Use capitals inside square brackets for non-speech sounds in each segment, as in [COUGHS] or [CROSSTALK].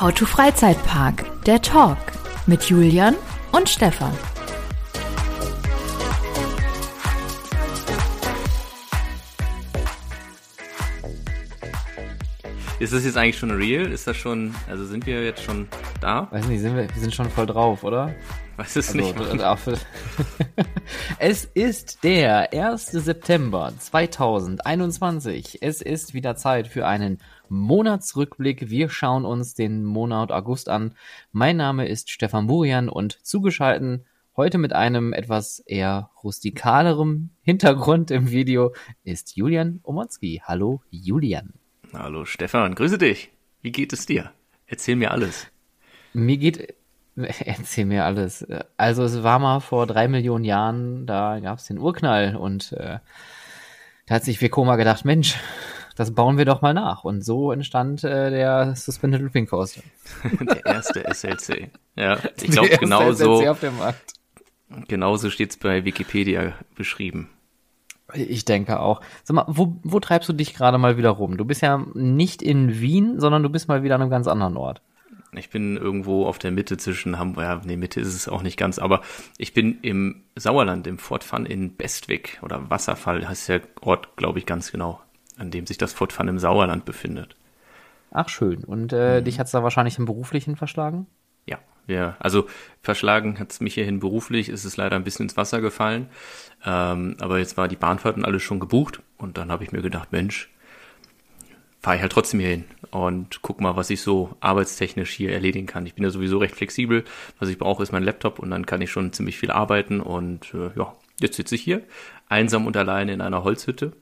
How to Freizeitpark, der Talk mit Julian und Stefan. Ist das jetzt eigentlich schon real? Ist das schon, also sind wir jetzt schon da? Weiß nicht, sind wir, wir sind schon voll drauf, oder? Weiß es Also, nicht. [LAUGHS] es ist der 1. September 2021. Es ist wieder Zeit für einen Monatsrückblick. Wir schauen uns den Monat August an. Mein Name ist Stefan Burian und zugeschalten heute mit einem etwas eher rustikalerem Hintergrund im Video ist Julian Omonski. Hallo Julian. Hallo Stefan, grüße dich. Wie geht es dir? Erzähl mir alles. Mir geht, [LAUGHS] erzähl mir alles. Also es war mal vor drei Millionen Jahren, da gab es den Urknall und äh, da hat sich Vekoma gedacht, Mensch, das bauen wir doch mal nach. Und so entstand äh, der Suspended Looping Coaster. [LAUGHS] Der erste SLC. Ja, ich glaube erste genau SLC so, auf dem Markt. genau so steht's bei Wikipedia beschrieben. Ich denke auch. Sag mal, wo, wo treibst du dich gerade mal wieder rum? Du bist ja nicht in Wien, sondern du bist mal wieder an einem ganz anderen Ort. Ich bin irgendwo auf der Mitte zwischen Hamburg, ja, nee, Mitte ist es auch nicht ganz, aber ich bin im Sauerland, im Fort Fun in Bestwig oder Wasserfall heißt der Ort, glaube ich, ganz genau, an dem sich das Fort Fun im Sauerland befindet. Ach schön. Und äh, dich hat's da wahrscheinlich im Beruflichen verschlagen? Ja, wir, also verschlagen hat's mich hierhin beruflich, ist es leider ein bisschen ins Wasser gefallen. Ähm, aber jetzt war die Bahnfahrt und alles schon gebucht und dann habe ich mir gedacht, Mensch, fahre ich halt trotzdem hier hin und guck mal, was ich so arbeitstechnisch hier erledigen kann. Ich bin ja sowieso recht flexibel. Was ich brauche, ist mein Laptop und dann kann ich schon ziemlich viel arbeiten und äh, ja, jetzt sitze ich hier, einsam und alleine in einer Holzhütte.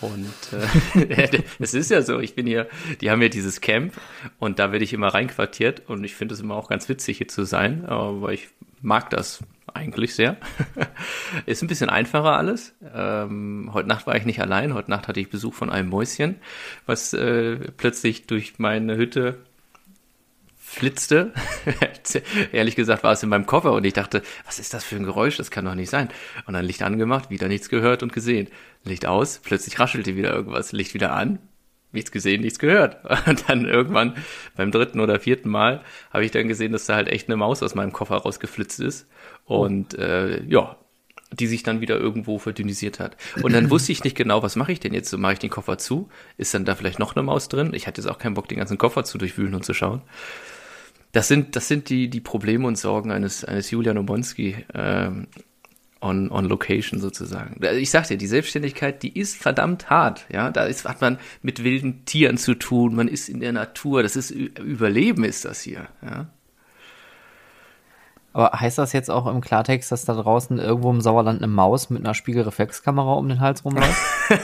Und äh, [LAUGHS] es ist ja so, ich bin hier, die haben ja dieses Camp und da werde ich immer reinquartiert und ich finde es immer auch ganz witzig hier zu sein, äh, weil ich mag das eigentlich sehr. [LAUGHS] ist ein bisschen einfacher alles. Ähm, heute Nacht war ich nicht allein, heute Nacht hatte ich Besuch von einem Mäuschen, was äh, plötzlich durch meine Hütte flitzte. [LAUGHS] Ehrlich gesagt war es in meinem Koffer und ich dachte, was ist das für ein Geräusch? Das kann doch nicht sein. Und dann Licht angemacht, wieder nichts gehört und gesehen. Licht aus, plötzlich raschelte wieder irgendwas. Licht wieder an, nichts gesehen, nichts gehört. [LAUGHS] Und dann irgendwann beim dritten oder vierten Mal habe ich dann gesehen, dass da halt echt eine Maus aus meinem Koffer rausgeflitzt ist. Und äh, ja, die sich dann wieder irgendwo verdünnisiert hat. Und dann wusste ich nicht genau, was mache ich denn jetzt? So mache ich den Koffer zu? Ist dann da vielleicht noch eine Maus drin? Ich hatte jetzt auch keinen Bock, den ganzen Koffer zu durchwühlen und zu schauen. Das sind, das sind die, die Probleme und Sorgen eines, eines Julian Omonski ähm, on, on location sozusagen. Ich sagte, die Selbstständigkeit, die ist verdammt hart. Ja, da ist, hat man mit wilden Tieren zu tun, man ist in der Natur, das ist Überleben ist das hier. Ja. Aber heißt das jetzt auch im Klartext, dass da draußen irgendwo im Sauerland eine Maus mit einer Spiegelreflexkamera um den Hals rumläuft? [LAUGHS]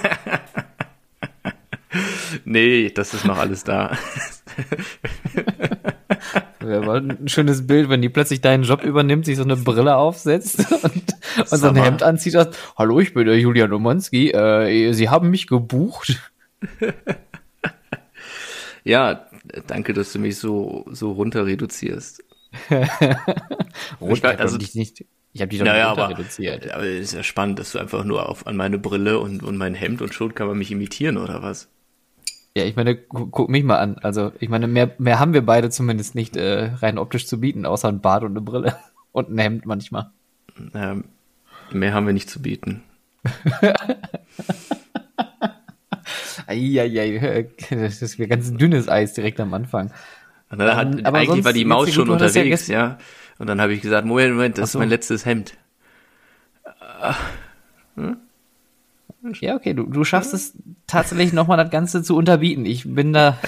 nee, das ist noch alles da. [LAUGHS] Wäre aber ein schönes Bild, wenn die plötzlich deinen Job übernimmt, sich so eine Brille aufsetzt [LAUGHS] und, und so ein Hemd anzieht. Sagt, Hallo, ich bin der Julian Omonski. Äh, Sie haben mich gebucht. [LAUGHS] ja, danke, dass du mich so, so runter reduzierst. [LAUGHS] runter, also, ich nicht. Ich habe die doch naja, aber, reduziert. Aber es ist ja spannend, dass du einfach nur auf, an meine Brille und, und mein Hemd und schon kann man mich imitieren, oder was? Ja, ich meine, gu guck mich mal an. Also, ich meine, mehr, mehr haben wir beide zumindest nicht äh, rein optisch zu bieten, außer ein Bart und eine Brille. [LAUGHS] Und ein Hemd manchmal. Ähm, mehr haben wir nicht zu bieten. [LAUGHS] Eieiei, das ist wie ganz dünnes Eis direkt am Anfang. Und dann hat, aber eigentlich war die Maus schon gut, unterwegs, ja, ja. Und dann habe ich gesagt, Moment, Moment, das so. ist mein letztes Hemd. Hm? Ja, okay, du, du schaffst es tatsächlich nochmal das Ganze zu unterbieten. Ich bin da,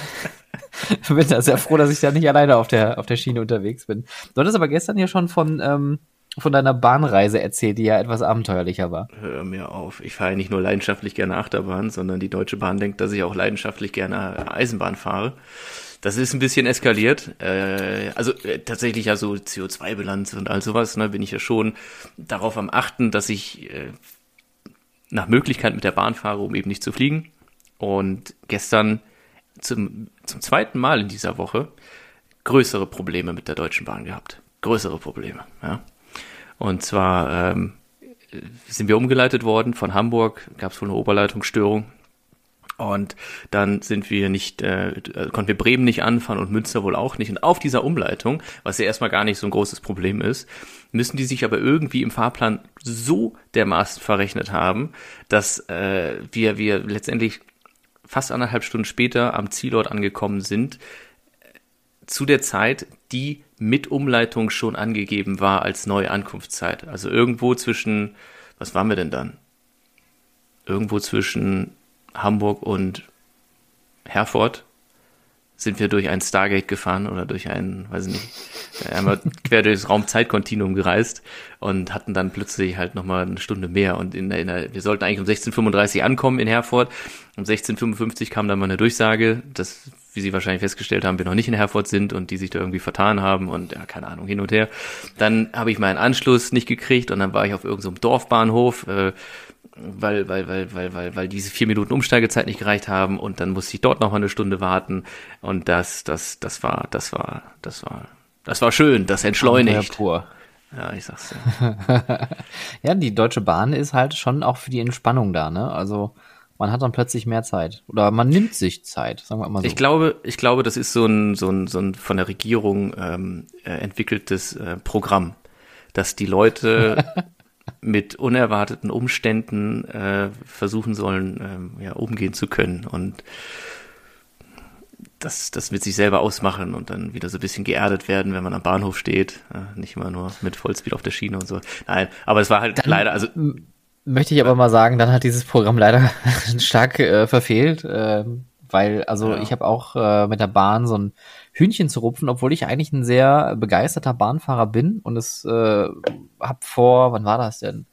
[LAUGHS] bin da sehr froh, dass ich da nicht alleine auf der, auf der Schiene unterwegs bin. Du hattest aber gestern ja schon von, ähm, von deiner Bahnreise erzählt, die ja etwas abenteuerlicher war. Hör mir auf. Ich fahre nicht nur leidenschaftlich gerne Achterbahn, sondern die Deutsche Bahn denkt, dass ich auch leidenschaftlich gerne Eisenbahn fahre. Das ist ein bisschen eskaliert. Äh, also äh, tatsächlich ja so CO2-Bilanz und all sowas, ne, bin ich ja schon darauf am achten, dass ich äh, nach Möglichkeit mit der Bahn fahre, um eben nicht zu fliegen. Und gestern zum, zum zweiten Mal in dieser Woche größere Probleme mit der Deutschen Bahn gehabt. Größere Probleme, ja. Und zwar ähm, sind wir umgeleitet worden von Hamburg, gab es wohl eine Oberleitungsstörung Und dann sind wir nicht, äh, konnten wir Bremen nicht anfahren und Münster wohl auch nicht. Und auf dieser Umleitung, was ja erstmal gar nicht so ein großes Problem ist, müssen die sich aber irgendwie im Fahrplan so dermaßen verrechnet haben, dass äh, wir, wir letztendlich fast anderthalb Stunden später am Zielort angekommen sind, zu der Zeit, die mit Umleitung schon angegeben war als neue Ankunftszeit. Also irgendwo zwischen, was waren wir denn dann? Irgendwo zwischen Hamburg und Herford sind wir durch ein Stargate gefahren oder durch ein, weiß ich nicht, [LAUGHS] einmal quer durchs Raumzeitkontinuum gereist und hatten dann plötzlich halt nochmal eine Stunde mehr und in in der, wir sollten eigentlich um 16.35 ankommen in Herford. Um 16.55 kam dann mal eine Durchsage, dass, wie Sie wahrscheinlich festgestellt haben, wir noch nicht in Herford sind und die sich da irgendwie vertan haben und ja, keine Ahnung, hin und her. Dann habe ich meinen Anschluss nicht gekriegt und dann war ich auf irgendeinem so Dorfbahnhof, äh, weil, weil, weil, weil, weil, weil diese vier Minuten Umsteigezeit nicht gereicht haben und dann musste ich dort noch mal eine Stunde warten und das, das, das war, das war, das war, das war schön, das entschleunigt. Pur. Ja, ich sag's ja. [LAUGHS] ja, die Deutsche Bahn ist halt schon auch für die Entspannung da, ne? Also man hat dann plötzlich mehr Zeit oder man nimmt sich Zeit, sagen wir mal so. Ich glaube, ich glaube, das ist so ein, so ein, so ein von der Regierung ähm, äh, entwickeltes äh, Programm, dass die Leute [LAUGHS] mit unerwarteten Umständen äh, versuchen sollen, ähm, ja, umgehen zu können und das, das mit sich selber ausmachen und dann wieder so ein bisschen geerdet werden, wenn man am Bahnhof steht, äh, nicht immer nur mit Vollspeed auf der Schiene und so. Nein, aber es war halt Dann leider, also möchte ich aber mal sagen, dann hat dieses Programm leider [LAUGHS] stark äh, verfehlt, äh, weil also Ja. ich habe auch äh, mit der Bahn so ein Hühnchen zu rupfen, obwohl ich eigentlich ein sehr begeisterter Bahnfahrer bin und es äh, hab vor, wann war das denn?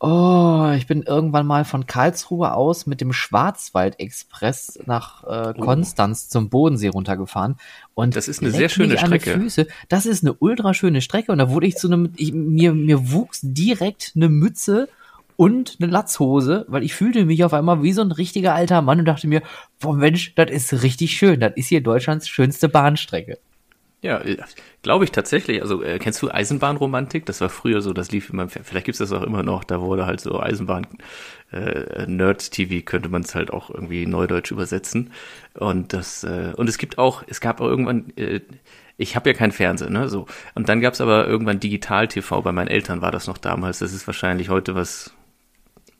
Oh, ich bin irgendwann mal von Karlsruhe aus mit dem Schwarzwald-Express nach äh, Oh. Konstanz zum Bodensee runtergefahren. Und Das ist eine sehr schöne Strecke. Füße. Das ist eine ultra schöne Strecke und da wurde ich zu einem, ich, mir, mir wuchs direkt eine Mütze und eine Latzhose, weil ich fühlte mich auf einmal wie so ein richtiger alter Mann und dachte mir, boah Mensch, das ist richtig schön. Das ist hier Deutschlands schönste Bahnstrecke. Ja, glaube ich tatsächlich. Also äh, kennst du Eisenbahnromantik? Das war früher so, das lief immer, vielleicht gibt's das auch immer noch, da wurde halt so Eisenbahn äh, Nerd-TV, könnte man es halt auch irgendwie neudeutsch übersetzen. Und das, äh, und es gibt auch, es gab auch irgendwann, äh, ich habe ja keinen Fernseher, ne? So. Und dann gab's aber irgendwann Digital-TV, bei meinen Eltern war das noch damals, das ist wahrscheinlich heute was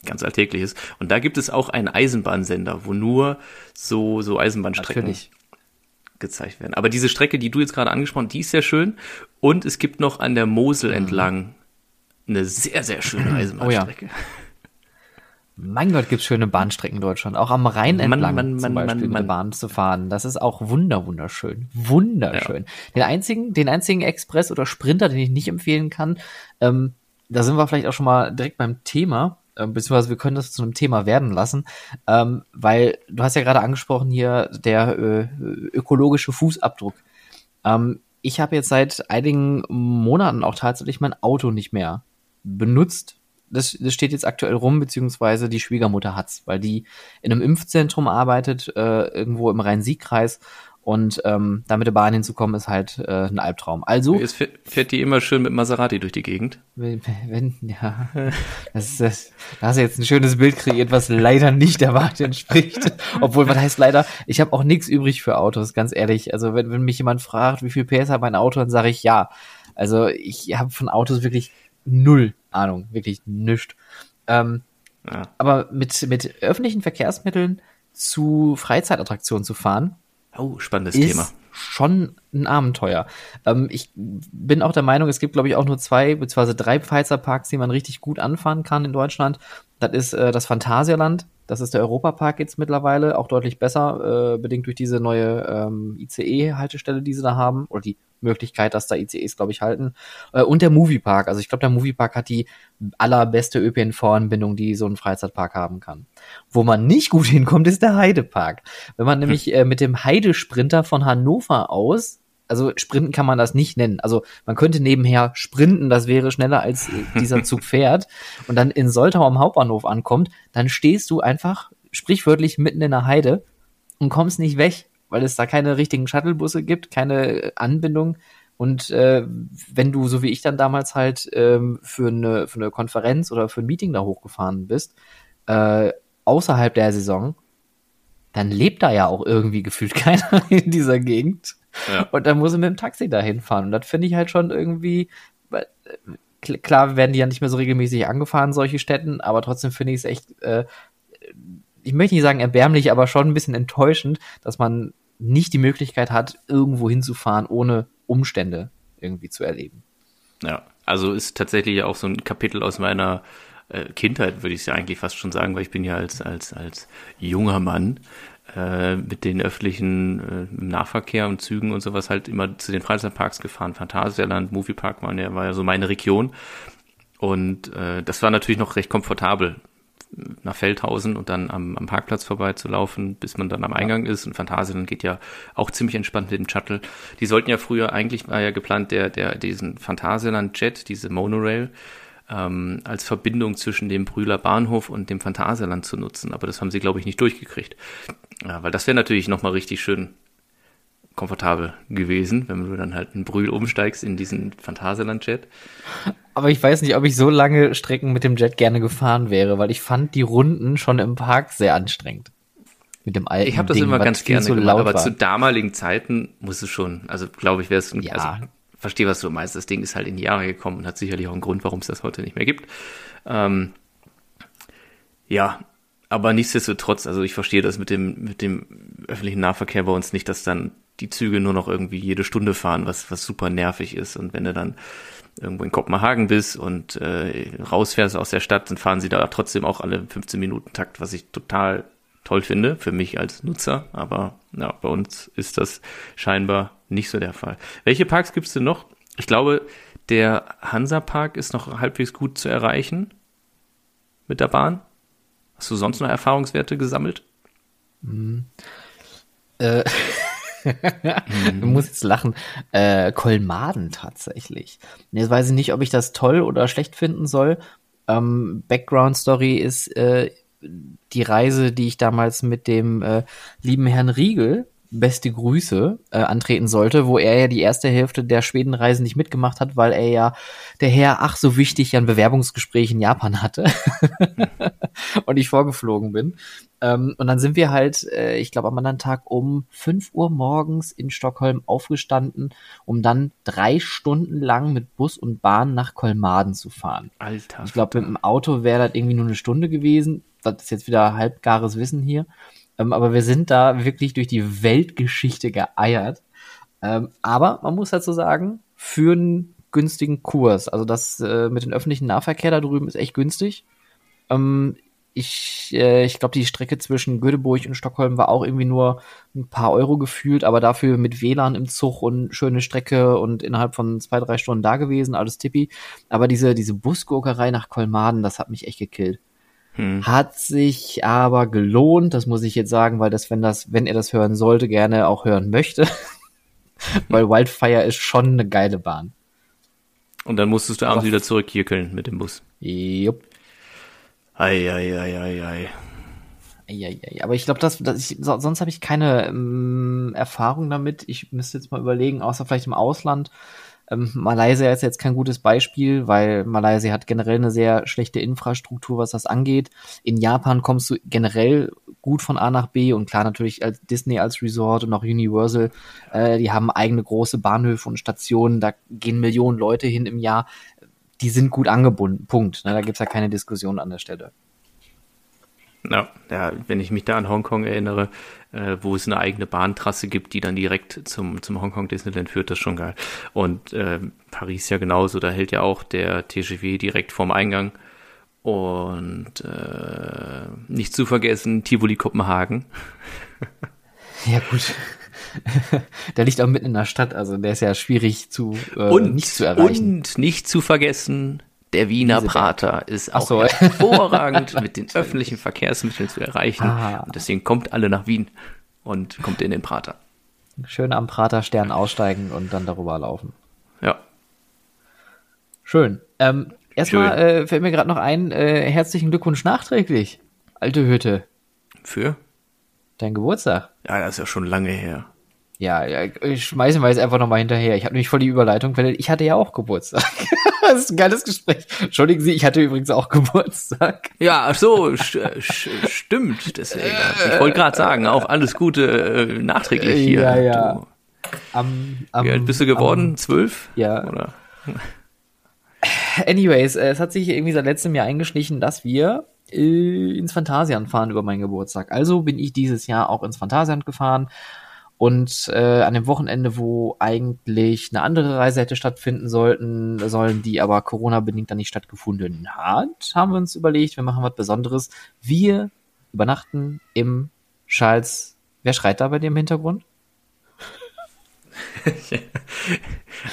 ganz Alltägliches. Und da gibt es auch einen Eisenbahnsender, wo nur so, so Eisenbahnstrecken Natürlich. gezeigt werden. Aber diese Strecke, die du jetzt gerade angesprochen hast, die ist sehr schön. Und es gibt noch an der Mosel entlang eine sehr, sehr schöne Eisenbahnstrecke. Mein Gott, gibt's schöne Bahnstrecken in Deutschland. Auch am Rhein Mann, entlang Mann, zum Mann, Beispiel mit der. Bahn zu fahren. Das ist auch wunder, wunderschön. Wunderschön. Den einzigen, den einzigen Express oder Sprinter, den ich nicht empfehlen kann, ähm, da sind wir vielleicht auch schon mal direkt beim Thema, äh, beziehungsweise wir können das zu einem Thema werden lassen, ähm, weil du hast ja gerade angesprochen hier der äh, ökologische Fußabdruck. Ähm, ich habe jetzt seit einigen Monaten auch tatsächlich mein Auto nicht mehr benutzt. Das, das steht jetzt aktuell rum, beziehungsweise die Schwiegermutter hat's, weil die in einem Impfzentrum arbeitet, äh, irgendwo im Rhein-Sieg-Kreis. Und ähm, da mit der Bahn hinzukommen, ist halt äh, ein Albtraum. Also, Jetzt fährt, die immer schön mit Maserati durch die Gegend. wenn, wenn ja, das ist, das, da hast du jetzt ein schönes Bild kreiert, was leider nicht der Wahrheit entspricht. Obwohl, was heißt leider, ich habe auch nichts übrig für Autos, ganz ehrlich. Also wenn, wenn mich jemand fragt, wie viel PS hat mein Auto, dann sage ich ja. Also ich habe von Autos wirklich null Ahnung, wirklich nischt. Ähm, Ja. aber mit, mit öffentlichen Verkehrsmitteln zu Freizeitattraktionen zu fahren, Oh, spannendes ist Thema. schon ein Abenteuer. Ähm, ich bin auch der Meinung, es gibt, glaube ich, auch nur zwei beziehungsweise drei Freizeitparks, die man richtig gut anfahren kann in Deutschland. Das ist äh, das Phantasialand, das ist der Europapark jetzt mittlerweile, auch deutlich besser, äh, bedingt durch diese neue ähm, ICE-Haltestelle, die sie da haben, oder die Möglichkeit, dass da ICEs, glaube ich, halten. Äh, und der Moviepark. Also ich glaube, der Moviepark hat die allerbeste ÖPNV-Anbindung, die so ein Freizeitpark haben kann. Wo man nicht gut hinkommt, ist der Heidepark. Wenn man nämlich äh, mit dem Heidesprinter von Hannover aus, also sprinten kann man das nicht nennen. Also man könnte nebenher sprinten, das wäre schneller als dieser Zug [LAUGHS] fährt und dann in Soltau am Hauptbahnhof ankommt, dann stehst du einfach sprichwörtlich mitten in der Heide und kommst nicht weg, weil es da keine richtigen Shuttlebusse gibt, keine Anbindung. Und äh, wenn du, so wie ich dann damals halt ähm, für, eine, für eine Konferenz oder für ein Meeting da hochgefahren bist, äh, außerhalb der Saison, dann lebt da ja auch irgendwie gefühlt [LAUGHS] keiner in dieser Gegend. Ja. Und dann muss er mit dem Taxi dahin fahren. Und das finde ich halt schon irgendwie, äh, klar werden die ja nicht mehr so regelmäßig angefahren, solche Städten, aber trotzdem finde ich es echt, äh, ich möchte nicht sagen erbärmlich, aber schon ein bisschen enttäuschend, dass man nicht die Möglichkeit hat, irgendwo hinzufahren, ohne Umstände irgendwie zu erleben. Ja, also ist tatsächlich auch so ein Kapitel aus meiner äh, Kindheit, würde ich ja eigentlich fast schon sagen, weil ich bin ja als, als, als junger Mann äh, mit den öffentlichen äh, Nahverkehr und Zügen und sowas halt immer zu den Freizeitparks gefahren. Phantasialand, Moviepark war ja, war ja so meine Region. Und äh, das war natürlich noch recht komfortabel, nach Feldhausen und dann am, am Parkplatz vorbeizulaufen, bis man dann am Eingang ist. Und Phantasialand geht ja auch ziemlich entspannt mit dem Shuttle. Die sollten ja früher, eigentlich war ja geplant, der, der, diesen Phantasialand Jet, diese Monorail, ähm, als Verbindung zwischen dem Brühler Bahnhof und dem Phantasialand zu nutzen. Aber das haben sie, glaube ich, nicht durchgekriegt. Ja, weil das wäre natürlich nochmal richtig schön komfortabel gewesen, wenn du dann halt in Brühl umsteigst in diesen Phantasialand-Jet. Aber ich weiß nicht, ob ich so lange Strecken mit dem Jet gerne gefahren wäre, weil ich fand die Runden schon im Park sehr anstrengend. Mit dem alten Ich habe das Ding, immer ganz gerne gemacht, aber war. zu damaligen Zeiten muss es schon, also glaube ich, wäre es, ja. also verstehe, was du meinst. Das Ding ist halt in die Jahre gekommen und hat sicherlich auch einen Grund, warum es das heute nicht mehr gibt. Ähm, ja, aber nichtsdestotrotz, also ich verstehe das mit dem, mit dem öffentlichen Nahverkehr bei uns nicht, dass dann die Züge nur noch irgendwie jede Stunde fahren, was, was super nervig ist. Und wenn du dann irgendwo in Kopenhagen bist und äh, rausfährst aus der Stadt, dann fahren sie da trotzdem auch alle 15 Minuten Takt, was ich total toll finde, für mich als Nutzer. Aber ja, bei uns ist das scheinbar nicht so der Fall. Welche Parks gibt's denn noch? Ich glaube, der Hansa-Park ist noch halbwegs gut zu erreichen mit der Bahn. Hast du sonst noch Erfahrungswerte gesammelt? [LAUGHS] Mhm. Äh. du musst jetzt lachen. Äh, Kolmaden tatsächlich. Jetzt weiß ich nicht, ob ich das toll oder schlecht finden soll. Ähm, Background Story ist äh, die Reise, die ich damals mit dem äh, lieben Herrn Riegel beste Grüße äh, antreten sollte, wo er ja die erste Hälfte der Schwedenreise nicht mitgemacht hat, weil er ja der Herr ach so wichtig ja ein Bewerbungsgespräch in Japan hatte [LAUGHS] und ich vorgeflogen bin. Ähm, und dann sind wir halt, äh, ich glaube am anderen Tag um fünf Uhr morgens in Stockholm aufgestanden, um dann drei Stunden lang mit Bus und Bahn nach Kolmaden zu fahren. Alter. Ich glaube, mit dem Auto wäre das irgendwie nur eine Stunde gewesen. Das ist jetzt wieder halbgares Wissen hier. Ähm, aber wir sind da wirklich durch die Weltgeschichte geeiert. Ähm, aber man muss dazu sagen, für einen günstigen Kurs. Also das äh, mit dem öffentlichen Nahverkehr da drüben ist echt günstig. Ähm, ich äh, ich glaube, die Strecke zwischen Göteborg und Stockholm war auch irgendwie nur ein paar Euro gefühlt, aber dafür mit WLAN im Zug und schöne Strecke und innerhalb von zwei, drei Stunden da gewesen, alles tippi. Aber diese, diese Busgurkerei nach Kolmaden, das hat mich echt gekillt. Hm. Hat sich aber gelohnt, das muss ich jetzt sagen, weil das, wenn das, wenn er das hören sollte, gerne auch hören möchte. [LAUGHS] weil Wildfire ist schon eine geile Bahn. Und dann musstest du abends wieder zurückkirkeln mit dem Bus. Jupp. Ei, ei, ei, ei, ei. Eieiei. Aber ich glaube, das, das ich, sonst habe ich keine ähm, Erfahrung damit. Ich müsste jetzt mal überlegen, außer vielleicht im Ausland, ähm, Malaysia ist jetzt kein gutes Beispiel, weil Malaysia hat generell eine sehr schlechte Infrastruktur, was das angeht. In Japan kommst du generell gut von A nach B und klar natürlich als Disney als Resort und auch Universal, äh, die haben eigene große Bahnhöfe und Stationen, da gehen Millionen Leute hin im Jahr. Die sind gut angebunden. Punkt. Ne, da gibt's ja keine Diskussion an der Stelle. Ja, ja, wenn ich mich da an Hongkong erinnere, äh, wo es eine eigene Bahntrasse gibt, die dann direkt zum, zum Hongkong Disneyland führt, das ist schon geil. Und äh, Paris ja genauso, da hält ja auch der TGV direkt vorm Eingang. Und äh, nicht zu vergessen, Tivoli Kopenhagen. [LAUGHS] ja, gut. [LAUGHS] der liegt auch mitten in der Stadt, also der ist ja schwierig zu äh, und, nicht zu erreichen. Und nicht zu vergessen, der Wiener Prater ist auch so. hervorragend mit den [LAUGHS] öffentlichen Verkehrsmitteln zu erreichen. Ah. Und deswegen kommt alle nach Wien und kommt in den Prater. Schön am Praterstern aussteigen und dann darüber laufen. Ja. Schön. Ähm, erstmal äh, fällt mir gerade noch ein, äh, herzlichen Glückwunsch nachträglich, alte Hütte. Für? Dein Geburtstag. Ja, das ist ja schon lange her. Ja, ja ich schmeiße mal jetzt einfach nochmal hinterher. Ich habe nämlich voll die Überleitung, weil ich hatte ja auch Geburtstag. [LAUGHS] [LAUGHS] Das ist ein geiles Gespräch. Entschuldigen Sie, ich hatte übrigens auch [LAUGHS] Geburtstag. Ja, ach so, st stimmt. Deswegen. Ich wollte gerade sagen, auch alles Gute äh, nachträglich hier. Ja, ja. Am, am, wie alt bist du geworden? am- Zwölf? ja. Oder? Anyways, äh, es hat sich irgendwie seit letztem Jahr eingeschlichen, dass wir äh, ins Phantasialand fahren über meinen Geburtstag. Also bin ich dieses Jahr auch ins Phantasialand gefahren und äh, an dem Wochenende, wo eigentlich eine andere Reise hätte stattfinden sollten, sollen, die aber Corona-bedingt dann nicht stattgefunden hat, haben wir uns überlegt, wir machen was Besonderes. Wir übernachten im Charles. Wer schreit da bei dir im Hintergrund? [LAUGHS]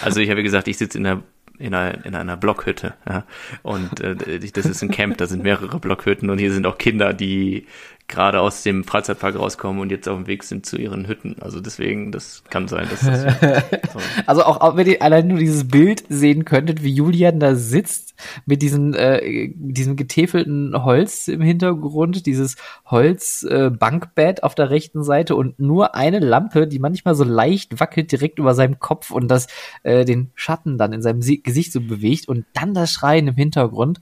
Also ich habe gesagt, ich sitze in einer in einer, in einer Blockhütte, ja. Und äh, das ist ein Camp, da sind mehrere Blockhütten und hier sind auch Kinder, die gerade aus dem Freizeitpark rauskommen und jetzt auf dem Weg sind zu ihren Hütten. Also deswegen, das kann sein, dass das. [LAUGHS] so. Also auch, auch wenn ihr allein nur dieses Bild sehen könntet, wie Julian da sitzt mit diesen, äh, diesem getäfelten Holz im Hintergrund, dieses Holzbankbett äh, auf der rechten Seite und nur eine Lampe, die manchmal so leicht wackelt direkt über seinem Kopf und das äh, den Schatten dann in seinem Gesicht so bewegt und dann das Schreien im Hintergrund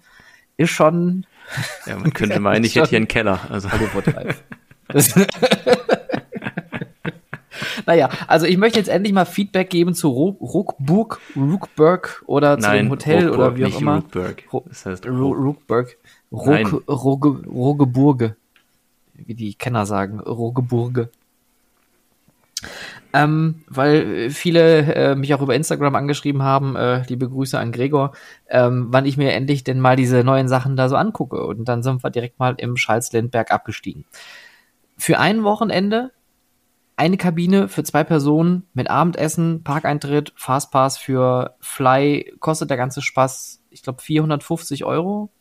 ist schon [LAUGHS] Ja, man könnte meinen, ich hätte hier einen Keller. Also Hollywood-reif. Das- [LAUGHS] naja, also ich möchte jetzt endlich mal Feedback geben zu Ruckburg, Ruckburg oder zu nein, dem Hotel Rockburg, oder wie auch immer. Ruckburg. Das heißt Ru Ruck. Ruckburg. Ruck, Roge, Rogeburge. Wie die Kenner sagen. Rogeburge. Ähm, weil viele äh, mich auch über Instagram angeschrieben haben, äh, liebe Grüße an Gregor, ähm, wann ich mir endlich denn mal diese neuen Sachen da so angucke. Und dann sind wir direkt mal im Schalz-Lindberg abgestiegen. Für ein Wochenende eine Kabine für zwei Personen mit Abendessen, Parkeintritt, Fastpass für Fly, kostet der ganze Spaß, ich glaube 450 Euro,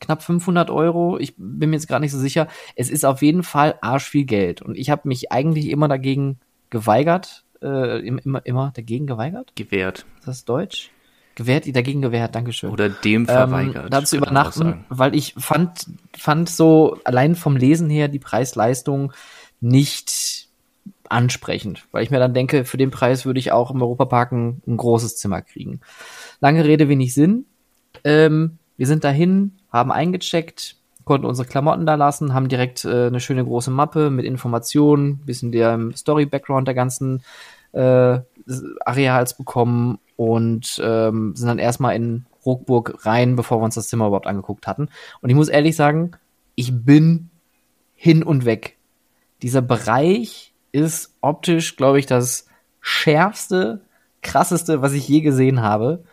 knapp 500 Euro. Ich bin mir jetzt gar nicht so sicher. Es ist auf jeden Fall arsch viel Geld. Und ich habe mich eigentlich immer dagegen geweigert, äh, im- immer, immer dagegen geweigert? gewährt Ist das Deutsch? Gewährt, dagegen gewährt, Dankeschön oder dem ähm, verweigert. da zu kann man auch übernachten, weil ich fand, fand so allein vom Lesen her die Preis-Leistung nicht ansprechend, weil ich mir dann denke, für den Preis würde ich auch im Europapark ein, ein großes Zimmer kriegen. Lange Rede, wenig Sinn. Ähm, wir sind dahin, haben eingecheckt, konnten unsere Klamotten da lassen, haben direkt äh, eine schöne große Mappe mit Informationen, bisschen der Story-Background der ganzen äh, Areals bekommen und ähm, sind dann erstmal in Ruckburg rein, bevor wir uns das Zimmer überhaupt angeguckt hatten. Und ich muss ehrlich sagen, ich bin hin und weg. Dieser Bereich ist optisch, glaube ich, das schärfste, krasseste, was ich je gesehen habe.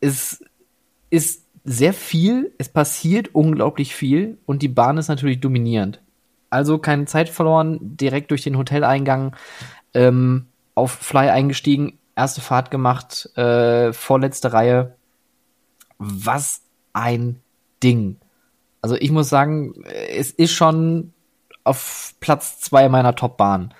Es ist sehr viel, es passiert unglaublich viel und die Bahn ist natürlich dominierend. Also keine Zeit verloren, direkt durch den Hoteleingang ähm, auf Fly eingestiegen, erste Fahrt gemacht, äh, vorletzte Reihe. Was ein Ding. Also ich muss sagen, es ist schon auf Platz zwei meiner Top-Bahn.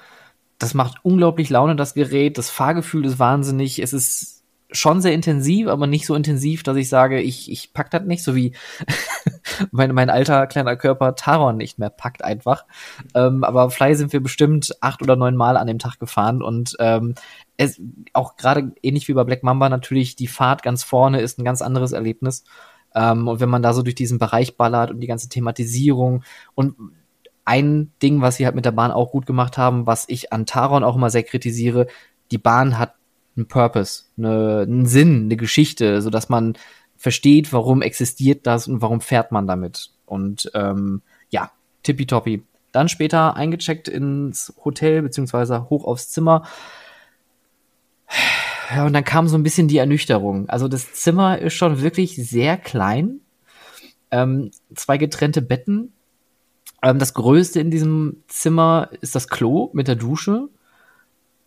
Das macht unglaublich Laune, das Gerät. Das Fahrgefühl ist wahnsinnig. Es ist schon sehr intensiv, aber nicht so intensiv, dass ich sage, ich, ich pack das nicht, so wie [LAUGHS] mein, mein alter kleiner Körper Taron nicht mehr packt einfach. Ähm, aber Fly sind wir bestimmt acht oder neun Mal an dem Tag gefahren und ähm, es, auch gerade ähnlich wie bei Black Mamba natürlich, die Fahrt ganz vorne ist ein ganz anderes Erlebnis. Ähm, und wenn man da so durch diesen Bereich ballert und die ganze Thematisierung und ein Ding, was sie halt mit der Bahn auch gut gemacht haben, was ich an Taron auch immer sehr kritisiere, die Bahn hat einen Purpose, eine, einen Sinn, eine Geschichte, so dass man versteht, warum existiert das und warum fährt man damit. Und ähm, ja, tippitoppi. Dann später eingecheckt ins Hotel beziehungsweise hoch aufs Zimmer. Ja, und dann kam so ein bisschen die Ernüchterung. Also das Zimmer ist schon wirklich sehr klein. Ähm, zwei getrennte Betten. Ähm, das größte in diesem Zimmer ist das Klo mit der Dusche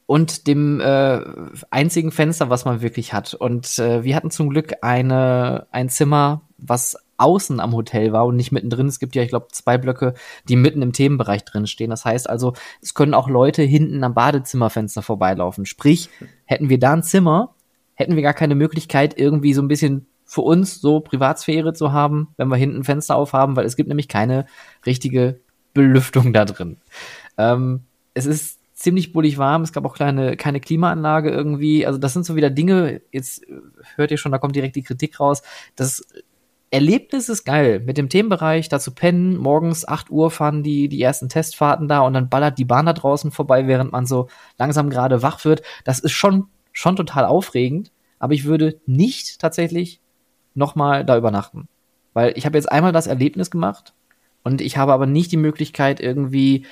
und dem äh, einzigen Fenster, was man wirklich hat. Und äh, wir hatten zum Glück eine ein Zimmer, was außen am Hotel war und nicht mittendrin. Es gibt ja, ich glaube, zwei Blöcke, die mitten im Themenbereich drin stehen. Das heißt also, es können auch Leute hinten am Badezimmerfenster vorbeilaufen. Sprich, hätten wir da ein Zimmer, hätten wir gar keine Möglichkeit, irgendwie so ein bisschen für uns so Privatsphäre zu haben, wenn wir hinten ein Fenster aufhaben, weil es gibt nämlich keine richtige Belüftung da drin. Ähm, es ist ziemlich bullig warm. Es gab auch kleine, keine Klimaanlage irgendwie. Also das sind so wieder Dinge, jetzt hört ihr schon, da kommt direkt die Kritik raus. Das Erlebnis ist geil. Mit dem Themenbereich, da zu pennen, morgens 8 Uhr fahren die, die ersten Testfahrten da und dann ballert die Bahn da draußen vorbei, während man so langsam gerade wach wird. Das ist schon, schon total aufregend. Aber ich würde nicht tatsächlich nochmal da übernachten. Weil ich habe jetzt einmal das Erlebnis gemacht und ich habe aber nicht die Möglichkeit, irgendwie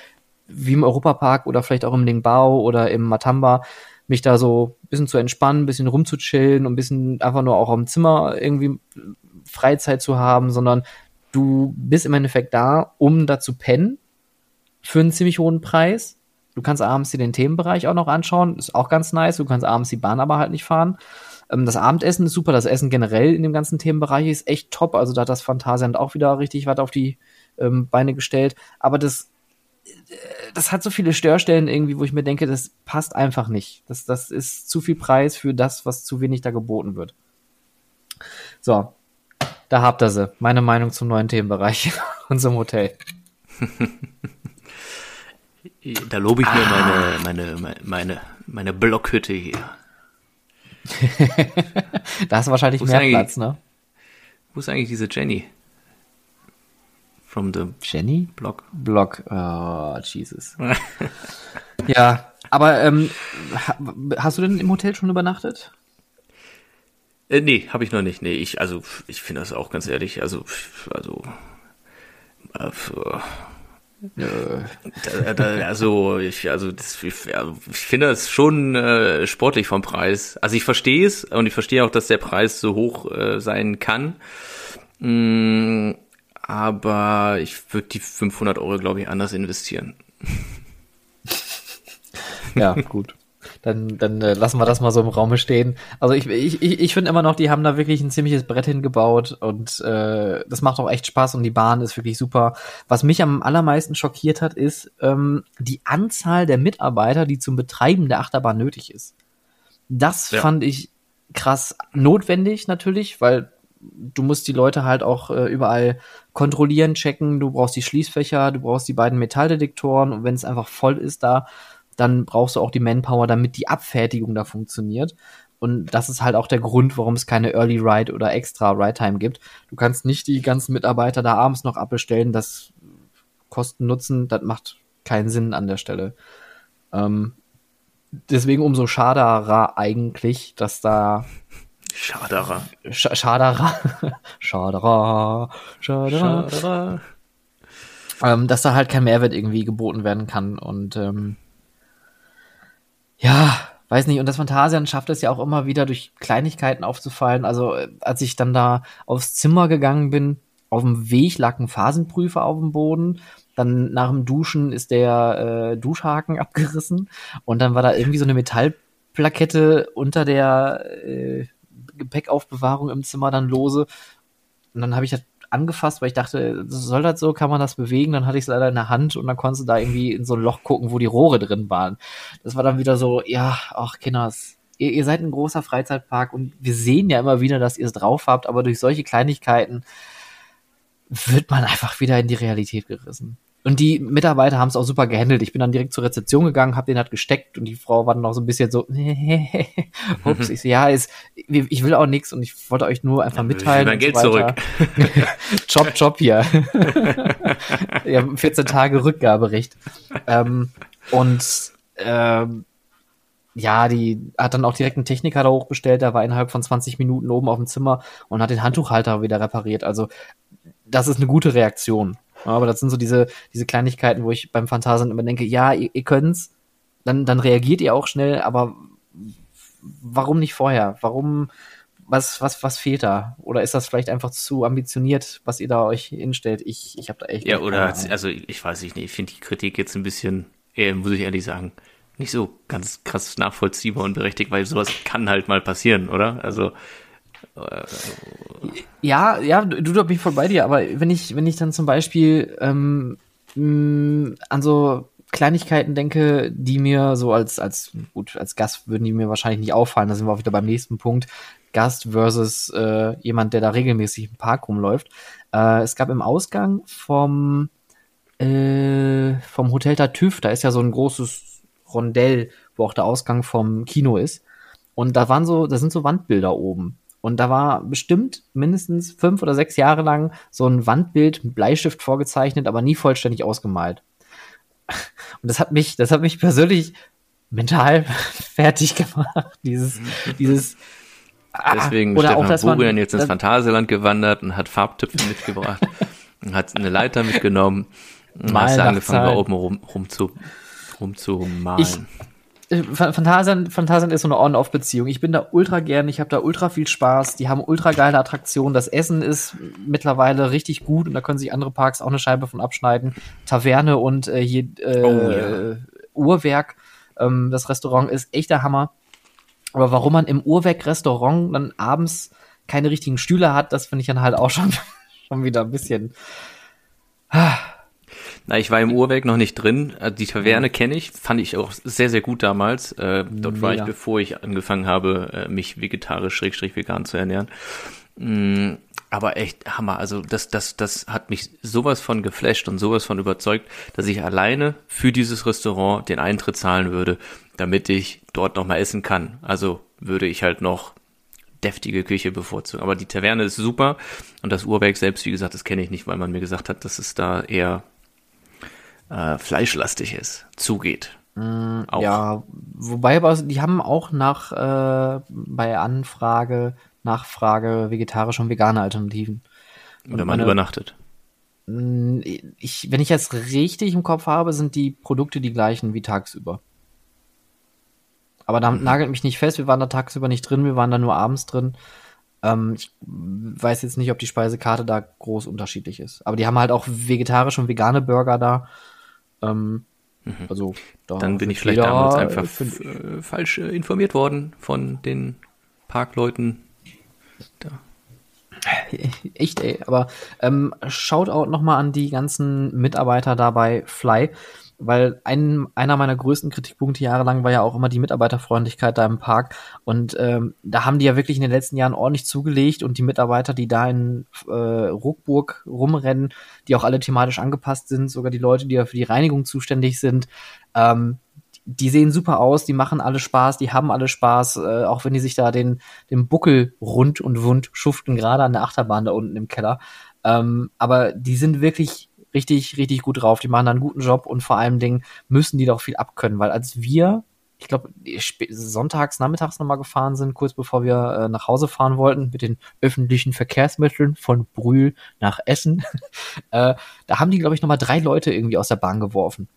wie im Europapark oder vielleicht auch im Lingbao oder im Matamba mich da so ein bisschen zu entspannen, ein bisschen rumzuchillen und ein bisschen einfach nur auch im Zimmer irgendwie Freizeit zu haben, sondern du bist im Endeffekt da, um da zu pennen für einen ziemlich hohen Preis. Du kannst abends dir den Themenbereich auch noch anschauen, ist auch ganz nice. Du kannst abends die Bahn aber halt nicht fahren. Ähm, das Abendessen ist super, das Essen generell in dem ganzen Themenbereich ist echt top. Also da hat das Phantasialand auch wieder richtig was auf die ähm, Beine gestellt. Aber das das hat so viele Störstellen irgendwie, wo ich mir denke, das passt einfach nicht. Das, das ist zu viel Preis für das, was zu wenig da geboten wird. So, da habt ihr sie. Meine Meinung zum neuen Themenbereich [LAUGHS] und zum Hotel. [LAUGHS] Da lobe ich mir ah. meine, meine, meine, meine Blockhütte hier. [LAUGHS] da hast du wahrscheinlich mehr Platz, ne? Wo ist eigentlich diese Jenny? From the Jenny? Block. Block. Oh, Jesus. [LAUGHS] ja, aber ähm, hast du denn im Hotel schon übernachtet? Äh, nee, habe ich noch nicht. Nee, ich, also, ich finde das auch ganz ehrlich, also, also, äh, da, da, also ich also das, ich, ich finde das schon äh, sportlich vom Preis. Also ich verstehe es und ich verstehe auch, dass der Preis so hoch äh, sein kann. Mm, aber ich würde die 500 Euro, glaube ich, anders investieren. [LAUGHS] ja, gut. Dann, dann äh, lassen wir das mal so im Raume stehen. Also ich, ich, ich finde immer noch, die haben da wirklich ein ziemliches Brett hingebaut und äh, das macht auch echt Spaß und die Bahn ist wirklich super. Was mich am allermeisten schockiert hat, ist ähm, die Anzahl der Mitarbeiter, die zum Betreiben der Achterbahn nötig ist. Das ja. fand ich krass notwendig natürlich, weil du musst die Leute halt auch äh, überall kontrollieren, checken. Du brauchst die Schließfächer, du brauchst die beiden Metalldetektoren und wenn es einfach voll ist da, dann brauchst du auch die Manpower, damit die Abfertigung da funktioniert. Und das ist halt auch der Grund, warum es keine Early Ride oder extra Ride Time gibt. Du kannst nicht die ganzen Mitarbeiter da abends noch abbestellen. Das Kosten Nutzen, das macht keinen Sinn an der Stelle. Ähm, deswegen umso schaderer eigentlich, dass da Schaderer. Sch Schaderer. [LAUGHS] Schaderer. Schaderer. Schaderer. Ähm, dass da halt kein Mehrwert irgendwie geboten werden kann und ähm, ja, weiß nicht, und das Phantasian schafft es ja auch immer wieder durch Kleinigkeiten aufzufallen. Also, äh, als ich dann da aufs Zimmer gegangen bin, auf dem Weg lag ein Phasenprüfer auf dem Boden. Dann nach dem Duschen ist der äh, Duschhaken [LAUGHS] abgerissen und dann war da irgendwie so eine Metallplakette unter der äh, Gepäckaufbewahrung im Zimmer dann lose. Und dann habe ich das angefasst, weil ich dachte, soll das so, kann man das bewegen? Dann hatte ich es leider in der Hand und dann konntest du da irgendwie in so ein Loch gucken, wo die Rohre drin waren. Das war dann wieder so, ja, ach Kinders, ihr, ihr seid ein großer Freizeitpark und wir sehen ja immer wieder, dass ihr es drauf habt, aber durch solche Kleinigkeiten wird man einfach wieder in die Realität gerissen. Und die Mitarbeiter haben es auch super gehandelt. Ich bin dann direkt zur Rezeption gegangen, hab den halt gesteckt und die Frau war dann auch so ein bisschen so, [LAUGHS] ups, ich so, ja, ist, ich will auch nichts und ich wollte euch nur einfach mitteilen. Mein Geld so zurück. [LAUGHS] Job, Job hier. [LAUGHS] ja, 14 Tage Rückgaberecht. Ähm, und ähm, ja, die hat dann auch direkt einen Techniker da hochbestellt, der war innerhalb von 20 Minuten oben auf dem Zimmer und hat den Handtuchhalter wieder repariert. Also das ist eine gute Reaktion. Aber das sind so diese, diese Kleinigkeiten, wo ich beim Phantasien immer denke, ja, ihr, ihr könnt's, dann, dann reagiert ihr auch schnell, aber warum nicht vorher? Warum, was, was, was fehlt da? Oder ist das vielleicht einfach zu ambitioniert, was ihr da euch hinstellt? Ich, ich habe da echt. Ja, oder, also ich weiß nicht, ich finde die Kritik jetzt ein bisschen, äh, muss ich ehrlich sagen, nicht so ganz krass nachvollziehbar und berechtigt, weil sowas kann halt mal passieren, oder? Also ja, ja, du, du bin ich voll bei dir, aber wenn ich, wenn ich dann zum Beispiel ähm, mh, an so Kleinigkeiten denke, die mir so als, als, gut, als Gast würden die mir wahrscheinlich nicht auffallen, da sind wir auch wieder beim nächsten Punkt. Gast versus äh, jemand, der da regelmäßig im Park rumläuft. Äh, es gab im Ausgang vom, äh, vom Hotel Tartüff, da ist ja so ein großes Rondell, wo auch der Ausgang vom Kino ist. Und da waren so, da sind so Wandbilder oben. Und da war bestimmt mindestens fünf oder sechs Jahre lang so ein Wandbild mit Bleistift vorgezeichnet, aber nie vollständig ausgemalt. Und das hat mich, das hat mich persönlich mental [LAUGHS] fertig gemacht. Dieses, dieses. Ah, Deswegen oder Stefan Burian jetzt ins Phantasialand gewandert und hat Farbtöpfe mitgebracht [LAUGHS] und hat eine Leiter mitgenommen und hast angefangen, da oben rum, rum zu, rum zu malen. Ich- Äh, Ph- Phantasialand, Phantasialand ist so eine On-Off-Beziehung. Ich bin da ultra gern, ich habe da ultra viel Spaß, die haben ultra geile Attraktionen, das Essen ist mittlerweile richtig gut und da können sich andere Parks auch eine Scheibe von abschneiden. Taverne und äh, hier äh, Oh, ja. Uhrwerk, ähm, das Restaurant ist echt der Hammer. Aber warum man im Uhrwerk-Restaurant dann abends keine richtigen Stühle hat, das finde ich dann halt auch schon, [LAUGHS] schon wieder ein bisschen. Na, ich war im Uhrwerk noch nicht drin. Also Die Taverne kenne ich, fand ich auch sehr, sehr gut damals. Äh, dort war ich, Mega. bevor ich angefangen habe, äh, mich vegetarisch, schrägstrich vegan zu ernähren. Mm, aber echt Hammer. Also das, das, das hat mich sowas von geflasht und sowas von überzeugt, dass ich alleine für dieses Restaurant den Eintritt zahlen würde, damit ich dort noch mal essen kann. Also würde ich halt noch deftige Küche bevorzugen. Aber die Taverne ist super und das Uhrwerk selbst, wie gesagt, das kenne ich nicht, weil man mir gesagt hat, dass es da eher äh, fleischlastig ist, zugeht. Auch. Ja, wobei aber die haben auch nach äh, bei Anfrage, Nachfrage vegetarische und vegane Alternativen. wenn man meine- übernachtet. Mm, Ich, wenn ich das richtig im Kopf habe, sind die Produkte die gleichen wie tagsüber. Aber da nagelt mich nicht fest, wir waren da tagsüber nicht drin, wir waren da nur abends drin. Ähm, ich weiß jetzt nicht, ob die Speisekarte da groß unterschiedlich ist. Aber die haben halt auch vegetarische und vegane Burger da. Ähm, Also da Mhm. Dann bin ich vielleicht jeder, damals einfach äh, äh, falsch äh, informiert worden von den Parkleuten. [LAUGHS] Echt, ey. Aber ähm, Shoutout nochmal an die ganzen Mitarbeiter da bei Fly, weil ein, einer meiner größten Kritikpunkte jahrelang war ja auch immer die Mitarbeiterfreundlichkeit da im Park. Und ähm, da haben die ja wirklich in den letzten Jahren ordentlich zugelegt und die Mitarbeiter, die da in äh, Ruckburg rumrennen, die auch alle thematisch angepasst sind, sogar die Leute, die ja für die Reinigung zuständig sind, ähm, die sehen super aus, die machen alle Spaß, die haben alle Spaß, äh, auch wenn die sich da den, den Buckel rund und wund schuften, gerade an der Achterbahn da unten im Keller. Ähm, aber die sind wirklich richtig, richtig gut drauf. Die machen da einen guten Job und vor allem Dingen müssen die doch viel abkönnen, weil als wir, ich glaube, sonntags, nachmittags nochmal gefahren sind, kurz bevor wir äh, nach Hause fahren wollten, mit den öffentlichen Verkehrsmitteln von Brühl nach Essen, [LAUGHS] äh, da haben die, glaube ich, nochmal drei Leute irgendwie aus der Bahn geworfen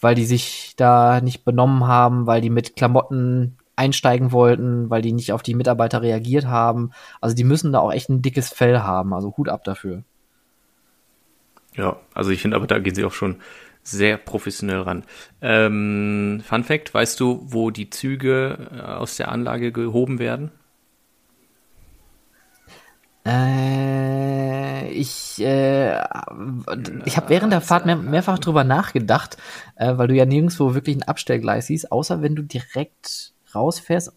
weil die sich da nicht benommen haben, weil die mit Klamotten einsteigen wollten, weil die nicht auf die Mitarbeiter reagiert haben. Also die müssen da auch echt ein dickes Fell haben. Also Hut ab dafür. Ja, also ich finde aber, da gehen sie auch schon sehr professionell ran. Ähm, Fun Fact, weißt du, wo die Züge äh, aus der Anlage gehoben werden? Äh, ich äh, ich habe während der Fahrt mehr, mehrfach drüber nachgedacht, äh, weil du ja nirgendwo wirklich ein Abstellgleis siehst, außer wenn du direkt rausfährst,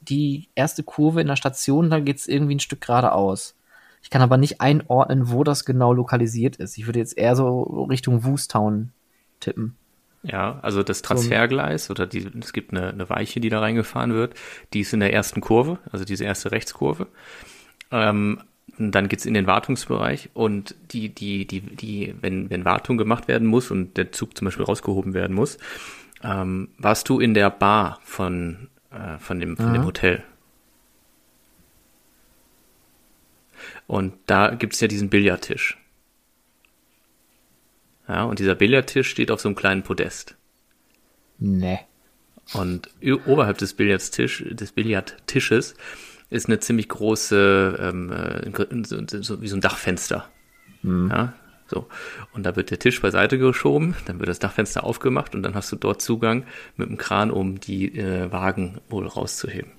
die erste Kurve in der Station, da geht's irgendwie ein Stück geradeaus. Ich kann aber nicht einordnen, wo das genau lokalisiert ist. Ich würde jetzt eher so Richtung Woostown tippen. Ja, also das Transfergleis oder die, es gibt eine, eine Weiche, die da reingefahren wird, die ist in der ersten Kurve, also diese erste Rechtskurve. Ähm, dann geht's in den Wartungsbereich und die, die, die, die, wenn, wenn Wartung gemacht werden muss und der Zug zum Beispiel rausgehoben werden muss, ähm, warst du in der Bar von, äh, von, dem, von dem Hotel. Und da gibt's ja diesen Billardtisch. Ja, und dieser Billardtisch steht auf so einem kleinen Podest. Nee. Und oberhalb des Billardtisch, des Billardtisches ist eine ziemlich große, ähm, äh, so, so, wie so ein Dachfenster. Ja, so. Und da wird der Tisch beiseite geschoben, dann wird das Dachfenster aufgemacht und dann hast du dort Zugang mit dem Kran, um die äh, Wagen wohl rauszuheben.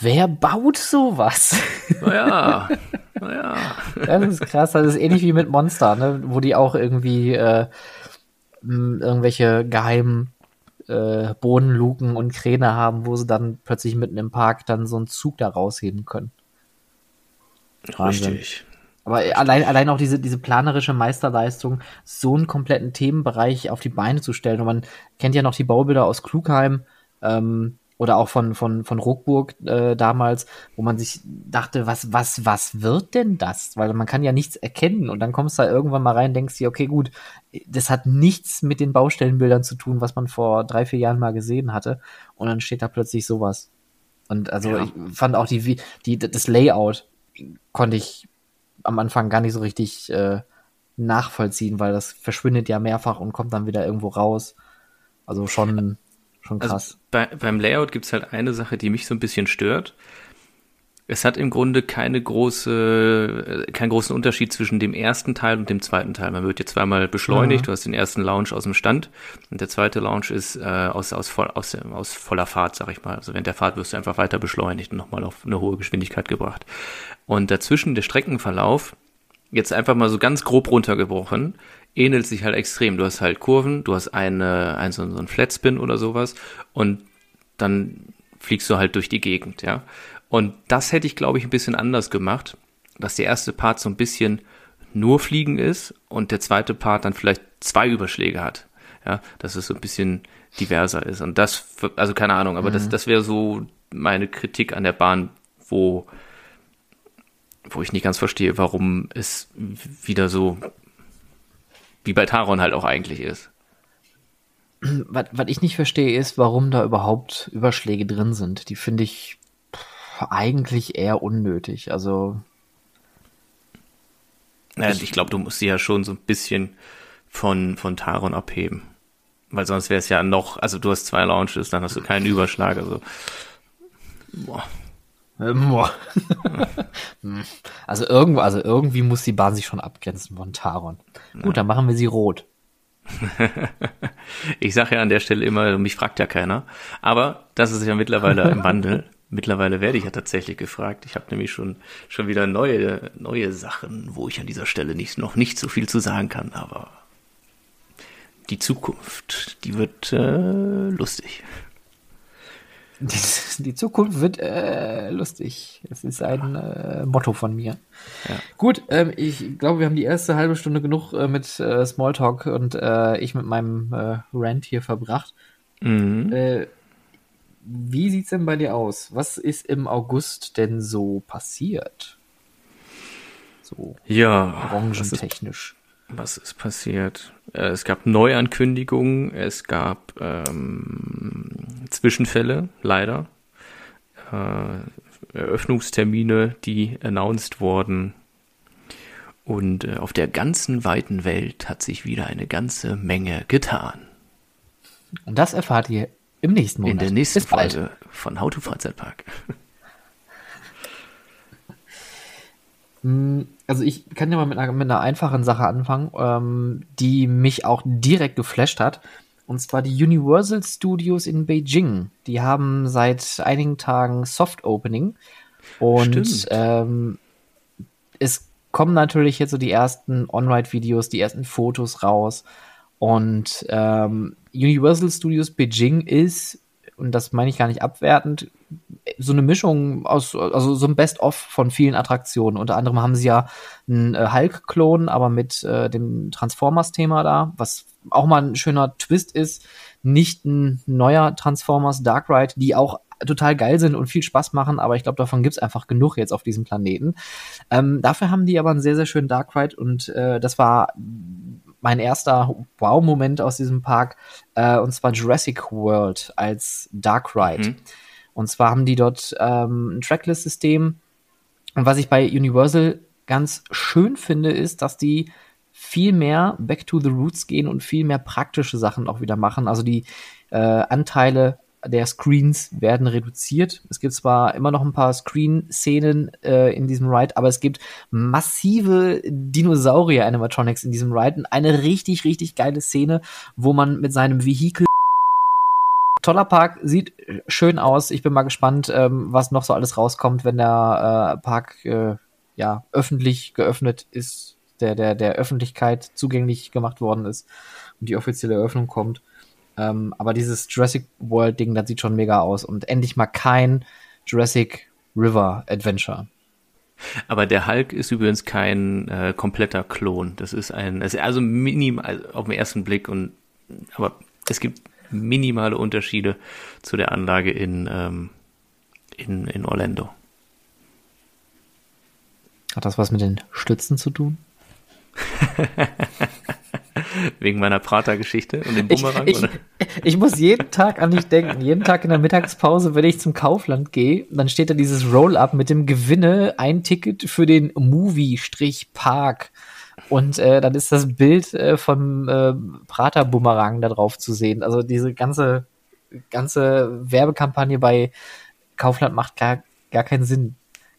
Wer baut sowas? Naja, naja. Das ist krass. Das ist ähnlich wie mit Monster, ne? wo die auch irgendwie äh, irgendwelche geheimen äh, Bodenluken und Kräne haben, wo sie dann plötzlich mitten im Park dann so einen Zug da rausheben können. Wahnsinn. Richtig. Aber allein, allein auch diese, diese planerische Meisterleistung, so einen kompletten Themenbereich auf die Beine zu stellen. Und man kennt ja noch die Baubilder aus Klugheim ähm, oder auch von, von, von Ruckburg äh, damals, wo man sich dachte, was, was, was wird denn das? Weil man kann ja nichts erkennen. Und dann kommst du da irgendwann mal rein und denkst dir, okay, gut, das hat nichts mit den Baustellenbildern zu tun, was man vor drei, vier Jahren mal gesehen hatte. Und dann steht da plötzlich sowas. Und also ja. ich fand auch die, die, das Layout konnte ich am Anfang gar nicht so richtig äh, nachvollziehen, weil das verschwindet ja mehrfach und kommt dann wieder irgendwo raus. Also schon, schon also krass. Also bei, beim Layout gibt's halt eine Sache, die mich so ein bisschen stört. Es hat im Grunde keine große, äh, keinen großen Unterschied zwischen dem ersten Teil und dem zweiten Teil. Man wird jetzt zweimal beschleunigt. Mhm. Du hast den ersten Launch aus dem Stand und der zweite Launch ist äh, aus, aus, voll, aus, aus voller Fahrt, sag ich mal. Also während der Fahrt wirst du einfach weiter beschleunigt und nochmal auf eine hohe Geschwindigkeit gebracht. Und dazwischen der Streckenverlauf, jetzt einfach mal so ganz grob runtergebrochen, ähnelt sich halt extrem. Du hast halt Kurven, du hast eine, ein, so, so ein Flatspin oder sowas und dann fliegst du halt durch die Gegend, ja. Und das hätte ich, glaube ich, ein bisschen anders gemacht, dass der erste Part so ein bisschen nur Fliegen ist und der zweite Part dann vielleicht zwei Überschläge hat. Ja, dass es so ein bisschen diverser ist. Und das, also keine Ahnung, aber mhm. das, das wäre so meine Kritik an der Bahn, wo, wo ich nicht ganz verstehe, warum es wieder so wie bei Taron halt auch eigentlich ist. Was, was ich nicht verstehe, ist, warum da überhaupt Überschläge drin sind. Die finde ich eigentlich eher unnötig. Also. Ja, ich, ich glaube, du musst sie ja schon so ein bisschen von, von Taron abheben. Weil sonst wäre es ja noch, also du hast zwei Launches, dann hast du keinen Überschlag. Also, boah. Äh, [LAUGHS] also irgendwo, also irgendwie muss die Bahn sich schon abgrenzen von Taron. Gut, ja. dann machen wir sie rot. [LAUGHS] ich sage ja an der Stelle immer, mich fragt ja keiner. Aber das ist ja mittlerweile im Wandel. [LAUGHS] Mittlerweile werde ich ja tatsächlich gefragt. Ich habe nämlich schon, schon wieder neue, neue Sachen, wo ich an dieser Stelle nicht, noch nicht so viel zu sagen kann, aber die Zukunft, die wird äh, lustig. Die, die, Zukunft wird äh, lustig. Das ist ein äh, Motto von mir. Ja. Gut, ähm, ich glaube, wir haben die erste halbe Stunde genug äh, mit äh, Smalltalk und äh, ich mit meinem äh, Rant hier verbracht. Mhm. Wie sieht's denn bei dir aus? Was ist im August denn so passiert? So ja, branchentechnisch. Was ist, passiert? Äh, es gab Neuankündigungen, es gab ähm, Zwischenfälle, leider. Äh, Eröffnungstermine, die announced wurden. Und äh, auf der ganzen weiten Welt hat sich wieder eine ganze Menge getan. Und das erfahrt ihr im nächsten Monat. In der nächsten Folge von How to Freizeitpark. [LAUGHS] Hm, also ich kann ja mal mit einer, mit einer einfachen Sache anfangen, ähm, die mich auch direkt geflasht hat. Und zwar die Universal Studios in Beijing. Die haben seit einigen Tagen Soft Opening. Und ähm, es kommen natürlich jetzt so die ersten On-Ride-Videos, die ersten Fotos raus. Und ähm, Universal Studios Beijing ist, und das meine ich gar nicht abwertend, so eine Mischung aus, also so ein Best-of von vielen Attraktionen. Unter anderem haben sie ja einen äh, Hulk-Klon, aber mit äh, dem Transformers-Thema da, was auch mal ein schöner Twist ist. Nicht ein neuer Transformers Dark Ride, die auch total geil sind und viel Spaß machen, aber ich glaube, davon gibt's einfach genug jetzt auf diesem Planeten. Ähm, dafür haben die aber einen sehr, sehr schönen Dark Ride und äh, das war mein erster Wow-Moment aus diesem Park, äh, und zwar Jurassic World als Dark Ride. Mhm. Und zwar haben die dort ähm, ein Tracklist-System. Und was ich bei Universal ganz schön finde, ist, dass die viel mehr back to the roots gehen und viel mehr praktische Sachen auch wieder machen. Also die äh, Anteile der Screens werden reduziert. Es gibt zwar immer noch ein paar Screen-Szenen äh, in diesem Ride, aber es gibt massive Dinosaurier-Animatronics in diesem Ride und eine richtig, richtig geile Szene, wo man mit seinem Vehikel Toller Park, sieht schön aus. Ich bin mal gespannt, ähm, was noch so alles rauskommt, wenn der äh, Park äh, ja öffentlich geöffnet ist, der, der, der Öffentlichkeit zugänglich gemacht worden ist und die offizielle Eröffnung kommt. Ähm, aber dieses Jurassic World Ding, das sieht schon mega aus und endlich mal kein Jurassic River Adventure. Aber der Hulk ist übrigens kein äh, kompletter Klon. Das ist ein, also minimal auf den ersten Blick und aber es gibt minimale Unterschiede zu der Anlage in, ähm, in, in Orlando. Hat das was mit den Stützen zu tun? [LAUGHS] Wegen meiner Prater-Geschichte und dem Bumerang? Ich, ich, ich, muss jeden Tag an dich denken. Jeden Tag in der Mittagspause, wenn ich zum Kaufland gehe, dann steht da dieses Roll-Up mit dem Gewinne ein Ticket für den Movie-Park. Und äh, dann ist das Bild äh, vom äh, Prater-Bumerang da drauf zu sehen. Also diese ganze, ganze Werbekampagne bei Kaufland macht gar, gar keinen Sinn.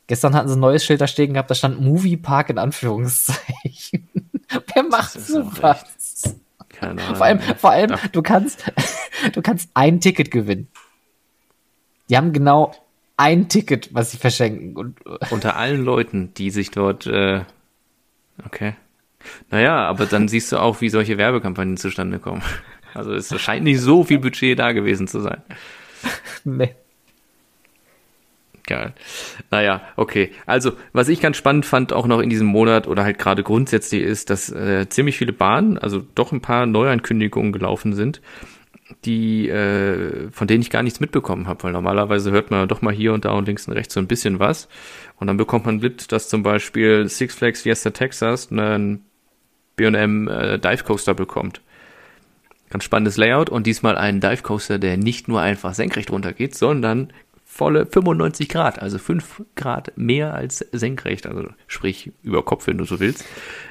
Gestern hatten sie ein neues Schild da stehen gehabt, da stand Movie Park in Anführungszeichen. [LAUGHS] Wer macht sowas? Keine Ahnung. [LAUGHS] Vor allem, vor allem ja. du kannst, [LAUGHS] du kannst ein Ticket gewinnen. Die haben genau ein Ticket, was sie verschenken. Und, Unter allen Leuten, die sich dort, äh, okay. Naja, aber dann siehst du auch, wie solche Werbekampagnen zustande kommen. Also es scheint nicht so viel Budget da gewesen zu sein. Nee. Geil. Naja, okay. Also, was ich ganz spannend fand, auch noch in diesem Monat oder halt gerade grundsätzlich ist, dass äh, ziemlich viele Bahnen, also doch ein paar Neuankündigungen gelaufen sind, die, äh, von denen ich gar nichts mitbekommen habe, weil normalerweise hört man doch mal hier und da und links und rechts so ein bisschen was. Und dann bekommt man mit, dass zum Beispiel Six Flags Fiesta Texas einen BM äh, Dive Coaster bekommt. Ganz spannendes Layout und diesmal einen Dive Coaster, der nicht nur einfach senkrecht runtergeht, sondern volle 95 Grad, also 5 Grad mehr als senkrecht, also sprich über Kopf, wenn du so willst,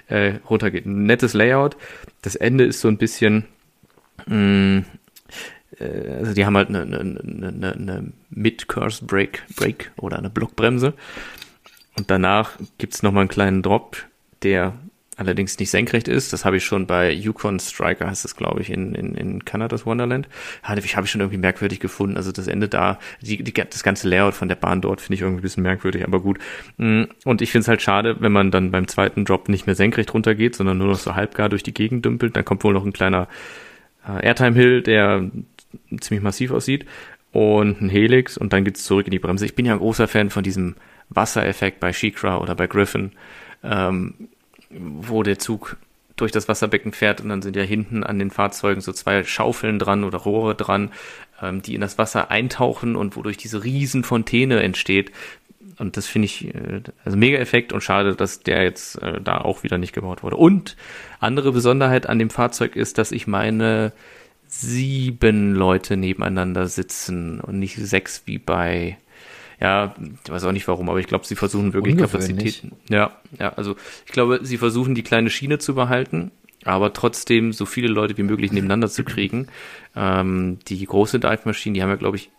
äh, runtergeht. Ein nettes Layout. Das Ende ist so ein bisschen, mh, mm, äh, also die haben halt eine, eine, eine, eine Mid-Curse Break, Break oder eine Blockbremse. Und danach gibt's noch mal einen kleinen Drop, der allerdings nicht senkrecht ist. Das habe ich schon bei Yukon Striker, heißt es, glaube ich, in, in, in Kanadas Wonderland. Habe ich, hab ich schon irgendwie merkwürdig gefunden. Also das Ende da, die, die, das ganze Layout von der Bahn dort finde ich irgendwie ein bisschen merkwürdig, aber gut. Mm, und ich finde es halt schade, wenn man dann beim zweiten Drop nicht mehr senkrecht runtergeht, sondern nur noch so halbgar durch die Gegend dümpelt. Dann kommt wohl noch ein kleiner äh, Airtime Hill, der ziemlich massiv aussieht und ein Helix und dann geht's zurück in die Bremse. Ich bin ja ein großer Fan von diesem Wassereffekt bei Shikra oder bei Griffin. Ähm, wo der Zug durch das Wasserbecken fährt und dann sind ja hinten an den Fahrzeugen so zwei Schaufeln dran oder Rohre dran, ähm, die in das Wasser eintauchen und wodurch diese riesen Fontäne entsteht. Und das finde ich äh, also mega Effekt und schade, dass der jetzt äh, da auch wieder nicht gebaut wurde. Und andere Besonderheit an dem Fahrzeug ist, dass ich meine sieben Leute nebeneinander sitzen und nicht sechs wie bei ja, ich weiß auch nicht warum, aber ich glaube, sie versuchen wirklich Kapazitäten. Ja, ja, also ich glaube, sie versuchen die kleine Schiene zu behalten, aber trotzdem so viele Leute wie möglich nebeneinander zu kriegen. Ähm, die große Dive-Maschine, die haben ja, glaube ich,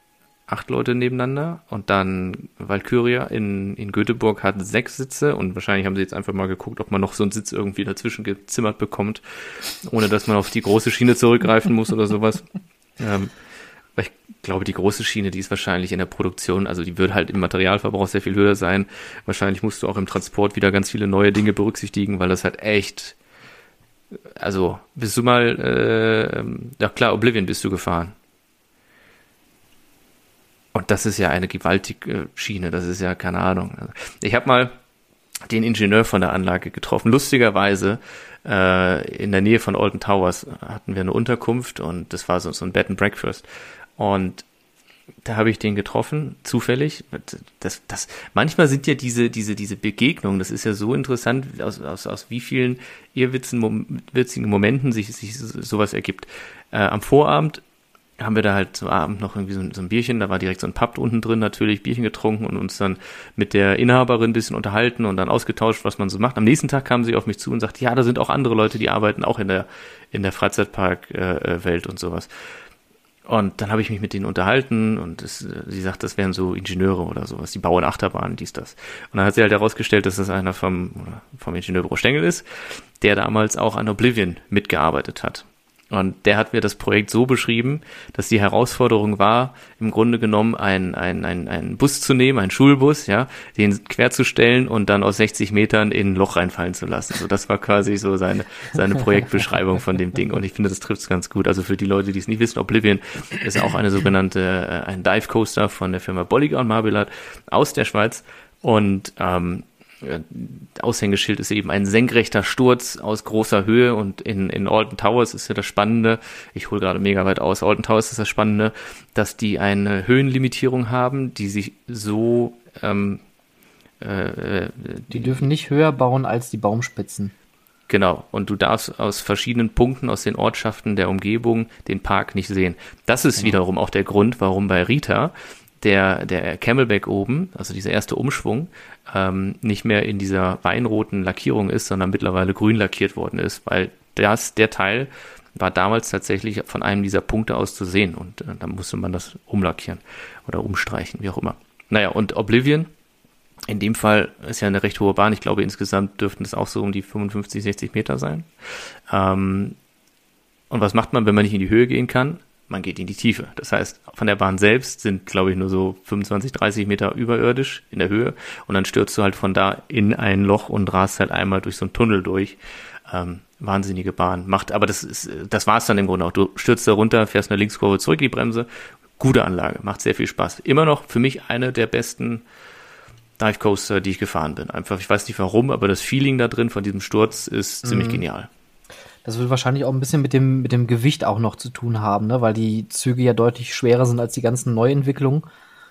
acht Leute nebeneinander und dann Valkyria in, in Göteborg hat sechs Sitze und wahrscheinlich haben sie jetzt einfach mal geguckt, ob man noch so einen Sitz irgendwie dazwischen gezimmert bekommt, ohne dass man auf die große Schiene zurückgreifen muss oder sowas. [LAUGHS] Ähm, weil ich glaube, die große Schiene, die ist wahrscheinlich in der Produktion, also die wird halt im Materialverbrauch sehr viel höher sein. Wahrscheinlich musst du auch im Transport wieder ganz viele neue Dinge berücksichtigen, weil das halt echt, also bist du mal, äh, ja klar, Oblivion bist du gefahren. Und das ist ja eine gewaltige Schiene, das ist ja keine Ahnung. Ich habe mal den Ingenieur von der Anlage getroffen. Lustigerweise äh, in der Nähe von Alton Towers hatten wir eine Unterkunft und das war so, so ein Bed and Breakfast. Und da habe ich den getroffen, zufällig. Das, das, manchmal sind ja diese, diese, diese Begegnungen, das ist ja so interessant, aus, aus, aus wie vielen irrwitzigen Momenten sich, sich sowas ergibt. Äh, am Vorabend haben wir da halt zum Abend noch irgendwie so ein, so ein, Bierchen, da war direkt so ein Pub unten drin natürlich, Bierchen getrunken und uns dann mit der Inhaberin ein bisschen unterhalten und dann ausgetauscht, was man so macht. Am nächsten Tag kam sie auf mich zu und sagte, ja, da sind auch andere Leute, die arbeiten auch in der, in der Freizeitpark-Welt äh, und sowas. Und dann habe ich mich mit denen unterhalten und es, sie sagt, das wären so Ingenieure oder sowas, die bauen Achterbahnen, dies, das. Und dann hat sie halt herausgestellt, dass das einer vom, vom Ingenieurbüro Stengel ist, der damals auch an Oblivion mitgearbeitet hat. Und der hat mir das Projekt so beschrieben, dass die Herausforderung war, im Grunde genommen einen, einen, einen, einen Bus zu nehmen, einen Schulbus, ja, den querzustellen und dann aus 60 Metern in ein Loch reinfallen zu lassen. So, das war quasi so seine, seine Projektbeschreibung von dem Ding. Und ich finde, das trifft es ganz gut. Also für die Leute, die es nicht wissen, Oblivion ist auch eine sogenannte, äh, ein Dive Coaster von der Firma Bolliger und aus der Schweiz. Und ähm, Aushängeschild ist eben ein senkrechter Sturz aus großer Höhe und in, in Alton Towers ist ja das Spannende, ich hole gerade mega weit aus, Alton Towers ist das Spannende, dass die eine Höhenlimitierung haben, die sich so ähm, äh, die dürfen nicht höher bauen als die Baumspitzen. Genau, und du darfst aus verschiedenen Punkten aus den Ortschaften der Umgebung den Park nicht sehen. Das ist genau. wiederum auch der Grund, warum bei Rita der, der Camelback oben, also dieser erste Umschwung, ähm, nicht mehr in dieser weinroten Lackierung ist, sondern mittlerweile grün lackiert worden ist, weil das, der Teil war damals tatsächlich von einem dieser Punkte aus zu sehen und äh, dann musste man das umlackieren oder umstreichen, wie auch immer. Naja, und Oblivion, in dem Fall ist ja eine recht hohe Bahn. Ich glaube, insgesamt dürften es auch so um die 55, 60 Meter sein. Ähm, und was macht man, wenn man nicht in die Höhe gehen kann? Man geht in die Tiefe. Das heißt, von der Bahn selbst sind, glaube ich, nur so 25, 30 Meter überirdisch in der Höhe. Und dann stürzt du halt von da in ein Loch und rast halt einmal durch so einen Tunnel durch. Ähm, wahnsinnige Bahn. Macht, aber das ist, das war's dann im Grunde auch. Du stürzt da runter, fährst eine Linkskurve zurück, die Bremse. Gute Anlage. Macht sehr viel Spaß. Immer noch für mich eine der besten Dive Coaster, die ich gefahren bin. Einfach, ich weiß nicht warum, aber das Feeling da drin von diesem Sturz ist ziemlich mhm. genial. Das wird wahrscheinlich auch ein bisschen mit dem, mit dem Gewicht auch noch zu tun haben, ne? weil die Züge ja deutlich schwerer sind als die ganzen Neuentwicklungen.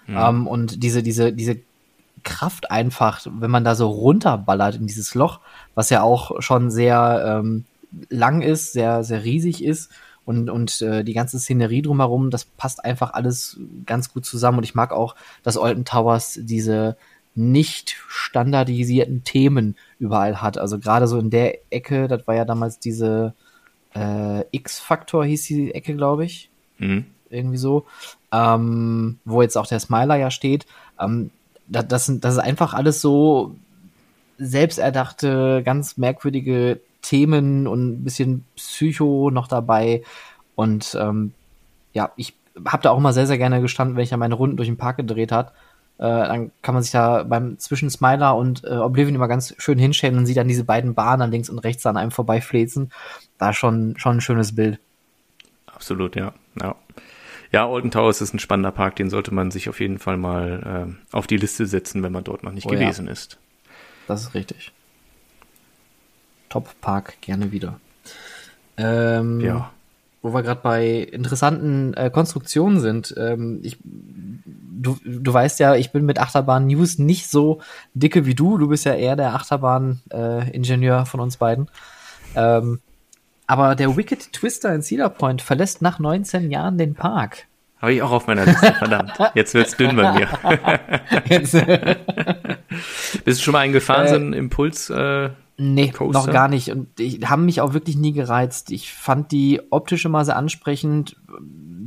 Mhm. Ähm, und diese, diese, diese Kraft einfach, wenn man da so runterballert in dieses Loch, was ja auch schon sehr ähm, lang ist, sehr, sehr riesig ist und, und äh, die ganze Szenerie drumherum, das passt einfach alles ganz gut zusammen. Und ich mag auch, dass Alton Towers diese, nicht standardisierten Themen überall hat. Also gerade so in der Ecke, das war ja damals diese äh, X-Faktor hieß die Ecke, glaube ich. Mhm. Irgendwie so. Ähm, wo jetzt auch der Smiler ja steht. Ähm, das, das, sind, das ist einfach alles so selbsterdachte, ganz merkwürdige Themen und ein bisschen Psycho noch dabei. Und ähm, ja, ich habe da auch immer sehr, sehr gerne gestanden, wenn ich da meine Runden durch den Park gedreht hat, äh, dann kann man sich da beim zwischen Smiler und äh, Oblivion immer ganz schön hinstellen und sieht dann diese beiden Bahnen links und rechts an einem vorbeifläzen. Da schon, schon ein schönes Bild. Absolut, ja. Ja, ja Olden Towers ist ein spannender Park, den sollte man sich auf jeden Fall mal äh, auf die Liste setzen, wenn man dort noch nicht oh, gewesen ja. ist. Das ist richtig. Top Park, gerne wieder. Ähm, ja. Wo wir gerade bei interessanten äh, Konstruktionen sind. Ähm, ich du, du weißt ja, ich bin mit Achterbahn-News nicht so dicke wie du. Du bist ja eher der Achterbahn-Ingenieur von uns beiden. Ähm, aber der Wicked Twister in Cedar Point verlässt nach 19 Jahren den Park. Habe ich auch auf meiner Liste, [LAUGHS] verdammt. Jetzt wird's dünn bei mir. [LAUGHS] [LAUGHS] Jetzt, Bist du schon mal eingefahren, äh, so ein Impuls? Äh, nee, Coaster? noch gar nicht. Und die haben mich auch wirklich nie gereizt. Ich fand die optisch immer sehr ansprechend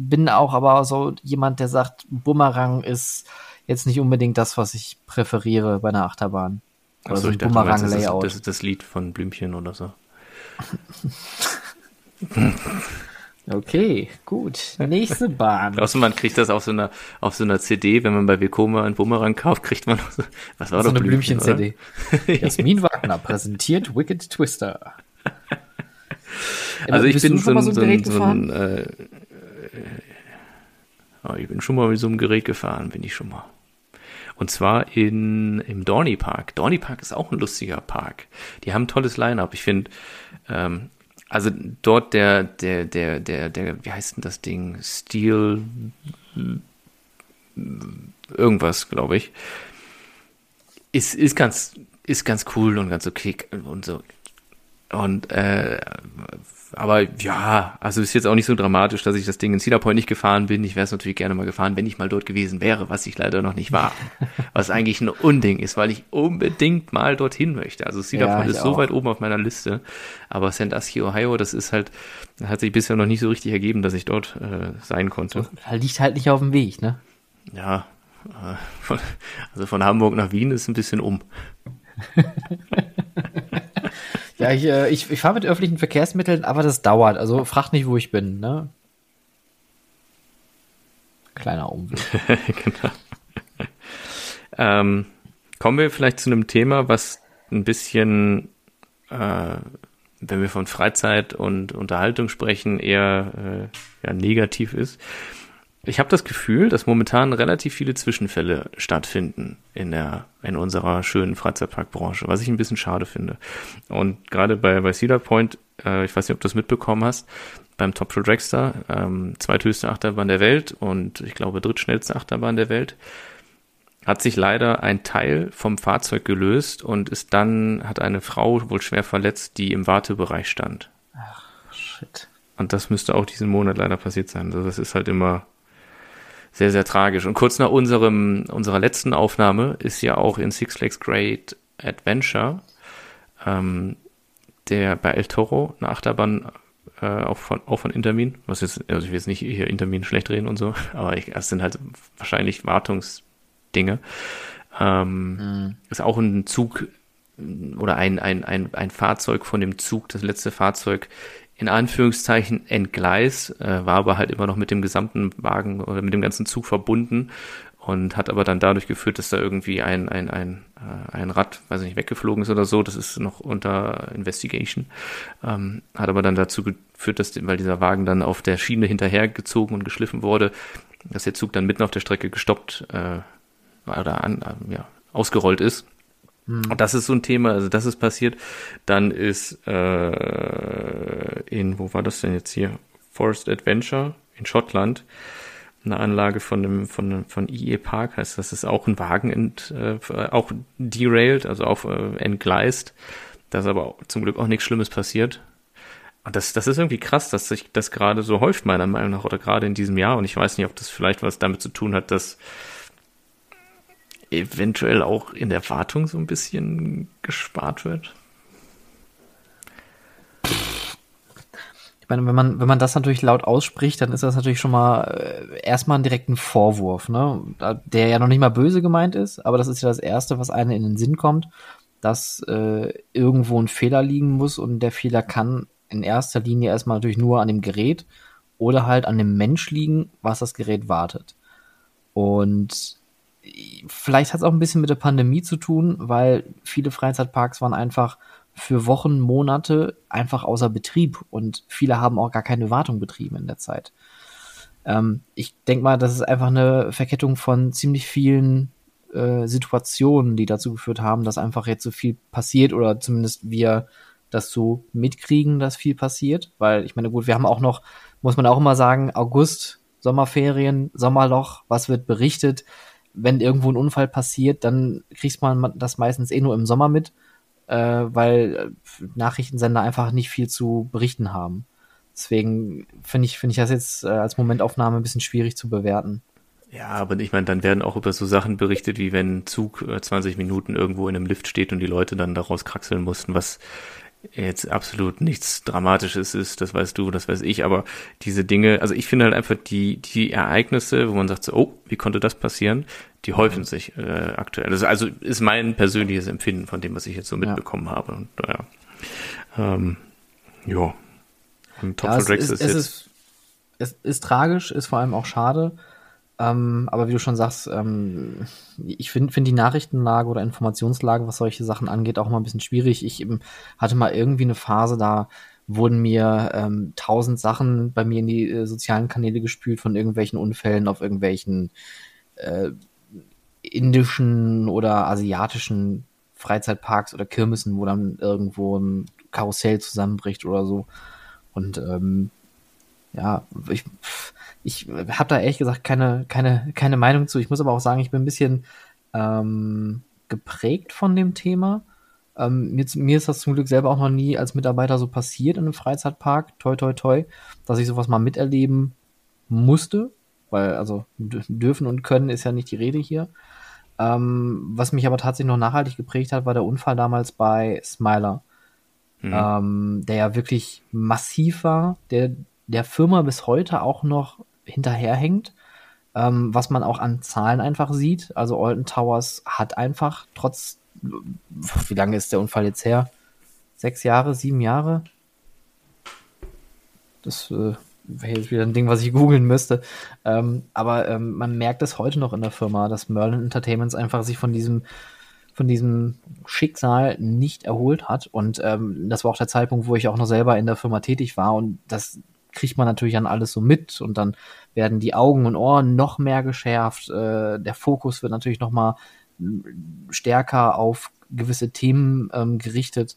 bin auch aber so jemand, der sagt, Bumerang ist jetzt nicht unbedingt das, was ich präferiere bei einer Achterbahn. Oder so ein Bumerang-Layout. Das, das ist das Lied von Blümchen oder so. [LAUGHS] Okay, gut. Nächste Bahn. [LAUGHS] Außer man kriegt das auf so einer, auf so einer CD, wenn man bei Vekoma einen Bumerang kauft, kriegt man so, was war so eine Blümchen-CD. [LAUGHS] Jasmin Wagner präsentiert Wicked Twister. [LAUGHS] Also ich bin so ein, so ein, so ein äh, ja, ich bin schon mal mit so einem Gerät gefahren, bin ich schon mal. Und zwar in, im Dorney Park. Dorney Park ist auch ein lustiger Park. Die haben ein tolles Line-Up. Ich finde, ähm, also dort der, der, der, der, der, wie heißt denn das Ding? Steel, irgendwas, glaube ich. Ist, ist ganz, ist ganz cool und ganz okay und so. Und äh, aber ja, also ist jetzt auch nicht so dramatisch, dass ich das Ding in Cedar Point nicht gefahren bin. Ich wäre es natürlich gerne mal gefahren, wenn ich mal dort gewesen wäre, was ich leider noch nicht war. [LAUGHS] was eigentlich ein Unding ist, weil ich unbedingt mal dorthin möchte. Also Cedar ja, Point ist so weit oben auf meiner Liste. Aber Sandusky, Ohio, das ist halt, hat sich bisher noch nicht so richtig ergeben, dass ich dort äh, sein konnte. Das liegt halt nicht auf dem Weg, ne? Ja, äh, [LAUGHS] von, also von Hamburg nach Wien ist ein bisschen um. [LAUGHS] Ja, ich, äh, ich, ich fahre mit öffentlichen Verkehrsmitteln, aber das dauert. Also frag nicht, wo ich bin, ne? Kleiner Umweg. [LAUGHS] genau. ähm, kommen wir vielleicht zu einem Thema, was ein bisschen, äh, wenn wir von Freizeit und Unterhaltung sprechen, eher äh, ja, negativ ist. Ich habe das Gefühl, dass momentan relativ viele Zwischenfälle stattfinden in der in unserer schönen Freizeitparkbranche, was ich ein bisschen schade finde. Und gerade bei bei Cedar Point, äh, ich weiß nicht, ob du das mitbekommen hast, beim Top Thrill Dragster, ähm, zweithöchste Achterbahn der Welt und ich glaube drittschnellste Achterbahn der Welt, hat sich leider ein Teil vom Fahrzeug gelöst und ist dann hat eine Frau wohl schwer verletzt, die im Wartebereich stand. Ach, shit. Und das müsste auch diesen Monat leider passiert sein. Also das ist halt immer sehr, sehr tragisch. Und kurz nach unserem, unserer letzten Aufnahme ist ja auch in Six Flags Great Adventure ähm, der bei El Toro eine Achterbahn äh, auch von auch von Intermin, was jetzt, also ich will jetzt nicht hier Intermin schlecht reden und so, [LAUGHS] aber ich, das sind halt wahrscheinlich Wartungsdinge. Ähm, mhm. Ist auch ein Zug oder ein, ein, ein, ein Fahrzeug von dem Zug, das letzte Fahrzeug in Anführungszeichen entgleist, äh, war aber halt immer noch mit dem gesamten Wagen oder mit dem ganzen Zug verbunden und hat aber dann dadurch geführt, dass da irgendwie ein, ein, ein, äh, ein Rad, weiß ich nicht, weggeflogen ist oder so, das ist noch unter Investigation, ähm, hat aber dann dazu geführt, dass, weil dieser Wagen dann auf der Schiene hinterhergezogen und geschliffen wurde, dass der Zug dann mitten auf der Strecke gestoppt äh, oder an, äh, ja, ausgerollt ist. Und das ist so ein Thema, also das ist passiert. Dann ist äh, in, wo war das denn jetzt hier? Forest Adventure in Schottland. Eine Anlage von dem von dem, von IE Park heißt das. Ist auch ein Wagen ent, äh, auch derailed also auch äh, entgleist. Da ist aber zum Glück auch nichts Schlimmes passiert. Und das das ist irgendwie krass dass sich das gerade so häuft meiner Meinung nach oder gerade in diesem Jahr. Und ich weiß nicht ob das vielleicht was damit zu tun hat dass eventuell auch in der Wartung so ein bisschen gespart wird? Ich meine, wenn man, wenn man das natürlich laut ausspricht, dann ist das natürlich schon mal äh, erstmal direkt ein Vorwurf, ne? Der ja noch nicht mal böse gemeint ist, aber das ist ja das Erste, was einem in den Sinn kommt, dass äh, irgendwo ein Fehler liegen muss und der Fehler kann in erster Linie erstmal natürlich nur an dem Gerät oder halt an dem Mensch liegen, was das Gerät wartet. Und vielleicht hat es auch ein bisschen mit der Pandemie zu tun, weil viele Freizeitparks waren einfach für Wochen, Monate einfach außer Betrieb und viele haben auch gar keine Wartung betrieben in der Zeit. Ähm, ich denke mal, das ist einfach eine Verkettung von ziemlich vielen äh, Situationen, die dazu geführt haben, dass einfach jetzt so viel passiert oder zumindest wir das so mitkriegen, dass viel passiert. Weil ich meine, gut, wir haben auch noch, muss man auch immer sagen, August, Sommerferien, Sommerloch, was wird berichtet? Wenn irgendwo ein Unfall passiert, dann kriegt man das meistens eh nur im Sommer mit, äh, weil äh, Nachrichtensender einfach nicht viel zu berichten haben. Deswegen finde ich, finde ich das jetzt äh, als Momentaufnahme ein bisschen schwierig zu bewerten. Ja, aber ich meine, dann werden auch über so Sachen berichtet, wie wenn ein Zug 20 äh, Minuten irgendwo in einem Lift steht und die Leute dann daraus kraxeln mussten, was jetzt absolut nichts Dramatisches ist, das weißt du, das weiß ich, aber diese Dinge, also ich finde halt einfach die, die Ereignisse, wo man sagt so, oh, wie konnte das passieren, die häufen sich äh, aktuell. Also, also ist mein persönliches Empfinden von dem, was ich jetzt so mitbekommen ja. habe. Und. Ähm, ja. Und Top ja, es, ist, ist, es ist, es ist tragisch, ist vor allem auch schade. Ähm, aber wie du schon sagst, ähm, ich finde find die Nachrichtenlage oder Informationslage, was solche Sachen angeht, auch mal ein bisschen schwierig. Ich eben hatte mal irgendwie eine Phase, da wurden mir ähm, tausend Sachen bei mir in die äh, sozialen Kanäle gespült von irgendwelchen Unfällen auf irgendwelchen äh, indischen oder asiatischen Freizeitparks oder Kirmessen, wo dann irgendwo ein Karussell zusammenbricht oder so. Und ähm, ja, ich, ich habe da ehrlich gesagt keine, keine, keine Meinung zu. Ich muss aber auch sagen, ich bin ein bisschen ähm, geprägt von dem Thema. Ähm, mir, mir, ist das zum Glück selber auch noch nie als Mitarbeiter so passiert in einem Freizeitpark, toi toi toi, dass ich sowas mal miterleben musste, weil also dürfen und können ist ja nicht die Rede hier. Ähm, was mich aber tatsächlich noch nachhaltig geprägt hat, war der Unfall damals bei Smiler, mhm. ähm, der ja wirklich massiv war, der der Firma bis heute auch noch hinterherhängt, ähm, was man auch an Zahlen einfach sieht. Also Alton Towers hat einfach trotz, wie lange ist der Unfall jetzt her? Sechs Jahre, sieben Jahre? Das äh, wäre jetzt wieder ein Ding, was ich googeln müsste. Ähm, aber ähm, man merkt es heute noch in der Firma, dass Merlin Entertainments einfach sich von diesem von diesem Schicksal nicht erholt hat. Und ähm, das war auch der Zeitpunkt, wo ich auch noch selber in der Firma tätig war. Und das kriegt man natürlich an alles so mit und dann werden die Augen und Ohren noch mehr geschärft. Äh, der Fokus wird natürlich noch mal stärker auf gewisse Themen ähm, gerichtet.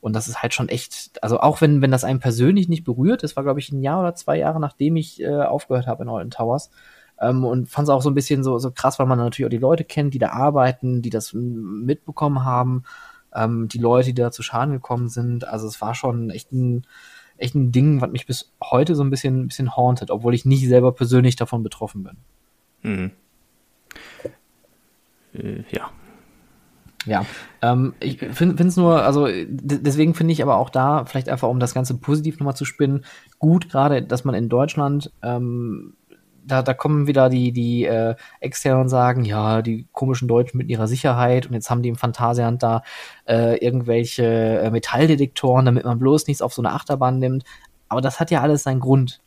Und das ist halt schon echt, also auch wenn, wenn das einen persönlich nicht berührt, das war, glaube ich, ein Jahr oder zwei Jahre, nachdem ich äh, aufgehört habe in Alton Towers. Ähm, und fand es auch so ein bisschen so, so krass, weil man natürlich auch die Leute kennt, die da arbeiten, die das mitbekommen haben, ähm, die Leute, die da zu Schaden gekommen sind. Also es war schon echt ein, echt ein Ding, was mich bis heute so ein bisschen, ein bisschen hauntet, obwohl ich nicht selber persönlich davon betroffen bin. Mhm. Äh, ja, ja, ähm, ich finde es nur, also deswegen finde ich aber auch da, vielleicht einfach um das Ganze positiv nochmal zu spinnen, gut gerade, dass man in Deutschland, ähm, da, da kommen wieder die, die äh, Externen und sagen, ja, die komischen Deutschen mit ihrer Sicherheit und jetzt haben die im Phantasialand da äh, irgendwelche äh, Metalldetektoren, damit man bloß nichts auf so eine Achterbahn nimmt. Aber das hat ja alles seinen Grund.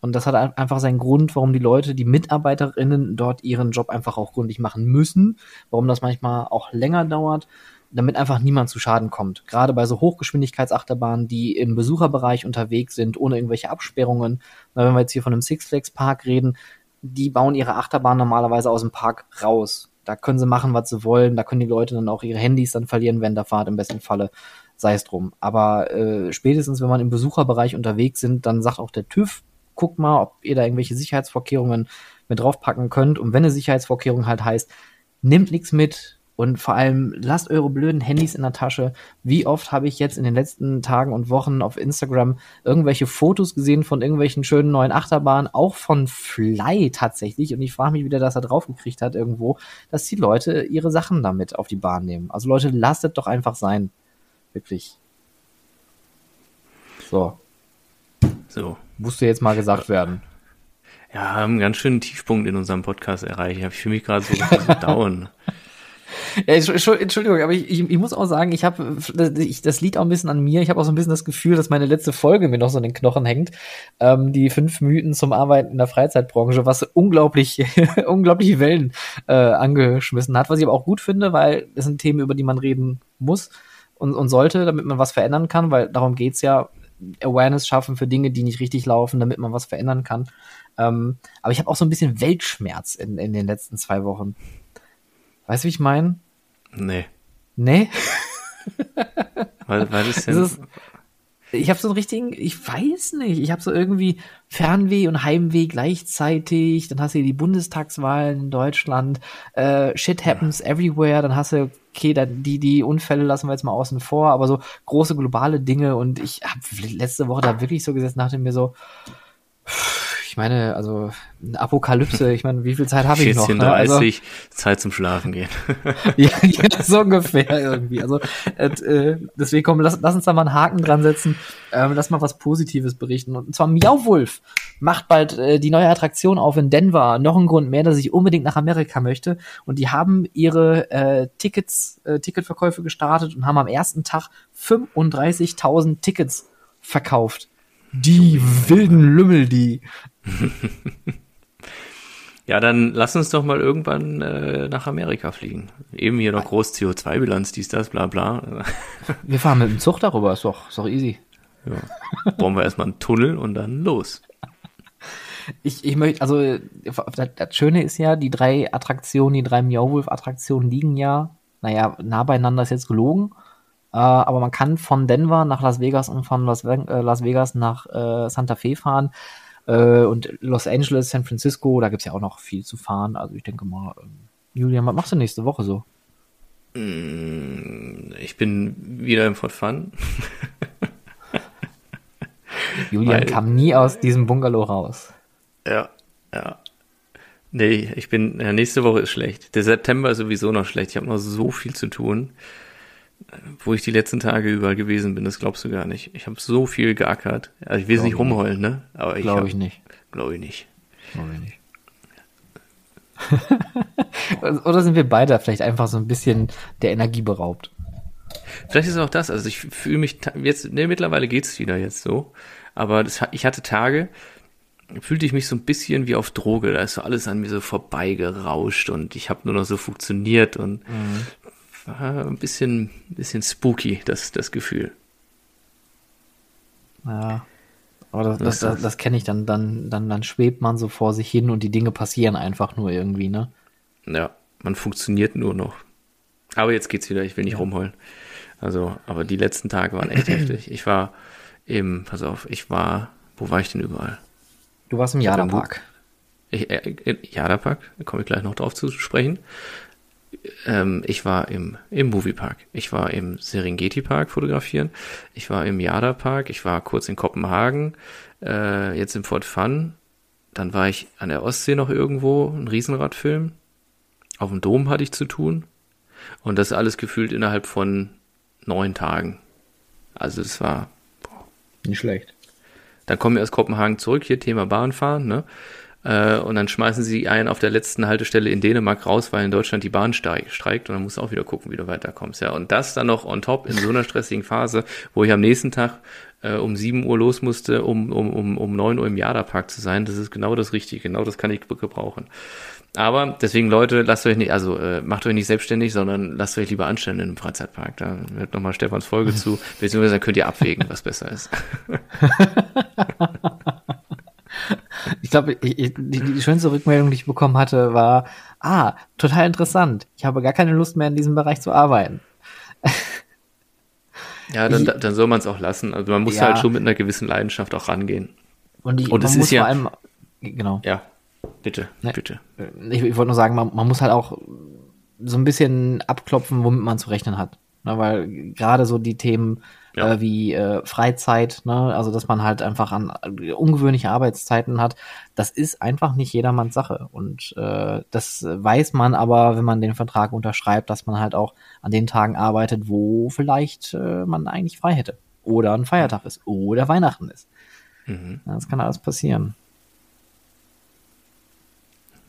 Und das hat einfach seinen Grund, warum die Leute, die Mitarbeiterinnen dort ihren Job einfach auch gründlich machen müssen, warum das manchmal auch länger dauert, damit einfach niemand zu Schaden kommt. Gerade bei so Hochgeschwindigkeitsachterbahnen, die im Besucherbereich unterwegs sind, ohne irgendwelche Absperrungen. wenn wir jetzt hier von einem Six Flags Park reden, die bauen ihre Achterbahn normalerweise aus dem Park raus. Da können sie machen, was sie wollen. Da können die Leute dann auch ihre Handys dann verlieren während der Fahrt im besten Falle. Sei es drum. Aber äh, spätestens, wenn man im Besucherbereich unterwegs sind, dann sagt auch der TÜV, guckt mal, ob ihr da irgendwelche Sicherheitsvorkehrungen mit draufpacken könnt. Und wenn eine Sicherheitsvorkehrung halt heißt, nimmt nichts mit und vor allem lasst eure blöden Handys in der Tasche. Wie oft habe ich jetzt in den letzten Tagen und Wochen auf Instagram irgendwelche Fotos gesehen von irgendwelchen schönen neuen Achterbahnen, auch von Fly tatsächlich. Und ich frage mich, wie der das da drauf gekriegt hat irgendwo, dass die Leute ihre Sachen damit auf die Bahn nehmen. Also Leute, lasst es doch einfach sein. Wirklich. So. So. Musste jetzt mal gesagt werden. Ja, haben einen ganz schönen Tiefpunkt in unserem Podcast erreicht. Ich fühle mich gerade so, so down. [LAUGHS] Ja, Entschuldigung, aber ich, ich, ich muss auch sagen, ich habe das liegt auch ein bisschen an mir. Ich habe auch so ein bisschen das Gefühl, dass meine letzte Folge mir noch so in den Knochen hängt. Ähm, die fünf Mythen zum Arbeiten in der Freizeitbranche, was unglaublich, [LAUGHS] unglaubliche Wellen äh, angeschmissen hat. Was ich aber auch gut finde, weil das sind Themen, über die man reden muss und, und sollte, damit man was verändern kann, weil darum geht's ja Awareness schaffen für Dinge, die nicht richtig laufen, damit man was verändern kann. Ähm, aber ich habe auch so ein bisschen Weltschmerz in, in den letzten zwei Wochen. Weißt du, wie ich meine? Nee. Nee? [LAUGHS] weil, weil denn? Ist, ich habe so einen richtigen, ich weiß nicht, ich habe so irgendwie Fernweh und Heimweh gleichzeitig. Dann hast du die Bundestagswahlen in Deutschland. Äh, shit happens everywhere. Dann hast du, okay, dann die, die Unfälle lassen wir jetzt mal außen vor, aber so große globale Dinge. Und ich habe letzte Woche da wirklich so gesessen, dachte mir so, ich meine, also eine Apokalypse, [LAUGHS] ich meine, wie viel Zeit habe ich noch? 14.30 ne? also, Zeit zum Schlafen gehen. [LAUGHS] ja, ja, so ungefähr irgendwie. Also äh, deswegen komm, lass, lass uns da mal einen Haken dran setzen. Ähm, lass mal was Positives berichten. Und zwar Miauwolf macht bald äh, die neue Attraktion auf in Denver. Noch ein Grund mehr, dass ich unbedingt nach Amerika möchte. Und die haben ihre äh, Tickets, äh, Ticketverkäufe gestartet und haben am ersten Tag 35.000 Tickets verkauft. Die wilden Lümmel, die. Ja, dann lass uns doch mal irgendwann äh, nach Amerika fliegen. Eben hier noch groß CO2-Bilanz, dies, das, bla bla. [LAUGHS] wir fahren mit dem Zug darüber, ist doch, ist doch easy. Ja. Brauchen wir erstmal einen Tunnel und dann los. Ich, ich möchte, also das, Schöne ist ja, die drei Attraktionen, die drei Meowwolf-Attraktionen liegen ja, naja, nah beieinander ist jetzt gelogen, äh, aber man kann von Denver nach Las Vegas und von Las, äh, Las Vegas nach äh, Santa Fe fahren. Äh, und Los Angeles, San Francisco, da gibt's ja auch noch viel zu fahren. Also ich denke mal, ähm, Julian, was machst du nächste Woche so? Mm, ich bin wieder im Fort Fun. [LAUGHS] Julian Weil, kam nie aus diesem Bungalow raus. Ja, ja. Nee, ich bin, ja, nächste Woche ist schlecht. Der September ist sowieso noch schlecht. Ich habe noch so viel zu tun wo ich die letzten Tage überall gewesen bin, das glaubst du gar nicht. Ich habe so viel geackert. Also ich will nicht rumheulen, ne? Aber ich glaube ich nicht. Glaube ich nicht. Glaube ich nicht. [LAUGHS] Oder sind wir beide vielleicht einfach so ein bisschen der Energie beraubt? Vielleicht ist es auch das. Also ich fühle mich jetzt, ne, mittlerweile geht's wieder jetzt so. Aber das, ich hatte Tage, fühlte ich mich so ein bisschen wie auf Droge. Da ist so alles an mir so vorbeigerauscht und ich habe nur noch so funktioniert und mhm war ein bisschen, bisschen spooky, das, das Gefühl. Ja. Aber das, das, das, das kenne ich dann, dann, dann, dann schwebt man so vor sich hin und die Dinge passieren einfach nur irgendwie, ne? Ja, man funktioniert nur noch. Aber jetzt geht's wieder, ich will nicht ja. rumheulen. Also, aber die letzten Tage waren echt [CLEARS THROAT] heftig. Ich war im, pass auf, ich war, wo war ich denn überall? Du warst im Jada-Park. Äh, Jada-Park, da komme ich gleich noch drauf zu sprechen. Ähm, ich war im, im Moviepark. Ich war im Serengeti Park fotografieren. Ich war im Jada Park. Ich war kurz in Kopenhagen. Äh, jetzt im Fort Fun. Dann war ich an der Ostsee noch irgendwo, ein Riesenradfilm. Auf dem Dom hatte ich zu tun. Und das alles gefühlt innerhalb von neun Tagen. Also es war boah. nicht schlecht. Dann kommen wir aus Kopenhagen zurück, hier Thema Bahnfahren, ne? Äh, und dann schmeißen sie einen auf der letzten Haltestelle in Dänemark raus, weil in Deutschland die Bahn streikt und dann musst du auch wieder gucken, wie du weiterkommst. Ja, und das dann noch on top in so einer stressigen Phase, wo ich am nächsten Tag äh, um 7 Uhr los musste, um, um, um, um 9 Uhr im Jada-Park zu sein. Das ist genau das Richtige, genau das kann ich gebrauchen. Aber deswegen, Leute, lasst euch nicht, also äh, macht euch nicht selbstständig, sondern lasst euch lieber anstellen im Freizeitpark. Da hört nochmal Stefans Folge zu, [LAUGHS] beziehungsweise dann könnt ihr abwägen, was besser ist. [LAUGHS] ich glaube, die, die schönste Rückmeldung, die ich bekommen hatte, war, ah, total interessant. Ich habe gar keine Lust mehr in diesem Bereich zu arbeiten. [LAUGHS] ja, dann, dann soll man es auch lassen. Also man muss ja. halt schon mit einer gewissen Leidenschaft auch rangehen. Und, die, Und es ist ja, vor allem, genau. Ja, Bitte, nee, bitte. Ich, ich wollte nur sagen, man, man, muss halt auch so ein bisschen abklopfen, womit man zu rechnen hat. Ne, weil gerade so die Themen ja. äh, wie äh, Freizeit, ne, also dass man halt einfach an äh, ungewöhnliche Arbeitszeiten hat, das ist einfach nicht jedermanns Sache. Und äh, das weiß man aber, wenn man den Vertrag unterschreibt, dass man halt auch an den Tagen arbeitet, wo vielleicht äh, man eigentlich frei hätte. Oder ein Feiertag ist. Oder Weihnachten ist. Mhm. Das kann alles passieren.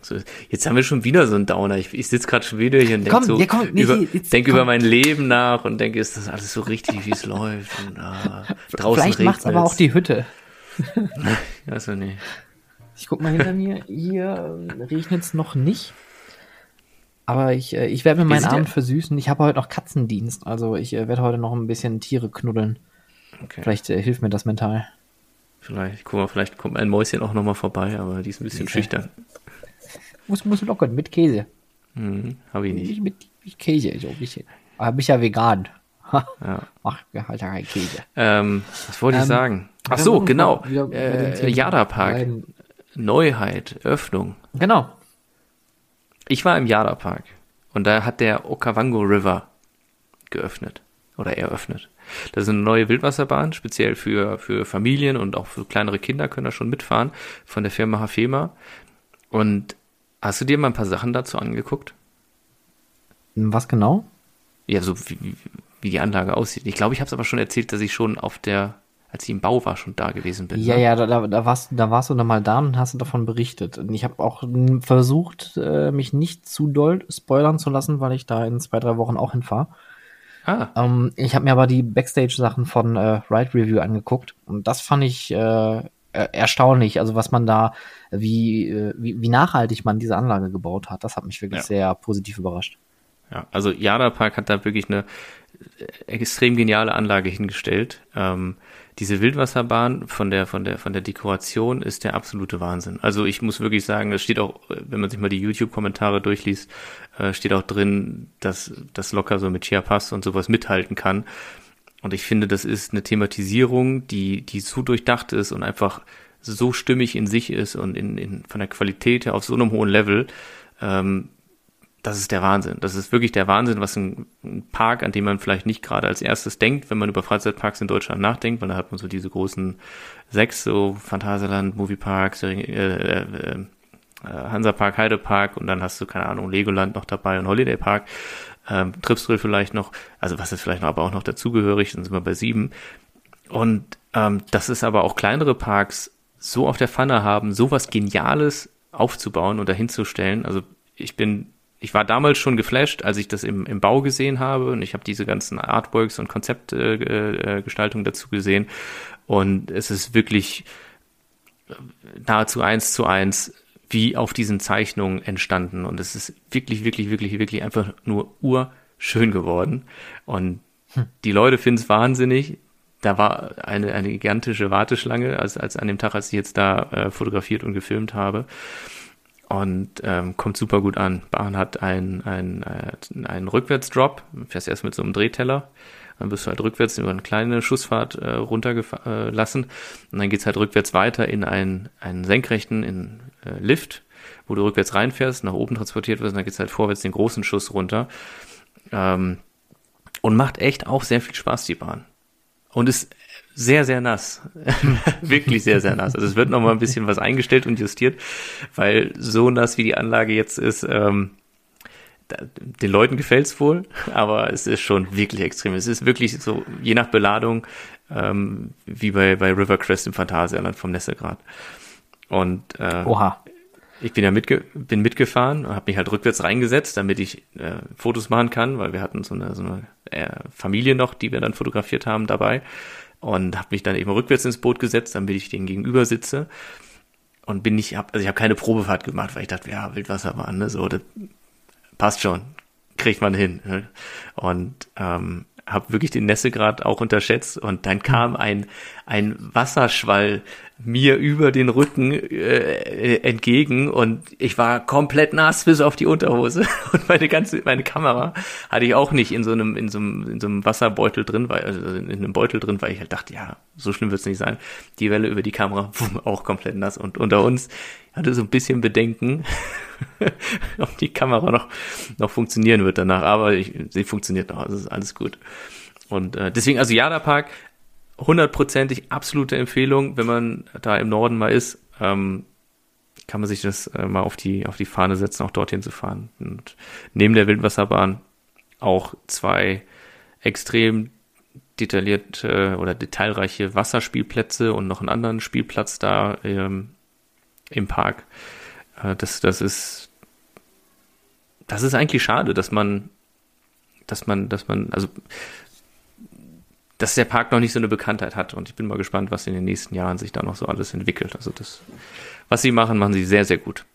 So, jetzt haben wir schon wieder so einen Downer. Ich, ich sitze gerade schon wieder hier und denke so ja, komm, nee, über, jetzt, denk über mein Leben nach und denke, ist das alles so richtig, wie es [LAUGHS] läuft? Und, ah, draußen Vielleicht macht's aber auch die Hütte. [LAUGHS] also nee. Ich guck mal hinter mir. Hier regnet's noch nicht. Aber ich, äh, ich werde mir meinen Abend versüßen. Ich habe heute noch Katzendienst. Also ich äh, werde heute noch ein bisschen Tiere knuddeln. Okay. Vielleicht äh, hilft mir das mental. Vielleicht, guck mal, vielleicht kommt ein Mäuschen auch nochmal vorbei, aber die ist ein bisschen Sicher. schüchtern. Muss, muss lockern mit Käse. Hm, hab ich nicht. Mit, mit Käse, so ein bisschen. Aber bin ich ja vegan. [LAUGHS] ja. Mach halt kein Käse. Ähm, was wollte ich ähm, sagen? Ach so, genau. Äh, Jada Park. Neuheit, Öffnung. Genau. Ich war im Jada Park und da hat der Okavango River geöffnet oder eröffnet. Das ist eine neue Wildwasserbahn, speziell für, für Familien und auch für kleinere Kinder können da schon mitfahren, von der Firma Hafema. Und Hast du dir mal ein paar Sachen dazu angeguckt? Was genau? Ja, so wie, wie die Anlage aussieht. Ich glaube, ich habe es aber schon erzählt, dass ich schon auf der, als ich im Bau war, schon da gewesen bin. Ja, ne? ja, da, da, warst, da warst du dann mal da und hast du davon berichtet. Und ich habe auch versucht, äh, mich nicht zu doll spoilern zu lassen, weil ich da in zwei, drei Wochen auch hinfahre. Ah. Ähm, ich habe mir aber die Backstage-Sachen von äh, Ride Review angeguckt und das fand ich äh, erstaunlich. Also was man da wie, äh, wie, wie nachhaltig man diese Anlage gebaut hat. Das hat mich wirklich ja. sehr positiv überrascht. Ja, also Jada Park hat da wirklich eine äh, extrem geniale Anlage hingestellt. Ähm, diese Wildwasserbahn von der, von der, von der Dekoration ist der absolute Wahnsinn. Also ich muss wirklich sagen, es steht auch, wenn man sich mal die YouTube-Kommentare durchliest, äh, steht auch drin, dass das locker so mit Chiapas und sowas mithalten kann. Und ich finde, das ist eine Thematisierung, die, die so durchdacht ist und einfach so stimmig in sich ist und in, in, von der Qualität her auf so einem hohen Level, ähm, das ist der Wahnsinn. Das ist wirklich der Wahnsinn, was ein, ein, Park, an dem man vielleicht nicht gerade als erstes denkt, wenn man über Freizeitparks in Deutschland nachdenkt, weil da hat man so diese großen sechs, so Phantasialand, Movieparks, äh, äh, äh, Hansapark, Heidepark und dann hast du, keine Ahnung, Legoland noch dabei und Holiday Park, ähm, Tripsdrill vielleicht noch, also was ist vielleicht noch, aber auch noch dazugehörig, dann sind wir bei sieben. Und ähm, das ist aber auch kleinere Parks so auf der Pfanne haben, so was Geniales aufzubauen und dahinzustellen. Also ich bin, ich war damals schon geflasht, als ich das im, im Bau gesehen habe und ich habe diese ganzen Artworks und Konzeptgestaltungen äh, äh, dazu gesehen und es ist wirklich nahezu eins zu eins wie auf diesen Zeichnungen entstanden und es ist wirklich, wirklich, wirklich, wirklich einfach nur urschön geworden und hm. die Leute finden es wahnsinnig, da war eine, eine gigantische Warteschlange, als, als an dem Tag, als ich jetzt da äh, fotografiert und gefilmt habe. Und ähm, kommt super gut an. Bahn hat einen, einen, äh, einen Rückwärtsdrop, fährst erst mit so einem Drehteller, dann wirst du halt rückwärts über eine kleine Schussfahrt äh, runtergelassen äh, und dann geht's halt rückwärts weiter in einen, einen senkrechten in, äh, Lift, wo du rückwärts reinfährst, nach oben transportiert wirst und dann geht's halt vorwärts den großen Schuss runter. Ähm, und macht echt auch sehr viel Spaß, die Bahn. Und ist sehr, sehr nass. [LAUGHS] Wirklich sehr, sehr nass. Also es wird noch mal ein bisschen was eingestellt und justiert, weil so nass wie die Anlage jetzt ist, ähm, den Leuten gefällt's wohl, aber es ist schon wirklich extrem. Es ist wirklich so, je nach Beladung, ähm, wie bei, bei Rivercrest im Phantasialand vom Nesselgrad. Und äh, Oha. ich bin ja mitge bin mitgefahren und habe mich halt rückwärts reingesetzt, damit ich äh, Fotos machen kann, weil wir hatten so eine, so eine äh, Familie noch, die wir dann fotografiert haben dabei und habe mich dann eben rückwärts ins Boot gesetzt, damit ich den gegenüber sitze und bin nicht, hab, also ich habe keine Probefahrt gemacht, weil ich dachte, ja, Wildwasserbahn, ne, so, das passt schon, kriegt man hin. Ne? Und ähm, habe wirklich den Nesselgrad auch unterschätzt und dann kam ein, ein Wasserschwall mir über den Rücken äh, entgegen und ich war komplett nass bis auf die Unterhose [LAUGHS] und meine ganze meine Kamera hatte ich auch nicht in so einem in so einem, in so einem Wasserbeutel drin, weil also in einem Beutel drin, weil ich halt dachte, ja, so schlimm wird's nicht sein. Die Welle über die Kamera boom, auch komplett nass und unter uns hatte so ein bisschen Bedenken, [LAUGHS] ob die Kamera noch noch funktionieren wird danach, aber ich, sie funktioniert noch, also ist alles gut. Und äh, deswegen also Jada Park hundertprozentig absolute Empfehlung, wenn man da im Norden mal ist, ähm, kann man sich das äh, mal auf die, auf die Fahne setzen, auch dorthin zu fahren. Und neben der Wildwasserbahn auch zwei extrem detaillierte oder detailreiche Wasserspielplätze und noch einen anderen Spielplatz da ähm, im Park. Äh, das, das ist, das ist eigentlich schade, dass man, dass man, dass man, also dass der Park noch nicht so eine Bekanntheit hat. Und ich bin mal gespannt, was in den nächsten Jahren sich da noch so alles entwickelt. Also das, was sie machen, machen sie sehr, sehr gut.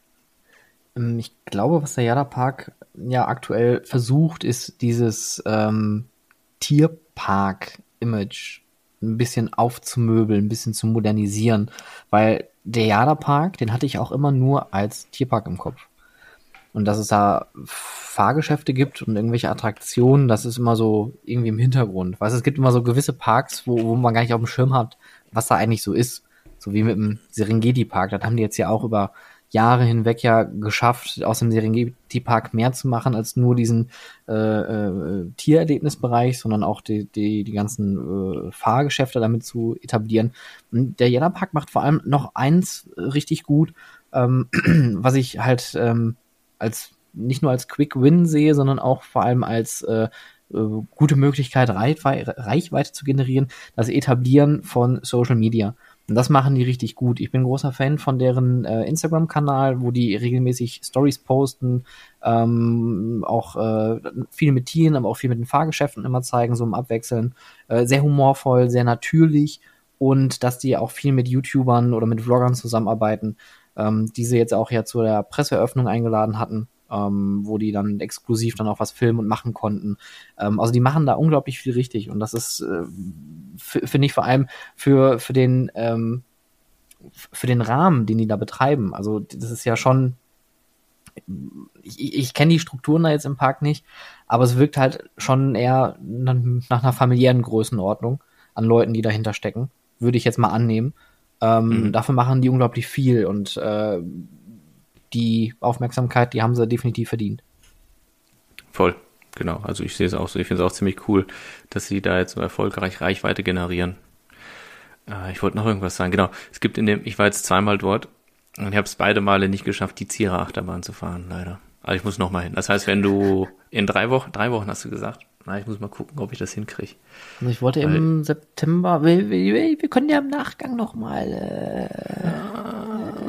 Ähm, ich glaube, was der Jada Park ja aktuell versucht, ist dieses ähm, Tierpark-Image ein bisschen aufzumöbeln, ein bisschen zu modernisieren. Weil der Jada Park, den hatte ich auch immer nur als Tierpark im Kopf. Und dass es da Fahrgeschäfte gibt und irgendwelche Attraktionen, das ist immer so irgendwie im Hintergrund. Weißt du, es gibt immer so gewisse Parks, wo, wo man gar nicht auf dem Schirm hat, was da eigentlich so ist. So wie mit dem Serengeti-Park. Das haben die jetzt ja auch über Jahre hinweg ja geschafft, aus dem Serengeti-Park mehr zu machen als nur diesen äh, äh, Tiererlebnisbereich, sondern auch die, die, die ganzen äh, Fahrgeschäfte damit zu etablieren. Und der Jena-Park macht vor allem noch eins richtig gut, ähm, [CLEARS THROAT] was ich halt ähm, als nicht nur als Quick Win sehe, sondern auch vor allem als äh, äh, gute Möglichkeit, Reichweite, Reichweite zu generieren, das Etablieren von Social Media. Und das machen die richtig gut. Ich bin großer Fan von deren äh, Instagram-Kanal, wo die regelmäßig Stories posten, ähm, auch äh, viel mit Tieren, aber auch viel mit den Fahrgeschäften immer zeigen, so im Abwechseln. Äh, sehr humorvoll, sehr natürlich und dass die auch viel mit YouTubern oder mit Vloggern zusammenarbeiten ähm, die sie jetzt auch ja zu der Presseeröffnung eingeladen hatten, ähm, wo die dann exklusiv dann auch was filmen und machen konnten. Ähm, also die machen da unglaublich viel richtig und das ist, äh, finde ich vor allem für, für den, ähm, für den Rahmen, den die da betreiben. Also das ist ja schon, ich, ich kenne die Strukturen da jetzt im Park nicht, aber es wirkt halt schon eher nach, nach einer familiären Größenordnung an Leuten, die dahinter stecken, würde ich jetzt mal annehmen. Ähm, mhm. Dafür machen die unglaublich viel und äh, die Aufmerksamkeit, die haben sie definitiv verdient. Voll, genau. Also ich sehe es auch so. Ich finde es auch ziemlich cool, dass sie da jetzt so erfolgreich Reichweite generieren. Äh, ich wollte noch irgendwas sagen. Genau. Es gibt in dem, ich war jetzt zweimal dort und ich habe es beide Male nicht geschafft, die Zierer Achterbahn zu fahren, leider. Aber ich muss noch mal hin. Das heißt, wenn du in drei Wochen, drei Wochen hast du gesagt, na, ich muss mal gucken, ob ich das hinkriege. Also ich wollte Weil, im September, wir, wir, wir, können ja im Nachgang noch mal.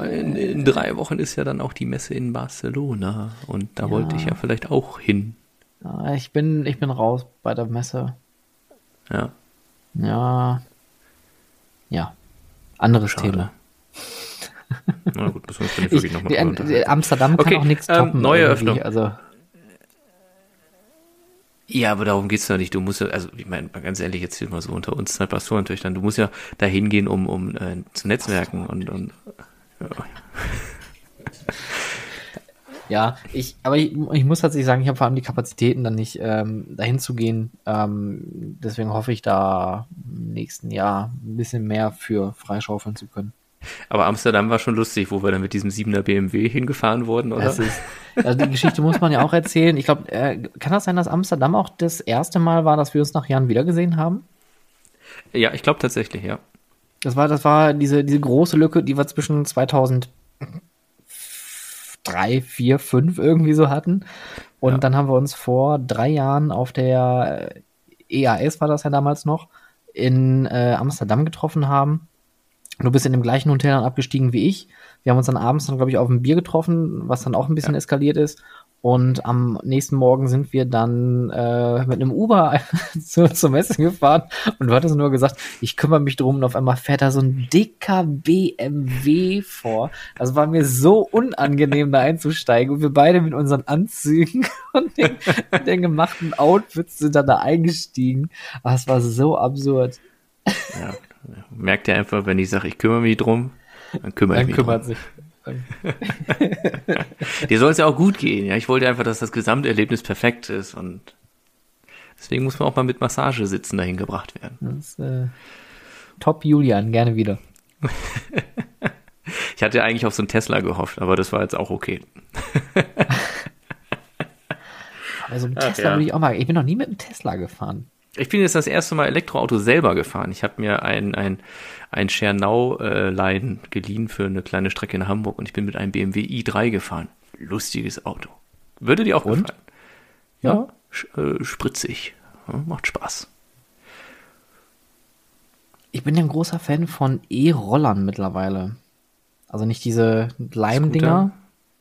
Äh, in, in, drei Wochen ist ja dann auch die Messe in Barcelona und da ja. wollte ich ja vielleicht auch hin. Ja, ich bin, ich bin raus bei der Messe. Ja. Ja. Ja. Anderes Schade. Thema. Na gut, das muss wir wirklich nochmal Amsterdam kann okay, auch nichts ähm, toppen. neue Öffnung. Also Ja, aber darum geht's doch nicht. Du musst ja, also ich meine, ganz ehrlich, jetzt hier mal so unter uns zwei Pastorentöchtern, du musst ja da hingehen, um, um äh, zu netzwerken und, und ja. Ja, ich, aber ich, ich muss tatsächlich sagen, ich habe vor allem die Kapazitäten dann nicht, ähm, dahin zu gehen. Ähm, deswegen hoffe ich da im nächsten Jahr ein bisschen mehr für freischaufeln zu können. Aber Amsterdam war schon lustig, wo wir dann mit diesem 7er BMW hingefahren wurden, oder? Ist, also die Geschichte muss man ja auch erzählen. Ich glaube, äh, kann das sein, dass Amsterdam auch das erste Mal war, dass wir uns nach Jahren wiedergesehen haben? Ja, ich glaube tatsächlich, ja. Das war, das war diese, diese große Lücke, die wir zwischen 2000 drei, vier, fünf irgendwie so hatten. Und ja. dann haben wir uns vor drei Jahren auf der EAS war das ja damals noch, in äh, Amsterdam getroffen haben. Du bist in dem gleichen Hotel dann abgestiegen wie ich. Wir haben uns dann abends dann, glaube ich, auf ein Bier getroffen, was dann auch ein bisschen ja. eskaliert ist. Und am nächsten Morgen sind wir dann äh, mit einem Uber [LAUGHS] zu, zur Messe gefahren. Und du hattest nur gesagt, ich kümmere mich drum. Und auf einmal fährt da so ein dicker BMW vor. Das war mir so unangenehm, da einzusteigen. Und wir beide mit unseren Anzügen [LAUGHS] und den, den gemachten Outfits sind dann da eingestiegen. Aber es war so absurd. Ja, merkt ihr einfach, wenn ich sage, ich kümmere mich drum, dann kümmere dann ich mich kümmert drum. sich. [LAUGHS] Dir soll es ja auch gut gehen. Ja, ich wollte einfach, dass das Gesamterlebnis perfekt ist und deswegen muss man auch mal mit Massage sitzen dahin gebracht werden. Das, äh, top Julian, gerne wieder. [LAUGHS] ich hatte eigentlich auf so einen Tesla gehofft, aber das war jetzt auch okay. [LAUGHS] also einen Tesla ja. würde ich auch mal. Ich bin noch nie mit einem Tesla gefahren. Ich bin jetzt das erste Mal Elektroauto selber gefahren. Ich habe mir ein, ein, ein Schernau-Line geliehen für eine kleine Strecke in Hamburg und ich bin mit einem BMW i3 gefahren. Lustiges Auto. Würde dir auch und? gefallen. Ja, ja äh, spritzig. Ja, macht Spaß. Ich bin ja ein großer Fan von E-Rollern mittlerweile. Also nicht diese Leimdinger,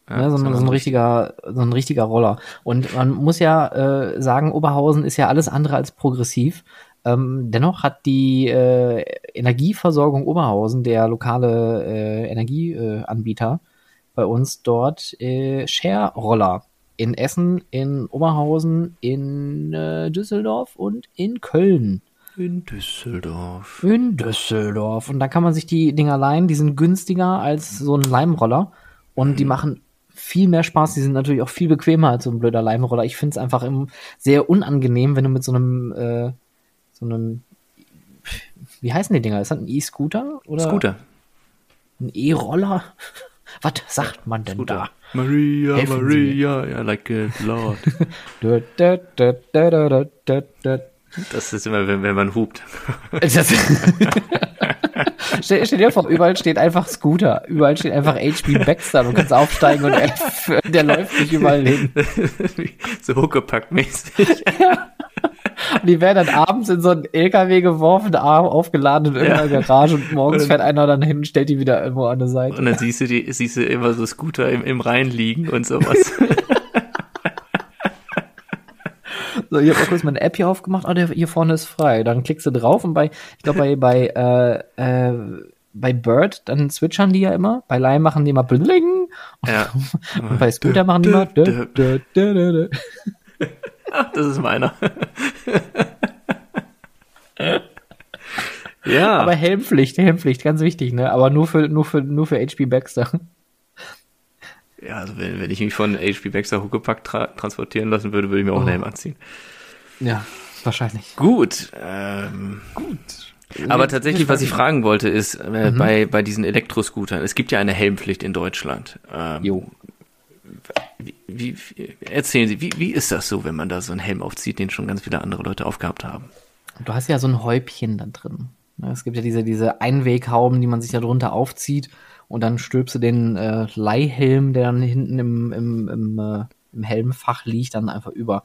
ja, ne, sondern so ein richtiger, so ein richtiger Roller. Und man muss ja äh, sagen, Oberhausen ist ja alles andere als progressiv. Ähm, dennoch hat die äh, Energieversorgung Oberhausen, der lokale äh, Energieanbieter, bei uns dort äh, Share-Roller in Essen, in Oberhausen, in äh, Düsseldorf und in Köln. In Düsseldorf. In Düsseldorf. Und da kann man sich die Dinger leihen, die sind günstiger als so ein Leimroller. Und mhm. die machen viel mehr Spaß. Die sind natürlich auch viel bequemer als so ein blöder Leimroller. Ich finde es einfach sehr unangenehm, wenn du mit so einem, äh, so einem, wie heißen die Dinger? Ist das ein E-Scooter? Scooter. Ein E-Roller? [LAUGHS] Was sagt man denn Scooter. da? Maria, Helfen Maria, I like it, Lord. [LAUGHS] das ist immer, wenn, wenn man hupt. [LAUGHS] stell, stell, dir vor, überall steht einfach Scooter. Überall steht einfach HB Baxter. Du kannst aufsteigen und er, [LAUGHS] der läuft nicht überall hin. so Huckepack-mäßig. ja. Und die werden dann abends in so einen LKW geworfen, aufgeladen in irgendeiner ja. Garage und morgens fährt einer dann hin und stellt die wieder irgendwo an der Seite. Und dann siehst du die, siehst du immer so Scooter im, im Rhein liegen und sowas. [LAUGHS] So, ich habe auch kurz meine App hier aufgemacht. Oh, der hier vorne ist frei. Dann klickst du drauf und bei, ich glaube, bei, bei, äh, äh, bei Bird, dann switchern die ja immer. Bei Lime machen die immer bling. Ja. [LAUGHS] Und bei Scooter machen die immer. Ach, das ist meiner. [LAUGHS] ja. Aber Helmpflicht, Helmpflicht, ganz wichtig, ne? Aber nur für, nur für, nur für HP Baxter. Ja, also wenn, wenn ich mich von HP Baxter Huckepack tra transportieren lassen würde, würde ich mir auch oh. einen Helm anziehen. Ja, wahrscheinlich. Gut. Ähm, Gut. Aber tatsächlich, was ich fragen wollte, ist äh, mhm. bei, bei diesen Elektroscootern, es gibt ja eine Helmpflicht in Deutschland. Ähm, jo. Wie, wie, erzählen Sie, wie, wie ist das so, wenn man da so einen Helm aufzieht, den schon ganz viele andere Leute aufgehabt haben? Du hast ja so ein Häubchen da drin. Es gibt ja diese, diese Einweghauben, die man sich da drunter aufzieht und dann stülpst du den äh, Leihhelm, der dann hinten im, im, im, äh, im Helmfach liegt, dann einfach über.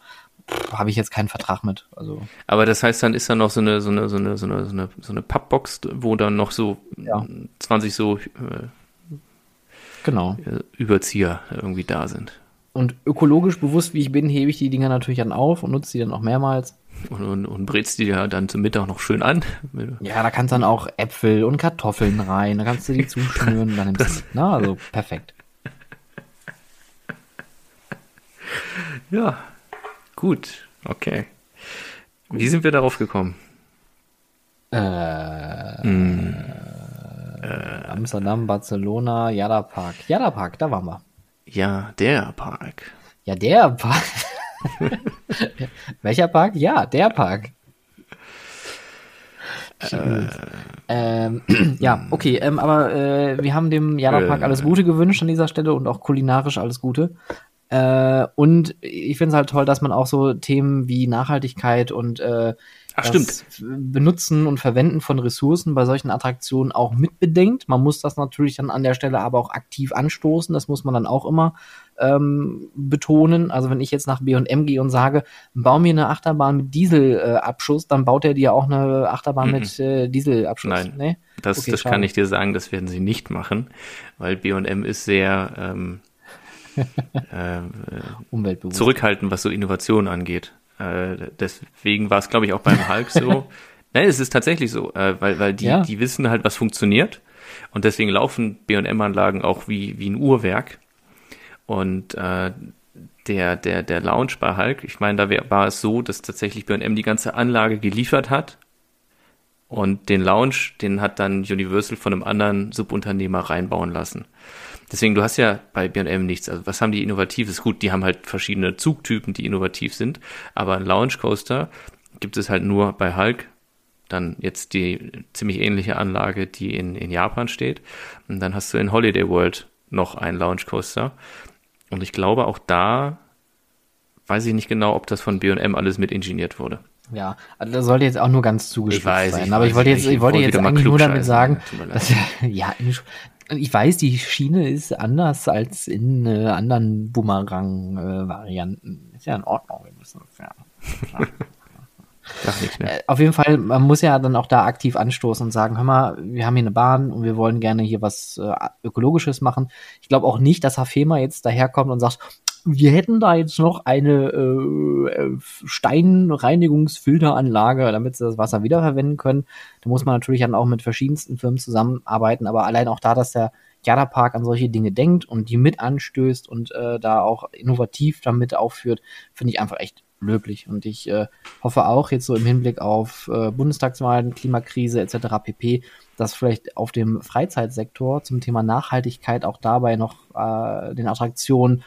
Habe ich jetzt keinen Vertrag mit. Also. Aber das heißt, dann ist da noch so eine, so eine, so eine, so eine, so eine, so eine Pappbox, wo dann noch so ja. 20 so äh, genau. Äh, Überzieher irgendwie da sind. Und ökologisch bewusst, wie ich bin, hebe ich die Dinger natürlich dann auf und nutze die dann auch mehrmals. Und, und, und brätst die ja dann zum Mittag noch schön an. Ja, da kannst du dann auch Äpfel und Kartoffeln rein, da kannst du die [LAUGHS] zuschnüren, dann nimmst du, na, also perfekt. Ja, gut, okay. Wie sind wir darauf gekommen? Äh, hm. äh, Amsterdam, Barcelona, Jada Park. Jada Park, da waren wir. Ja, der Park. Ja, der Park. [LAUGHS] Welcher Park? Ja, der Park. Äh, ähm, [CLEARS THROAT] ja, okay, ähm, aber äh, wir haben dem Jana Park alles Gute gewünscht an dieser Stelle und auch kulinarisch alles Gute. Äh, und ich finde es halt toll, dass man auch so Themen wie Nachhaltigkeit und äh, Ach, stimmt. Benutzen und Verwenden von Ressourcen bei solchen Attraktionen auch mitbedenkt. Man muss das natürlich dann an der Stelle aber auch aktiv anstoßen. Das muss man dann auch immer ähm, betonen. Also wenn ich jetzt nach B&M gehe und sage, bau mir eine Achterbahn mit Dieselabschuss, äh, dann baut er dir auch eine Achterbahn mm -mm. mit äh, Dieselabschuss. Nein, nee? das, okay, das kann ich dir sagen, das werden sie nicht machen, weil B&M ist sehr ähm, [LAUGHS] äh, zurückhaltend, was so Innovation angeht. Äh, deswegen war es, glaube ich, auch beim Hulk so. [LAUGHS] Nein, es ist tatsächlich so, äh, weil, weil die, ja. die wissen halt, was funktioniert. Und deswegen laufen B&M-Anlagen auch wie, wie ein Uhrwerk. Und äh, der, der, der Lounge bei Hulk, ich meine, da war es so, dass tatsächlich B&M die ganze Anlage geliefert hat. Und den Lounge, den hat dann Universal von einem anderen Subunternehmer reinbauen lassen. Deswegen, du hast ja bei B&M nichts. Also was haben die Innovatives? Gut, die haben halt verschiedene Zugtypen, die innovativ sind. Aber ein Lounge Coaster gibt es halt nur bei Hulk. Dann jetzt die ziemlich ähnliche Anlage, die in, in Japan steht. Und dann hast du in Holiday World noch einen Lounge Coaster. Und ich glaube, auch da weiß ich nicht genau, ob das von B&M alles mit ingeniert wurde. Ja, also das sollte jetzt auch nur ganz zugespitzt sein. Ich aber ich wollte jetzt, ich wollte jetzt eigentlich nur damit sagen, dass, [LAUGHS] ja, ich weiß, die Schiene ist anders als in äh, anderen Boomerang-Varianten. Äh, ist ja in Ordnung. Wir müssen, ja, nicht, ne? [LAUGHS] Auf jeden Fall, man muss ja dann auch da aktiv anstoßen und sagen, hör mal, wir haben hier eine Bahn und wir wollen gerne hier was äh, Ökologisches machen. Ich glaube auch nicht, dass Hafema jetzt daherkommt und sagt, wir hätten da jetzt noch eine äh, Steinreinigungsfilteranlage, damit sie das Wasser wiederverwenden können. Da muss man natürlich dann auch mit verschiedensten Firmen zusammenarbeiten, aber allein auch da, dass der Jada Park an solche Dinge denkt und die mit anstößt und äh, da auch innovativ damit aufführt, finde ich einfach echt löblich. Und ich äh, hoffe auch jetzt so im Hinblick auf äh, Bundestagswahlen, Klimakrise etc. pp, dass vielleicht auf dem Freizeitsektor zum Thema Nachhaltigkeit auch dabei noch äh, den Attraktionen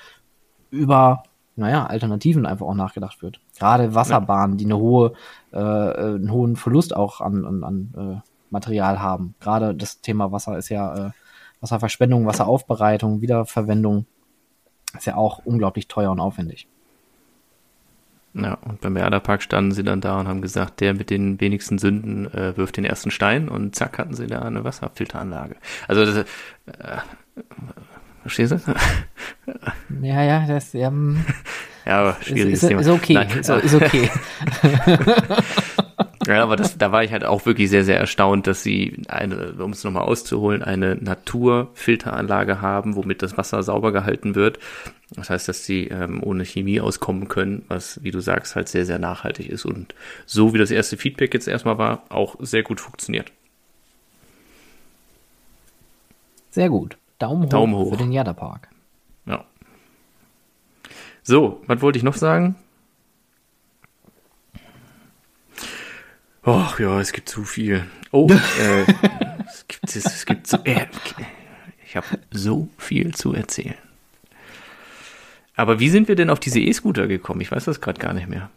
über naja, Alternativen einfach auch nachgedacht wird. Gerade Wasserbahnen, die eine hohe, äh, äh, einen hohen Verlust auch an, an, an äh, Material haben. Gerade das Thema Wasser ist ja äh, Wasserverschwendung, Wasseraufbereitung, Wiederverwendung ist ja auch unglaublich teuer und aufwendig. Ja, und beim Werderpark standen sie dann da und haben gesagt, der mit den wenigsten Sünden äh, wirft den ersten Stein und zack hatten sie da eine Wasserfilteranlage. Also das, äh, Verstehst du? [LAUGHS] Ja, ja, das ähm, [LAUGHS] ja, aber schwieriges ist, Thema. Ist okay, Nein, ist, ist okay. [LAUGHS] ja, aber das, da war ich halt auch wirklich sehr, sehr erstaunt, dass sie eine, um es nochmal auszuholen, eine Naturfilteranlage haben, womit das Wasser sauber gehalten wird. Das heißt, dass sie ähm, ohne Chemie auskommen können, was, wie du sagst, halt sehr, sehr nachhaltig ist und so wie das erste Feedback jetzt erstmal war, auch sehr gut funktioniert. Sehr gut. Daumen hoch, Daumen hoch. für den Jada-Park. Ja. So, was wollte ich noch sagen? Och ja, es gibt zu viel. Oh, [LAUGHS] äh, es gibt, es, es gibt so, äh, ich habe so viel zu erzählen. Aber wie sind wir denn auf diese E-Scooter gekommen? Ich weiß das gerade gar nicht mehr.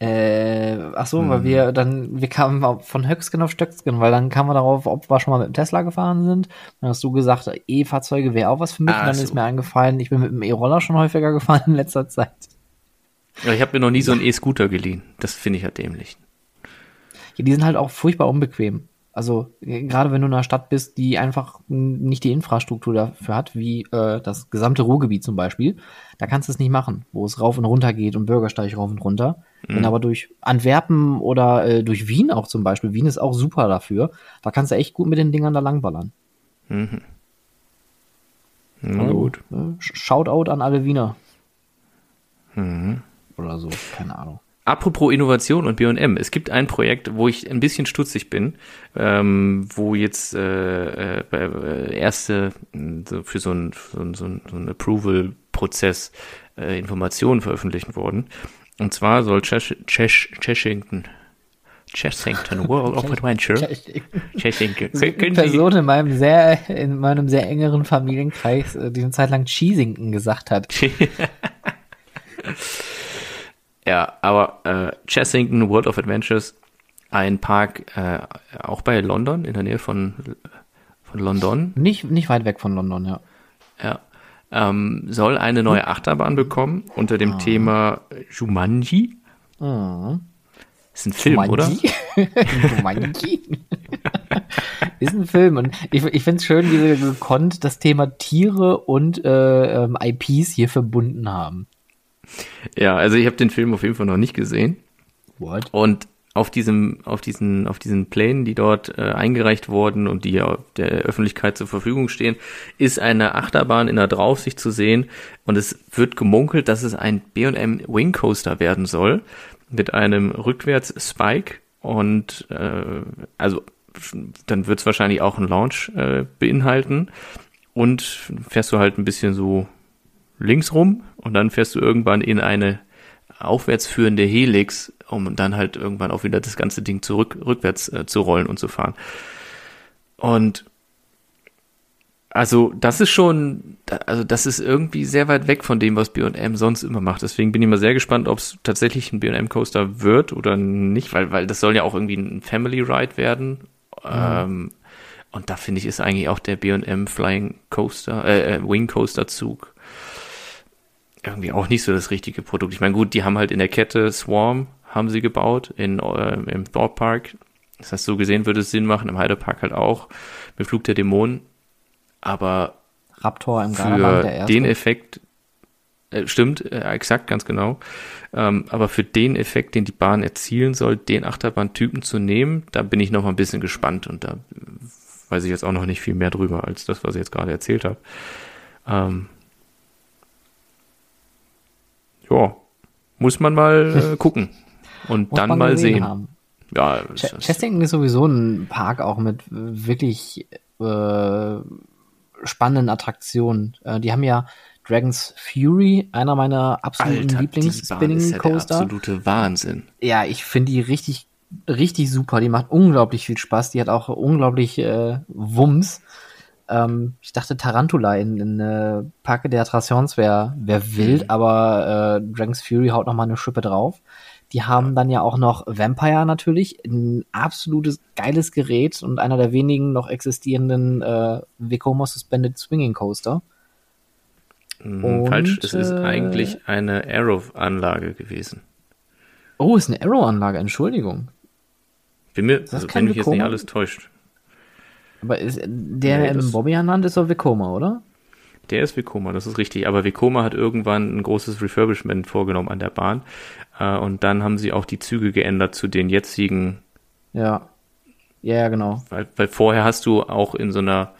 Äh, ach so, hm. weil wir dann, wir kamen von Höcksken auf Stöcksken, weil dann kamen wir darauf, ob wir schon mal mit dem Tesla gefahren sind. Dann hast du gesagt, E-Fahrzeuge wäre auch was für mich. Ah, und dann so. ist mir eingefallen, ich bin mit dem E-Roller schon häufiger [LAUGHS] gefahren in letzter Zeit. Ja, ich habe mir noch nie so einen E-Scooter geliehen. Das finde ich ja dämlich. Ja, die sind halt auch furchtbar unbequem. Also gerade wenn du in einer Stadt bist, die einfach nicht die Infrastruktur dafür hat, wie äh, das gesamte Ruhrgebiet zum Beispiel, da kannst du es nicht machen, wo es rauf und runter geht und Bürgersteig rauf und runter. Mhm. Wenn aber durch Antwerpen oder äh, durch Wien auch zum Beispiel, Wien ist auch super dafür, da kannst du echt gut mit den Dingern da langballern. Mhm. Na also, gut. Äh, Shoutout an alle Wiener. Mhm. Oder so, keine Ahnung. Apropos Innovation und B&M, es gibt ein Projekt, wo ich ein bisschen stutzig bin, ähm, wo jetzt äh, äh, äh erste so für so ein, so ein, so ein Approval-Prozess äh, Informationen veröffentlicht wurden. Und zwar soll Chesh Chesh Cheshington Chessington World of Adventure. Chessington. Eine Person in meinem sehr, in meinem sehr engeren Familienkreis, äh, die eine Zeit lang Cheesington gesagt hat. [LAUGHS] ja, aber äh, Chessington World of Adventures, ein Park äh, auch bei London, in der Nähe von, von London. Nicht, nicht weit weg von London, ja. Ja. Ähm, soll eine neue Achterbahn bekommen unter dem ah. Thema Jumanji. Mhm. Ist ein Film, Jumanji? oder? Jumanji? [LAUGHS] [LAUGHS] ist ein Film und ich, ich finde es schön, wie sie gekonnt das Thema Tiere und äh, ähm, IPs hier verbunden haben. Ja, also ich habe den Film auf jeden Fall noch nicht gesehen. What? Und auf diesem, auf diesen, auf diesen Plänen, die dort äh, eingereicht wurden und die ja der Öffentlichkeit zur Verfügung stehen, ist eine Achterbahn in der Draufsicht zu sehen. Und es wird gemunkelt, dass es ein B&M Wing Coaster werden soll mit einem Rückwärts-Spike. Und äh, also dann wird es wahrscheinlich auch einen Launch äh, beinhalten. Und fährst du halt ein bisschen so links rum und dann fährst du irgendwann in eine aufwärts führende Helix, um dann halt irgendwann auch wieder das ganze Ding zurück rückwärts äh, zu rollen und zu fahren. Und also das ist schon, also das ist irgendwie sehr weit weg von dem, was B&M sonst immer macht. Deswegen bin ich mal sehr gespannt, ob es tatsächlich ein B&M Coaster wird oder nicht, weil weil das soll ja auch irgendwie ein Family Ride werden. Mhm. Ähm, und da finde ich ist eigentlich auch der B&M Flying Coaster, äh, äh, Wing Coaster Zug irgendwie auch nicht so das richtige Produkt. Ich meine, gut, die haben halt in der Kette Swarm haben sie gebaut in äh, im Thorpe Park. Das heißt, so gesehen würde es Sinn machen, im Heidepark halt auch mit Flug der Dämonen. Aber Raptor im für den Effekt, äh, stimmt, äh, exakt, ganz genau. Ähm, aber für den Effekt, den die Bahn erzielen soll, den Achterbahntypen zu nehmen, da bin ich noch mal ein bisschen gespannt und da weiß ich jetzt auch noch nicht viel mehr drüber als das, was ich jetzt gerade erzählt habe. Ähm, ja, muss man mal äh, [LAUGHS] gucken und dann mal sehen. Haben. Ja, Ch Chestington ist sowieso ein Park auch mit wirklich äh, spannenden Attraktionen. Äh, die haben ja Dragon's Fury, einer meiner absoluten Lieblings-Spinning-Coaster. Ja absolute Wahnsinn. Ja, ich finde die richtig, richtig super. Die macht unglaublich viel Spaß. Die hat auch unglaublich äh, Wumms. Ähm, ich dachte, Tarantula in, in äh, Parque der Attractions wäre wär wild, mhm. aber äh, Dragon's Fury haut noch mal eine Schippe drauf. Die haben dann ja auch noch Vampire natürlich, ein absolutes geiles Gerät und einer der wenigen noch existierenden äh, Vekoma Suspended Swinging Coaster. Mhm, und, falsch, es ist äh, eigentlich eine Arrow-Anlage gewesen. Oh, ist eine Arrow-Anlage, Entschuldigung. Bin mir, also, wenn mich jetzt nicht alles täuscht. Aber ist, der nee, im Bobby ernannt ist doch Vekoma, oder? Der ist Vekoma, das ist richtig. Aber Vekoma hat irgendwann ein großes Refurbishment vorgenommen an der Bahn. Äh, und dann haben sie auch die Züge geändert zu den jetzigen. Ja. Ja, genau. Weil, weil vorher hast du auch in so einer.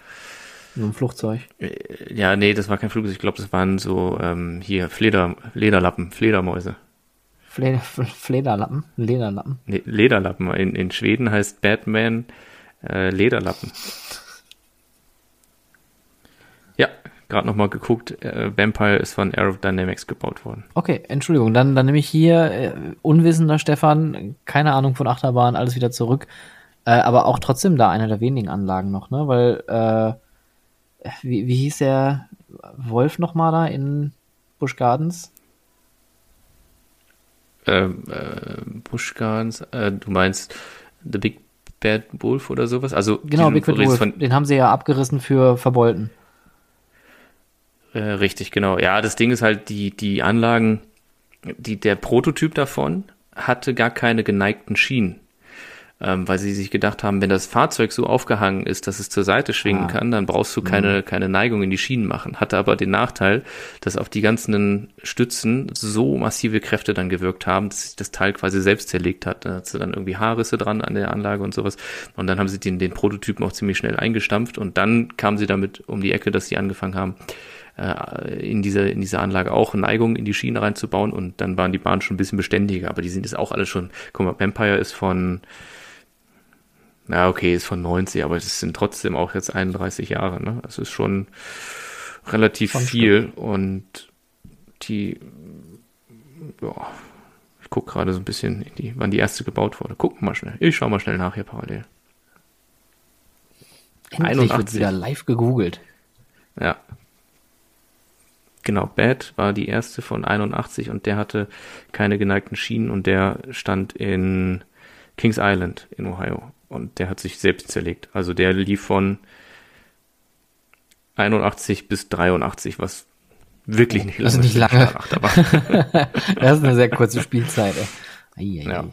So ein Flugzeug. Äh, ja, nee, das war kein Flugzeug. Ich glaube, das waren so ähm, hier Fleder, Lederlappen, Fledermäuse. Fleder, [LAUGHS] Flederlappen? Lederlappen. Nee, Lederlappen. In, in Schweden heißt Batman äh, Lederlappen. Ja, gerade nochmal geguckt. Äh, Vampire ist von Aerodynamics gebaut worden. Okay, Entschuldigung. Dann, dann nehme ich hier äh, unwissender Stefan, keine Ahnung von Achterbahn, alles wieder zurück. Äh, aber auch trotzdem da einer der wenigen Anlagen noch, ne? Weil, äh, wie, wie hieß der Wolf nochmal da in Busch Gardens? Ähm, äh, Busch Gardens, äh, du meinst The Big Bad Wolf oder sowas. Also genau, Big Bad Wolf. Von, den haben sie ja abgerissen für Verbeulten. Äh, richtig, genau. Ja, das Ding ist halt, die, die Anlagen, die, der Prototyp davon hatte gar keine geneigten Schienen ähm, weil sie sich gedacht haben, wenn das Fahrzeug so aufgehangen ist, dass es zur Seite schwingen ah. kann, dann brauchst du keine, mhm. keine Neigung in die Schienen machen. Hatte aber den Nachteil, dass auf die ganzen Stützen so massive Kräfte dann gewirkt haben, dass sich das Teil quasi selbst zerlegt hat. Da hat sie dann irgendwie Haarrisse dran an der Anlage und sowas. Und dann haben sie den, den Prototypen auch ziemlich schnell eingestampft und dann kamen sie damit um die Ecke, dass sie angefangen haben, äh, in diese, in diese Anlage auch Neigung in die Schiene reinzubauen und dann waren die Bahnen schon ein bisschen beständiger, aber die sind jetzt auch alle schon, guck mal, Vampire ist von na, okay, ist von 90, aber es sind trotzdem auch jetzt 31 Jahre, ne? Das ist schon relativ schon viel stimmt. und die, ja, Ich gucke gerade so ein bisschen, die, wann die erste gebaut wurde. Gucken wir mal schnell. Ich schau mal schnell nach hier parallel. Endlich wird wieder live gegoogelt. Ja. Genau, Bad war die erste von 81 und der hatte keine geneigten Schienen und der stand in Kings Island in Ohio und der hat sich selbst zerlegt. Also der lief von 81 bis 83, was wirklich nicht das ist. Nicht lange. [LAUGHS] das ist eine sehr kurze Spielzeit. Ey. Ja.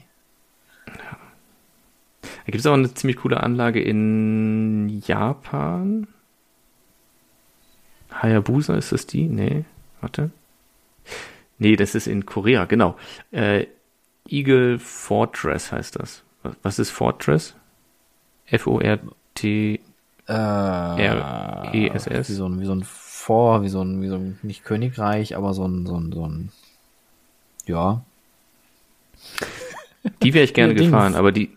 Da gibt es auch eine ziemlich coole Anlage in Japan. Hayabusa ist das die? Nee, warte. Nee, das ist in Korea, genau. Äh, Eagle Fortress heißt das. Was ist Fortress? F-O-R-T äh, R-E-S-S. Wie so ein, wie so ein Vor, wie so ein, wie so ein, nicht Königreich, aber so ein, so ein, so ein, ja. [LAUGHS] Die wäre ich gerne ja, gefahren, aber die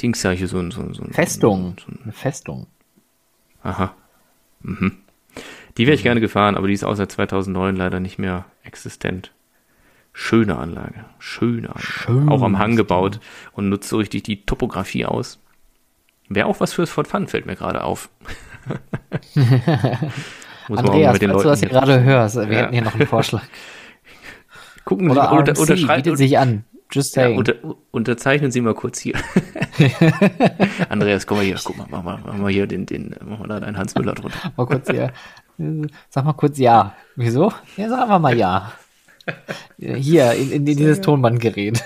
Dings ja hier so ein, so ein, so ein Festung. So ein, eine Festung. Aha. Mhm. Die wäre ich gerne gefahren, aber die ist außer 2009 leider nicht mehr existent. Schöne Anlage. Schöne Anlage. Schön auch am Hang gebaut und nutzt so richtig die Topografie aus. Wäre auch was fürs Fort Fun, fällt mir gerade auf. [LAUGHS] Andreas, falls du das hier gerade hörst, wir ja. hätten hier noch einen Vorschlag. [LAUGHS] Gucken Oder Sie, unter, unterschreiben. bietet sich an. Just saying. Ja, unter, unterzeichnen Sie mal kurz hier. [LAUGHS] Andreas, komm mal hier, guck mal, mach mal, mach mal hier den, den, mach mal da deinen Hans Müller drunter. mal kurz hier. Sag mal kurz ja. Wieso? Ja, sagen wir mal ja. Hier, in, in dieses Tonbandgerät.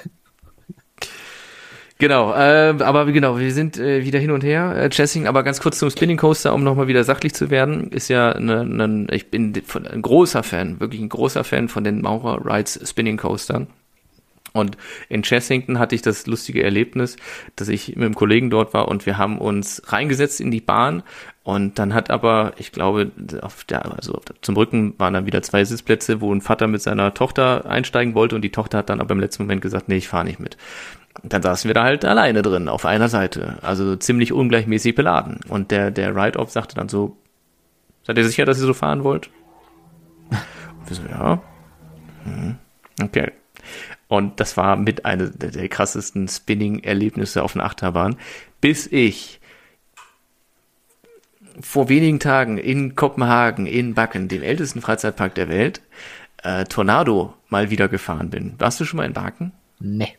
Genau, äh, aber genau, wir sind äh, wieder hin und her. Äh, Chessing, aber ganz kurz zum Spinning Coaster, um nochmal wieder sachlich zu werden, ist ja ne, ne, ich bin von, ein großer Fan, wirklich ein großer Fan von den Maurer Rides Spinning Coastern. Und in Chessington hatte ich das lustige Erlebnis, dass ich mit einem Kollegen dort war und wir haben uns reingesetzt in die Bahn und dann hat aber, ich glaube, auf der, also zum Rücken waren dann wieder zwei Sitzplätze, wo ein Vater mit seiner Tochter einsteigen wollte und die Tochter hat dann aber im letzten Moment gesagt, nee, ich fahre nicht mit dann saßen wir da halt alleine drin auf einer Seite. Also ziemlich ungleichmäßig beladen. Und der, der Ride-Off sagte dann so, seid ihr sicher, dass ihr so fahren wollt? Und wir so, ja. Hm, okay. Und das war mit einer der, krassesten Spinning-Erlebnisse auf einer Achterbahn, bis ich vor wenigen Tagen in Kopenhagen, in Backen, dem ältesten Freizeitpark der Welt, äh, Tornado mal wieder gefahren bin. Warst du schon mal in Backen? Nee.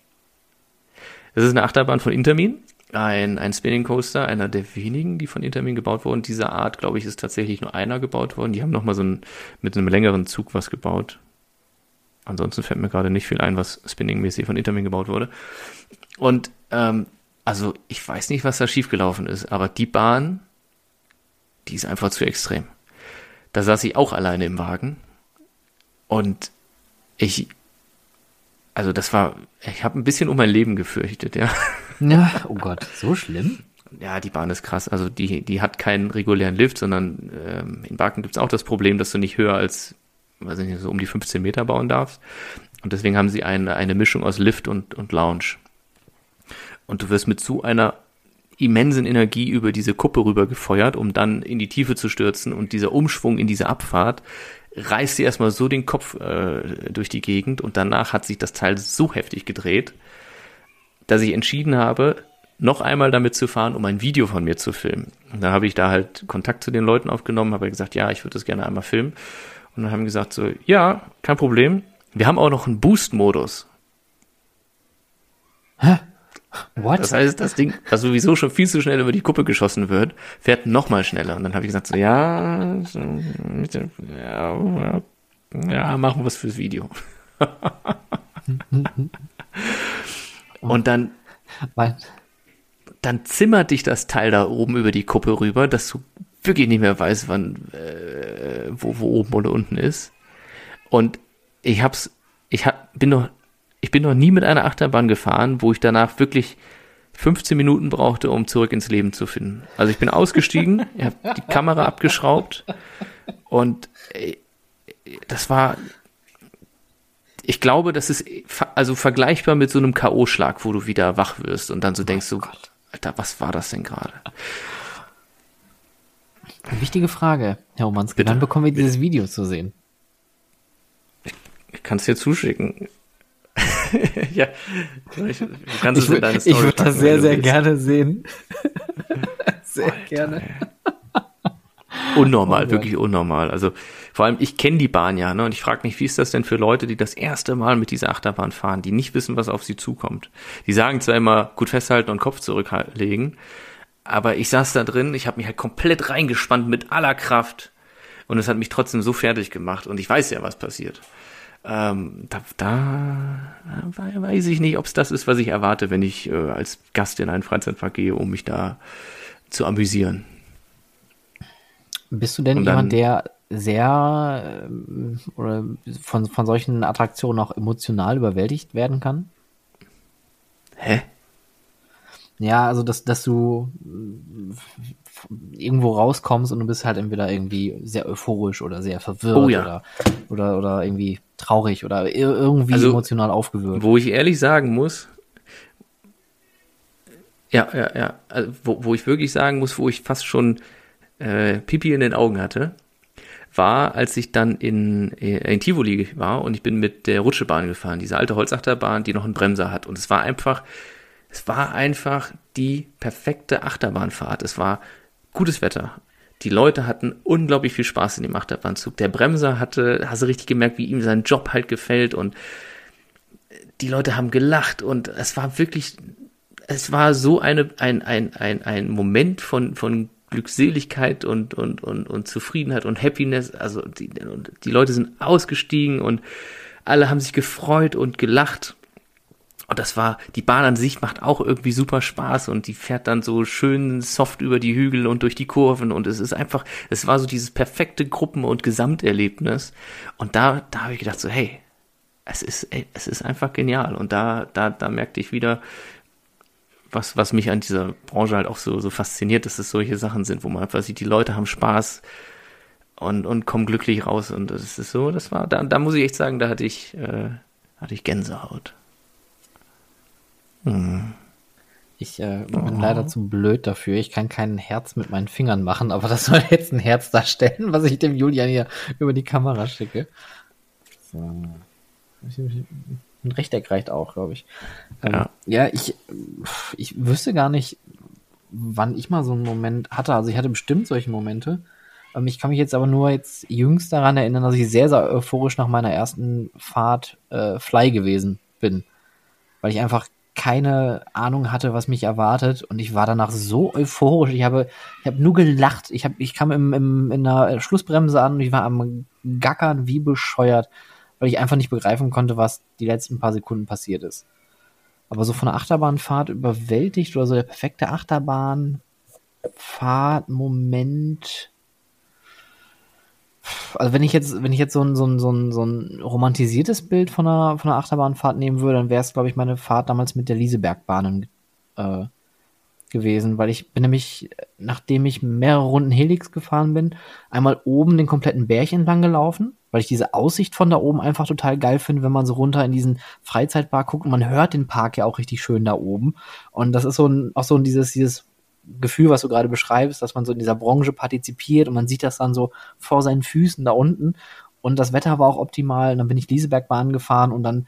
Das ist eine Achterbahn von Intermin, ein, ein Spinning Coaster, einer der wenigen, die von Intermin gebaut wurden. Dieser Art, glaube ich, ist tatsächlich nur einer gebaut worden. Die haben nochmal so ein, mit einem längeren Zug was gebaut. Ansonsten fällt mir gerade nicht viel ein, was Spinning-mäßig von Intermin gebaut wurde. Und ähm, also ich weiß nicht, was da schiefgelaufen ist, aber die Bahn, die ist einfach zu extrem. Da saß ich auch alleine im Wagen und ich also das war, ich habe ein bisschen um mein Leben gefürchtet, ja. Ja, oh Gott, so schlimm? Ja, die Bahn ist krass. Also die, die hat keinen regulären Lift, sondern ähm, in Baken gibt es auch das Problem, dass du nicht höher als, weiß ich nicht, so um die 15 Meter bauen darfst. Und deswegen haben sie eine, eine Mischung aus Lift und, und Lounge. Und du wirst mit so einer immensen Energie über diese Kuppe rüber gefeuert, um dann in die Tiefe zu stürzen und dieser Umschwung in diese Abfahrt reißt sie erstmal so den Kopf äh, durch die Gegend und danach hat sich das Teil so heftig gedreht, dass ich entschieden habe, noch einmal damit zu fahren, um ein Video von mir zu filmen. Und dann habe ich da halt Kontakt zu den Leuten aufgenommen, habe gesagt, ja, ich würde das gerne einmal filmen. Und dann haben gesagt so, ja, kein Problem. Wir haben auch noch einen Boost-Modus. Hä? What? Das heißt, das Ding, das sowieso schon viel zu schnell über die Kuppe geschossen wird, fährt noch mal schneller. Und dann habe ich gesagt so, ja, ja, ja, machen wir was fürs Video. [LAUGHS] Und dann, dann zimmert dich das Teil da oben über die Kuppe rüber, dass du wirklich nicht mehr weißt, wann, äh, wo, wo oben oder unten ist. Und ich hab's, ich hab, bin noch ich bin noch nie mit einer Achterbahn gefahren, wo ich danach wirklich 15 Minuten brauchte, um zurück ins Leben zu finden. Also ich bin ausgestiegen, [LAUGHS] ich habe die Kamera abgeschraubt und äh, das war, ich glaube, das ist also vergleichbar mit so einem K.O.-Schlag, wo du wieder wach wirst und dann so oh denkst du, so, Alter, was war das denn gerade? Wichtige Frage, Herr Omanski. Wann bekommen wir dieses Video zu sehen? Ich, ich kann es dir zuschicken. [LAUGHS] ja, ich, ich, Ich würde das sehr, sehr gerne sehen. [LAUGHS] sehr Alter, gerne. Unnormal, oh, wirklich unnormal. Also vor allem, ich kenne die Bahn ja, ne? Und ich frage mich, wie ist das denn für Leute, die das erste Mal mit dieser Achterbahn fahren, die nicht wissen, was auf sie zukommt. Die sagen zwar immer gut festhalten und Kopf zurücklegen, aber ich saß da drin, ich habe mich halt komplett reingespannt mit aller Kraft und es hat mich trotzdem so fertig gemacht und ich weiß ja, was passiert. Ähm, da, da weiß ich nicht, ob es das ist, was ich erwarte, wenn ich äh, als Gast in einen Freizeitpark gehe, um mich da zu amüsieren. Bist du denn dann, jemand, der sehr ähm, oder von, von solchen Attraktionen auch emotional überwältigt werden kann? Hä? Ja, also dass, dass du irgendwo rauskommst und du bist halt entweder irgendwie sehr euphorisch oder sehr verwirrt oh, ja. oder, oder, oder irgendwie traurig oder irgendwie also, emotional aufgewühlt. Wo ich ehrlich sagen muss, ja, ja, ja, also, wo, wo ich wirklich sagen muss, wo ich fast schon äh, Pipi in den Augen hatte, war, als ich dann in, in Tivoli war und ich bin mit der Rutschebahn gefahren, diese alte Holzachterbahn, die noch einen Bremser hat. Und es war einfach, es war einfach die perfekte Achterbahnfahrt. Es war gutes Wetter. Die Leute hatten unglaublich viel Spaß in dem Achterbahnzug. Der Bremser hatte, hast du richtig gemerkt, wie ihm sein Job halt gefällt und die Leute haben gelacht und es war wirklich, es war so eine, ein, ein, ein, ein Moment von, von Glückseligkeit und, und, und, und Zufriedenheit und Happiness. Also die, die Leute sind ausgestiegen und alle haben sich gefreut und gelacht. Und das war, die Bahn an sich macht auch irgendwie super Spaß und die fährt dann so schön soft über die Hügel und durch die Kurven und es ist einfach, es war so dieses perfekte Gruppen- und Gesamterlebnis. Und da, da habe ich gedacht so, hey, es ist, ey, es ist einfach genial. Und da, da, da merkte ich wieder, was, was mich an dieser Branche halt auch so, so fasziniert, dass es solche Sachen sind, wo man einfach sieht, die Leute haben Spaß und, und kommen glücklich raus. Und das ist so, das war, da, da muss ich echt sagen, da hatte ich, äh, hatte ich Gänsehaut. Hm. Ich äh, bin oh. leider zu blöd dafür. Ich kann kein Herz mit meinen Fingern machen, aber das soll jetzt ein Herz darstellen, was ich dem Julian hier über die Kamera schicke. So. Ein Rechteck reicht auch, glaube ich. Ähm, ja. ja, ich, ich wüsste gar nicht, wann ich mal so einen Moment hatte. Also ich hatte bestimmt solche Momente. Ähm, ich kann mich jetzt aber nur jetzt jüngst daran erinnern, dass ich sehr, sehr euphorisch nach meiner ersten Fahrt äh, Fly gewesen bin. Weil ich einfach keine Ahnung hatte, was mich erwartet und ich war danach so euphorisch. Ich habe, ich habe nur gelacht. Ich habe, ich kam im, im, in der Schlussbremse an und ich war am gackern wie bescheuert weil ich einfach nicht begreifen konnte, was die letzten paar Sekunden passiert ist. Aber so von der Achterbahnfahrt überwältigt oder so der perfekte Achterbahnfahrt-Moment. Also wenn ich jetzt, wenn ich jetzt so ein, so ein, so ein, so ein romantisiertes Bild von einer, von einer Achterbahnfahrt nehmen würde, dann wäre es, glaube ich, meine Fahrt damals mit der Liesebergbahn äh, gewesen, weil ich bin nämlich, nachdem ich mehrere Runden Helix gefahren bin, einmal oben den kompletten Berg entlang gelaufen, weil ich diese Aussicht von da oben einfach total geil finde, wenn man so runter in diesen Freizeitpark guckt und man hört den Park ja auch richtig schön da oben. Und das ist so ein, auch so ein dieses, dieses Gefühl, was du gerade beschreibst, dass man so in dieser Branche partizipiert und man sieht das dann so vor seinen Füßen da unten. Und das Wetter war auch optimal. Und dann bin ich Liesebergbahn gefahren und dann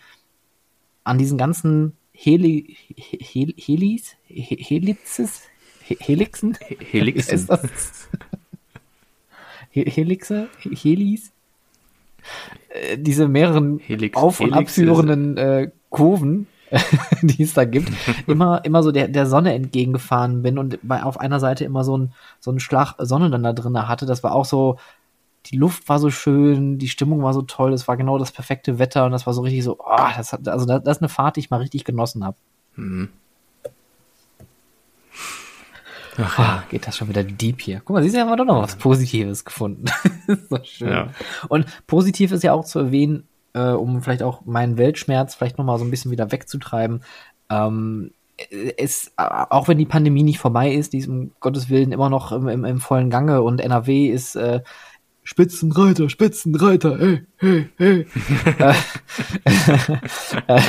an diesen ganzen Heli, Hel, Helis, Helixes, Helixen? Helixen. Helixe, Helis, äh, diese mehreren Helix, auf- und abführenden äh, Kurven, [LAUGHS] die es da gibt, [LAUGHS] immer, immer so der, der Sonne entgegengefahren bin und bei, auf einer Seite immer so ein, so ein Schlag Sonne dann da drin hatte. Das war auch so, die Luft war so schön, die Stimmung war so toll, es war genau das perfekte Wetter und das war so richtig so, oh, das hat, also das, das ist eine Fahrt, die ich mal richtig genossen habe. Mhm. Ach, ja. oh, geht das schon wieder deep hier. Guck mal, siehst du, haben wir doch noch was Positives gefunden. [LAUGHS] so schön. Ja. Und positiv ist ja auch zu erwähnen, äh, um vielleicht auch meinen Weltschmerz vielleicht nochmal so ein bisschen wieder wegzutreiben. Ähm, es, auch wenn die Pandemie nicht vorbei ist, die ist um Gottes Willen immer noch im, im, im vollen Gange und NRW ist äh, Spitzenreiter, Spitzenreiter, hey, hey, hey. [LAUGHS] Äh,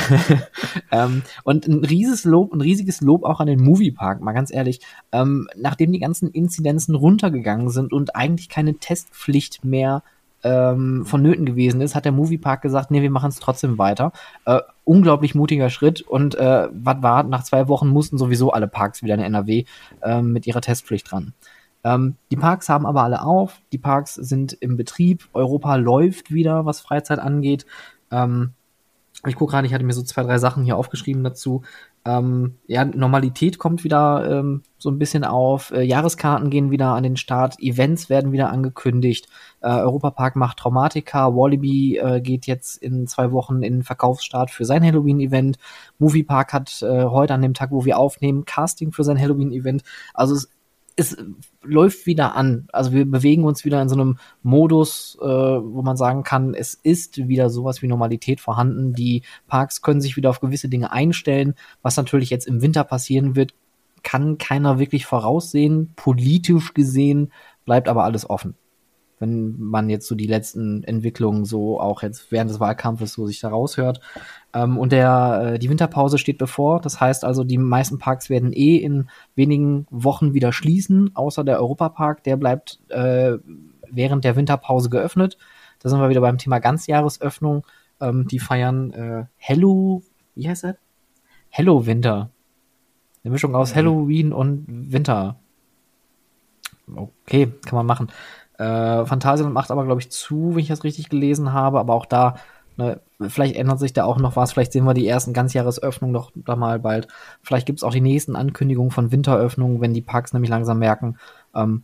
[LAUGHS] ähm, und ein riesiges Lob, ein riesiges Lob auch an den Moviepark, mal ganz ehrlich. Ähm, nachdem die ganzen Inzidenzen runtergegangen sind und eigentlich keine Testpflicht mehr ähm, vonnöten gewesen ist, hat der Moviepark gesagt, nee, wir machen es trotzdem weiter. Äh, unglaublich mutiger Schritt. Und äh, was war, nach zwei Wochen mussten sowieso alle Parks wieder in NRW äh, mit ihrer Testpflicht dran. Ähm, die Parks haben aber alle auf, die Parks sind im Betrieb, Europa läuft wieder, was Freizeit angeht. Ähm, ich gucke gerade, ich hatte mir so zwei, drei Sachen hier aufgeschrieben dazu. Ähm, ja, Normalität kommt wieder ähm, so ein bisschen auf. Äh, Jahreskarten gehen wieder an den Start. Events werden wieder angekündigt. Äh, Europapark macht Traumatica. Wallaby äh, geht jetzt in zwei Wochen in den Verkaufsstart für sein Halloween-Event. Moviepark hat äh, heute an dem Tag, wo wir aufnehmen, Casting für sein Halloween-Event. Also es es läuft wieder an. Also wir bewegen uns wieder in so einem Modus, äh, wo man sagen kann, es ist wieder sowas wie Normalität vorhanden. Die Parks können sich wieder auf gewisse Dinge einstellen. Was natürlich jetzt im Winter passieren wird, kann keiner wirklich voraussehen. Politisch gesehen bleibt aber alles offen wenn man jetzt so die letzten Entwicklungen so auch jetzt während des Wahlkampfes so sich da raushört. Ähm, und der, äh, die Winterpause steht bevor. Das heißt also, die meisten Parks werden eh in wenigen Wochen wieder schließen, außer der Europapark. Der bleibt äh, während der Winterpause geöffnet. Da sind wir wieder beim Thema Ganzjahresöffnung. Ähm, die feiern äh, Hello, wie heißt das? Hello Winter. Eine Mischung aus mhm. Halloween und Winter. Okay, kann man machen. Äh, Phantasialand macht aber, glaube ich, zu, wenn ich das richtig gelesen habe. Aber auch da, ne, vielleicht ändert sich da auch noch was. Vielleicht sehen wir die ersten Ganzjahresöffnungen noch da mal bald. Vielleicht gibt es auch die nächsten Ankündigungen von Winteröffnungen, wenn die Parks nämlich langsam merken, ähm,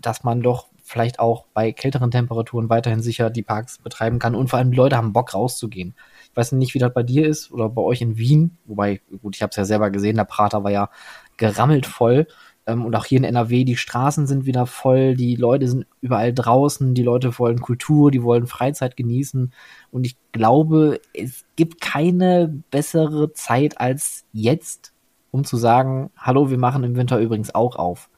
dass man doch vielleicht auch bei kälteren Temperaturen weiterhin sicher die Parks betreiben kann. Und vor allem die Leute haben Bock rauszugehen. Ich weiß nicht, wie das bei dir ist oder bei euch in Wien. Wobei, gut, ich habe es ja selber gesehen, der Prater war ja gerammelt voll. Ähm, und auch hier in NRW, die Straßen sind wieder voll, die Leute sind überall draußen, die Leute wollen Kultur, die wollen Freizeit genießen. Und ich glaube, es gibt keine bessere Zeit als jetzt, um zu sagen, hallo, wir machen im Winter übrigens auch auf.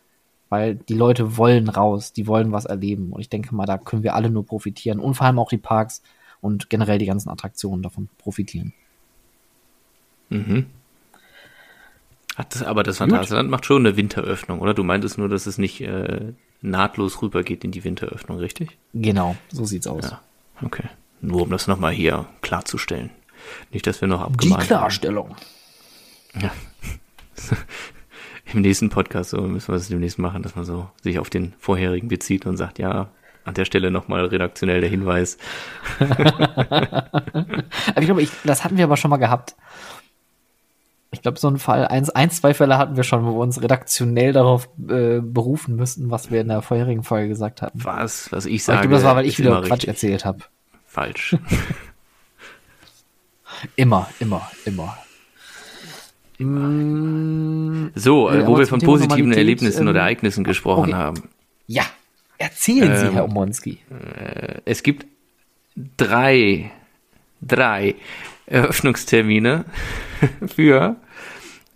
Weil die Leute wollen raus, die wollen was erleben. Und ich denke mal, da können wir alle nur profitieren. Und vor allem auch die Parks und generell die ganzen Attraktionen davon profitieren. Mhm. Das, aber das Phantasialand macht schon eine Winteröffnung, oder? Du meintest nur, dass es nicht äh, nahtlos rübergeht in die Winteröffnung, richtig? Genau, so sieht's aus. Ja, okay. Nur um das nochmal hier klarzustellen. Nicht, dass wir noch abgemahnt Die Klarstellung. Haben. Ja. [LAUGHS] Im nächsten Podcast so müssen wir es demnächst machen, dass man so sich auf den vorherigen bezieht und sagt, ja, an der Stelle nochmal redaktionell der Hinweis. [LAUGHS] ich glaube, ich, das hatten wir aber schon mal gehabt. Ich glaube, so ein Fall, eins, ein, zwei Fälle hatten wir schon, wo wir uns redaktionell darauf äh, berufen müssten, was wir in der vorherigen Folge gesagt hatten. Was, was ich sage. ich glaube, das war, weil ich wieder Quatsch richtig. erzählt habe. Falsch. [LAUGHS] immer, immer, immer. Mm, so, äh, wo wir von positiven Erlebnissen ähm, oder Ereignissen gesprochen okay. haben. Ja, erzählen Sie, ähm, Herr Omonski. Äh, es gibt drei, drei Eröffnungstermine [LAUGHS] für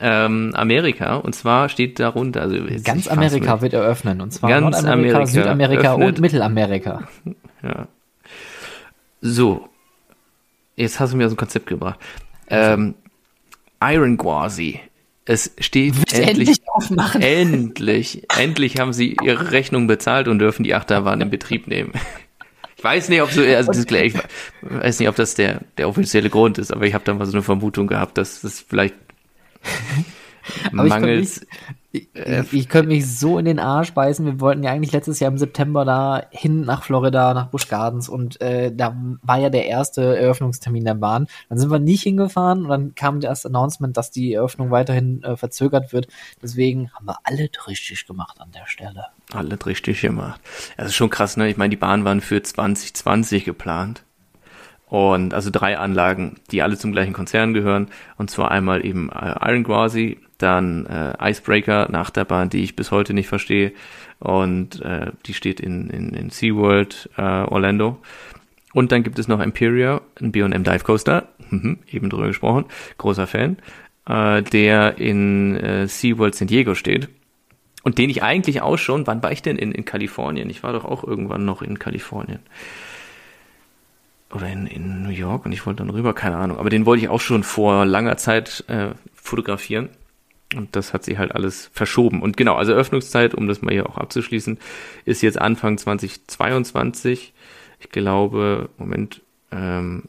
ähm, Amerika. Und zwar steht darunter, also ganz Amerika wird eröffnen. Und zwar ganz Nordamerika, Amerika Südamerika öffnet. und Mittelamerika. Ja. So. Jetzt hast du mir so ein Konzept gebracht. Ähm, Iron Gwazi. Es steht endlich, endlich, endlich, endlich haben sie ihre Rechnung bezahlt und dürfen die Achterbahn in Betrieb nehmen weiß nicht, ob so, [LAUGHS] also das, ich weiß nicht, ob das der, der offizielle Grund ist, aber ich habe da mal so eine Vermutung gehabt, dass das vielleicht [LAUGHS] mangels. Ich, ich, ich könnte mich so in den Arsch beißen. Wir wollten ja eigentlich letztes Jahr im September da hin nach Florida, nach Busch Gardens und äh, da war ja der erste Eröffnungstermin der Bahn. Dann sind wir nicht hingefahren und dann kam das Announcement, dass die Eröffnung weiterhin äh, verzögert wird. Deswegen haben wir alles richtig gemacht an der Stelle. Alles richtig gemacht. Das ist schon krass, ne? Ich meine, die Bahn waren für 2020 geplant. Und also drei Anlagen, die alle zum gleichen Konzern gehören. Und zwar einmal eben äh, Iron Gwazi, dann äh, Icebreaker nach der Bahn, die ich bis heute nicht verstehe. Und äh, die steht in, in, in SeaWorld äh, Orlando. Und dann gibt es noch Imperia, ein B&M Dive Coaster, mhm, eben drüber gesprochen, großer Fan, äh, der in äh, SeaWorld San Diego steht. Und den ich eigentlich auch schon, wann war ich denn in, in Kalifornien? Ich war doch auch irgendwann noch in Kalifornien oder in, in New York und ich wollte dann rüber, keine Ahnung. Aber den wollte ich auch schon vor langer Zeit äh, fotografieren. Und das hat sich halt alles verschoben. Und genau, also Öffnungszeit, um das mal hier auch abzuschließen, ist jetzt Anfang 2022. Ich glaube, Moment, ähm,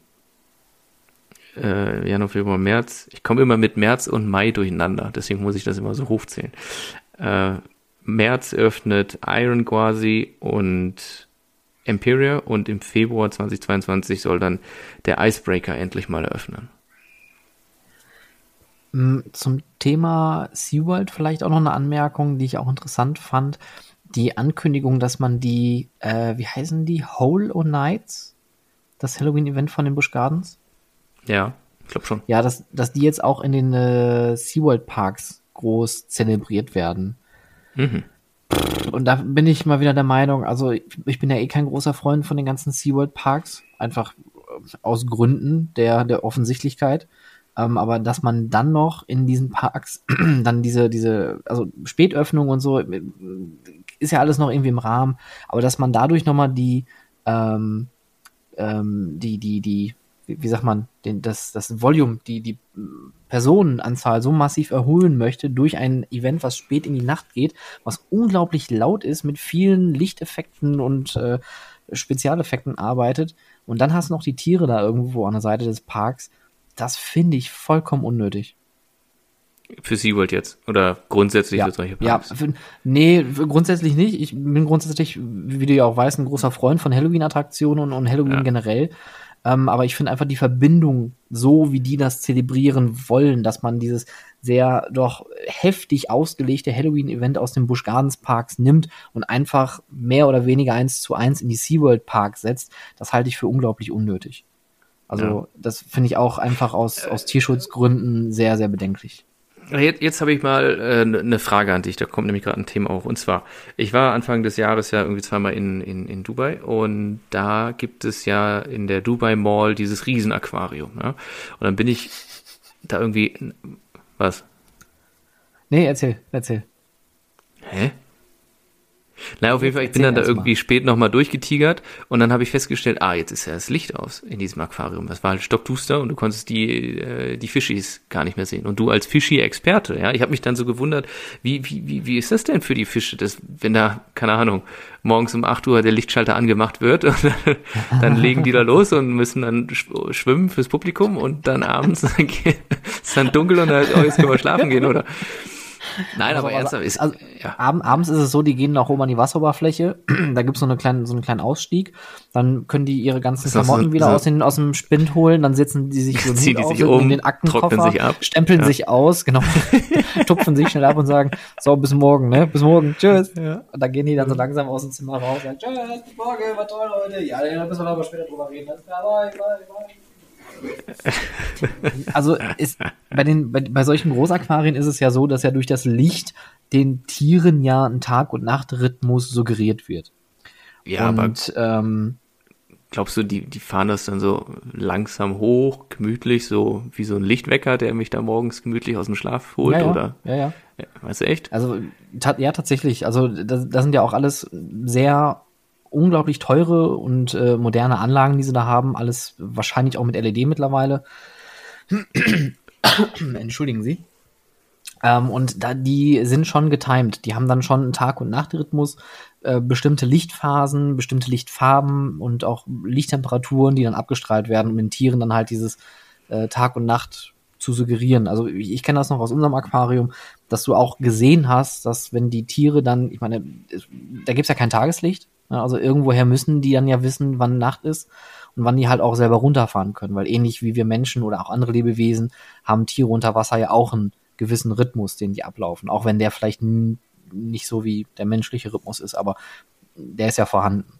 äh, Januar, Februar, März. Ich komme immer mit März und Mai durcheinander, deswegen muss ich das immer so hochzählen. Äh, März öffnet Iron quasi und Imperia und im Februar 2022 soll dann der Icebreaker endlich mal eröffnen. Mm, zum Thema SeaWorld vielleicht auch noch eine Anmerkung, die ich auch interessant fand. Die Ankündigung, dass man die, äh, wie heißen die, Hole o Nights, das Halloween-Event von den Busch Gardens? Ja, ich glaube schon. Ja, dass, dass die jetzt auch in den äh, SeaWorld-Parks groß zelebriert werden. Mhm. Und da bin ich mal wieder der Meinung, also ich, bin ja eh kein großer Freund von den ganzen SeaWorld-Parks, einfach äh, aus Gründen der, der Offensichtlichkeit. Ähm, aber dass man dann noch in diesen Parks [CLEARS THROAT] dann diese, diese, also Spätöffnung und so, äh, ist ja alles noch irgendwie im Rahmen, aber dass man dadurch nochmal die, ähm, ähm, die, die, die, wie, wie sagt man, den, das, das Volume, die, die Personenanzahl so massiv erhöhen möchte durch ein Event, was spät in die Nacht geht, was unglaublich laut ist, mit vielen Lichteffekten und äh, Spezialeffekten arbeitet. Und dann hast du noch die Tiere da irgendwo an der Seite des Parks das finde ich vollkommen unnötig. Für SeaWorld jetzt? Oder grundsätzlich ja, für solche Parks? Ja, für, nee, grundsätzlich nicht. Ich bin grundsätzlich, wie du ja auch weißt, ein großer Freund von Halloween-Attraktionen und, und, Halloween ja. generell. Ähm, aber ich finde einfach die Verbindung, so wie die das zelebrieren wollen, dass man dieses sehr doch heftig ausgelegte Halloween-Event aus den Busch Gardens Parks nimmt und einfach mehr oder weniger eins zu eins in die SeaWorld Park setzt, das halte ich für unglaublich unnötig. Also ja. das finde ich auch einfach aus, aus Tierschutzgründen sehr, sehr bedenklich. Jetzt, jetzt habe ich mal äh, eine ne Frage an dich, da kommt nämlich gerade ein Thema auf. Und zwar, ich war Anfang des Jahres ja irgendwie zweimal in, in, in Dubai und da gibt es ja in der Dubai Mall dieses Riesenaquarium. Ja? Und dann bin ich da irgendwie. Was? Nee, erzähl, erzähl. Hä? Na, auf jeden Fall, ich bin dann da irgendwie mal. spät nochmal durchgetigert und dann habe ich festgestellt, ah, jetzt ist ja das Licht aus in diesem Aquarium. Das war halt stockduster und du konntest die, äh, die Fischis gar nicht mehr sehen. Und du als Fischi-Experte, ja, ich habe mich dann so gewundert, wie, wie, wie, wie ist das denn für die Fische, dass, wenn da, keine Ahnung, morgens um 8 Uhr der Lichtschalter angemacht wird und dann, [LAUGHS] dann legen die da los und müssen dann schwimmen fürs Publikum und dann abends [LAUGHS] ist dann dunkel und dann, oh, jetzt können wir schlafen gehen, oder? Nein, also, aber ernsthaft ist. Also, ja. abends ist es so, die gehen nach oben an die Wasseroberfläche. [CLEARS THROAT] da gibt's so, eine kleine, so einen kleinen Ausstieg. Dann können die ihre ganzen Klamotten so, wieder so aus, den, aus dem Spind holen. Dann sitzen die sich so [LAUGHS] Ziehen die sich um, in den Aktenkoffer, sich ab. stempeln ja. sich aus, genau. [LAUGHS] tupfen sich schnell ab und sagen, so, bis morgen, ne? Bis morgen, tschüss. Ja. Und dann gehen die dann so langsam aus dem Zimmer raus und sagen, tschüss, bis morgen, war toll, Leute. Ja, da müssen wir aber später drüber reden. Alles klar, bye, bye, bye. Also ist bei den bei, bei solchen Großaquarien ist es ja so, dass ja durch das Licht den Tieren ja ein Tag- und Nachtrhythmus suggeriert wird. Ja, und, aber ähm, glaubst du, die, die fahren das dann so langsam hoch, gemütlich, so wie so ein Lichtwecker, der mich da morgens gemütlich aus dem Schlaf holt, ja, ja. oder? Ja, ja. ja. Weißt du echt? Also, ja, tatsächlich. Also, das, das sind ja auch alles sehr unglaublich teure und äh, moderne Anlagen, die sie da haben. Alles wahrscheinlich auch mit LED mittlerweile. [COUGHS] Entschuldigen Sie. Ähm, und da, die sind schon getimed. Die haben dann schon einen Tag- und Nachtrhythmus, äh, bestimmte Lichtphasen, bestimmte Lichtfarben und auch Lichttemperaturen, die dann abgestrahlt werden, um den Tieren dann halt dieses äh, Tag und Nacht zu suggerieren. Also ich, ich kenne das noch aus unserem Aquarium, dass du auch gesehen hast, dass wenn die Tiere dann, ich meine, da gibt's ja kein Tageslicht, also irgendwoher müssen die dann ja wissen, wann Nacht ist und wann die halt auch selber runterfahren können, weil ähnlich wie wir Menschen oder auch andere Lebewesen haben Tiere unter Wasser ja auch einen gewissen Rhythmus, den die ablaufen, auch wenn der vielleicht nicht so wie der menschliche Rhythmus ist, aber der ist ja vorhanden.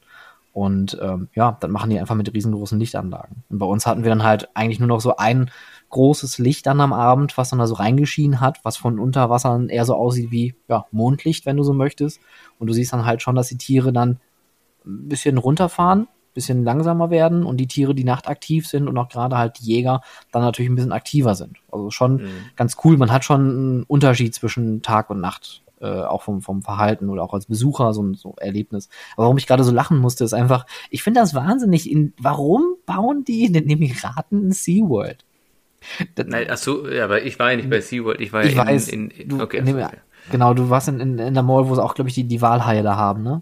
Und ähm, ja, dann machen die einfach mit riesengroßen Lichtanlagen. Und bei uns hatten wir dann halt eigentlich nur noch so ein großes Licht dann am Abend, was dann da so reingeschienen hat, was von unter Wasser eher so aussieht wie ja, Mondlicht, wenn du so möchtest. Und du siehst dann halt schon, dass die Tiere dann ein bisschen runterfahren, bisschen langsamer werden und die Tiere, die nachtaktiv sind und auch gerade halt die Jäger dann natürlich ein bisschen aktiver sind. Also schon mhm. ganz cool. Man hat schon einen Unterschied zwischen Tag und Nacht, äh, auch vom, vom Verhalten oder auch als Besucher so ein so Erlebnis. Aber warum ich gerade so lachen musste, ist einfach, ich finde das wahnsinnig. In, warum bauen die in den Emiraten ein SeaWorld? Nein, ach so, ja, aber ich war ja nicht bei SeaWorld, ich war ich in, weiß, in, in, du, okay, in. Genau, du warst in, in, in der Mall, wo sie auch, glaube ich, die, die Walhaie da haben, ne?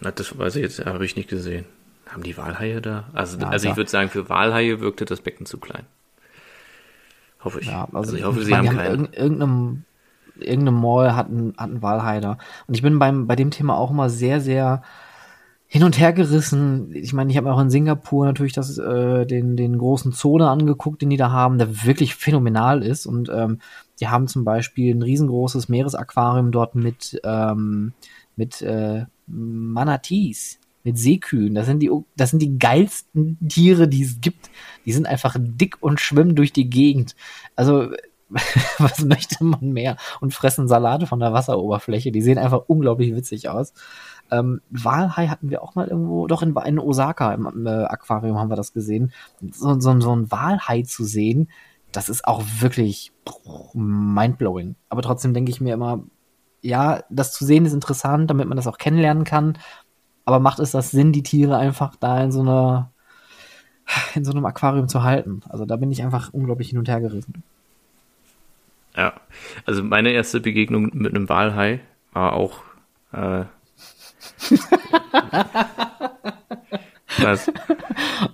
Na, das weiß ich jetzt, habe ich nicht gesehen. Haben die Walhaie da? Also, Ja, also ich würde sagen, für Walhaie wirkte das Becken zu klein. Hoffe ich. Ja, also, ich hoffe, sie meine, haben keinen. irgend- irgendeinem, irgendeinem Mall hat einen, hat einen Walheider. Und ich bin beim, bei dem Thema auch immer sehr, sehr hin und her gerissen. Ich meine, ich habe auch in Singapur natürlich das, äh, den, den großen Zone angeguckt, den die da haben, der wirklich phänomenal ist. Und ähm, die haben zum Beispiel ein riesengroßes Meeresaquarium dort mit, ähm, mit äh, Manatees, mit Seekühen. Das sind die, das sind die geilsten Tiere, die es gibt. Die sind einfach dick und schwimmen durch die Gegend. Also, [LAUGHS] was möchte man mehr? Und fressen Salate von der Wasseroberfläche. Die sehen einfach unglaublich witzig aus. Ähm, Walhai hatten wir auch mal irgendwo, doch in, in Osaka im äh, Aquarium haben wir das gesehen. So, so, so ein Walhai zu sehen, das ist auch wirklich mindblowing. Aber trotzdem denke ich mir immer, ja, das zu sehen ist interessant, damit man das auch kennenlernen kann. Aber macht es das Sinn, die Tiere einfach da in so einer, in so einem Aquarium zu halten? Also da bin ich einfach unglaublich hin und her gerissen. Ja, also meine erste Begegnung mit einem Walhai war auch. Äh, [LAUGHS] was?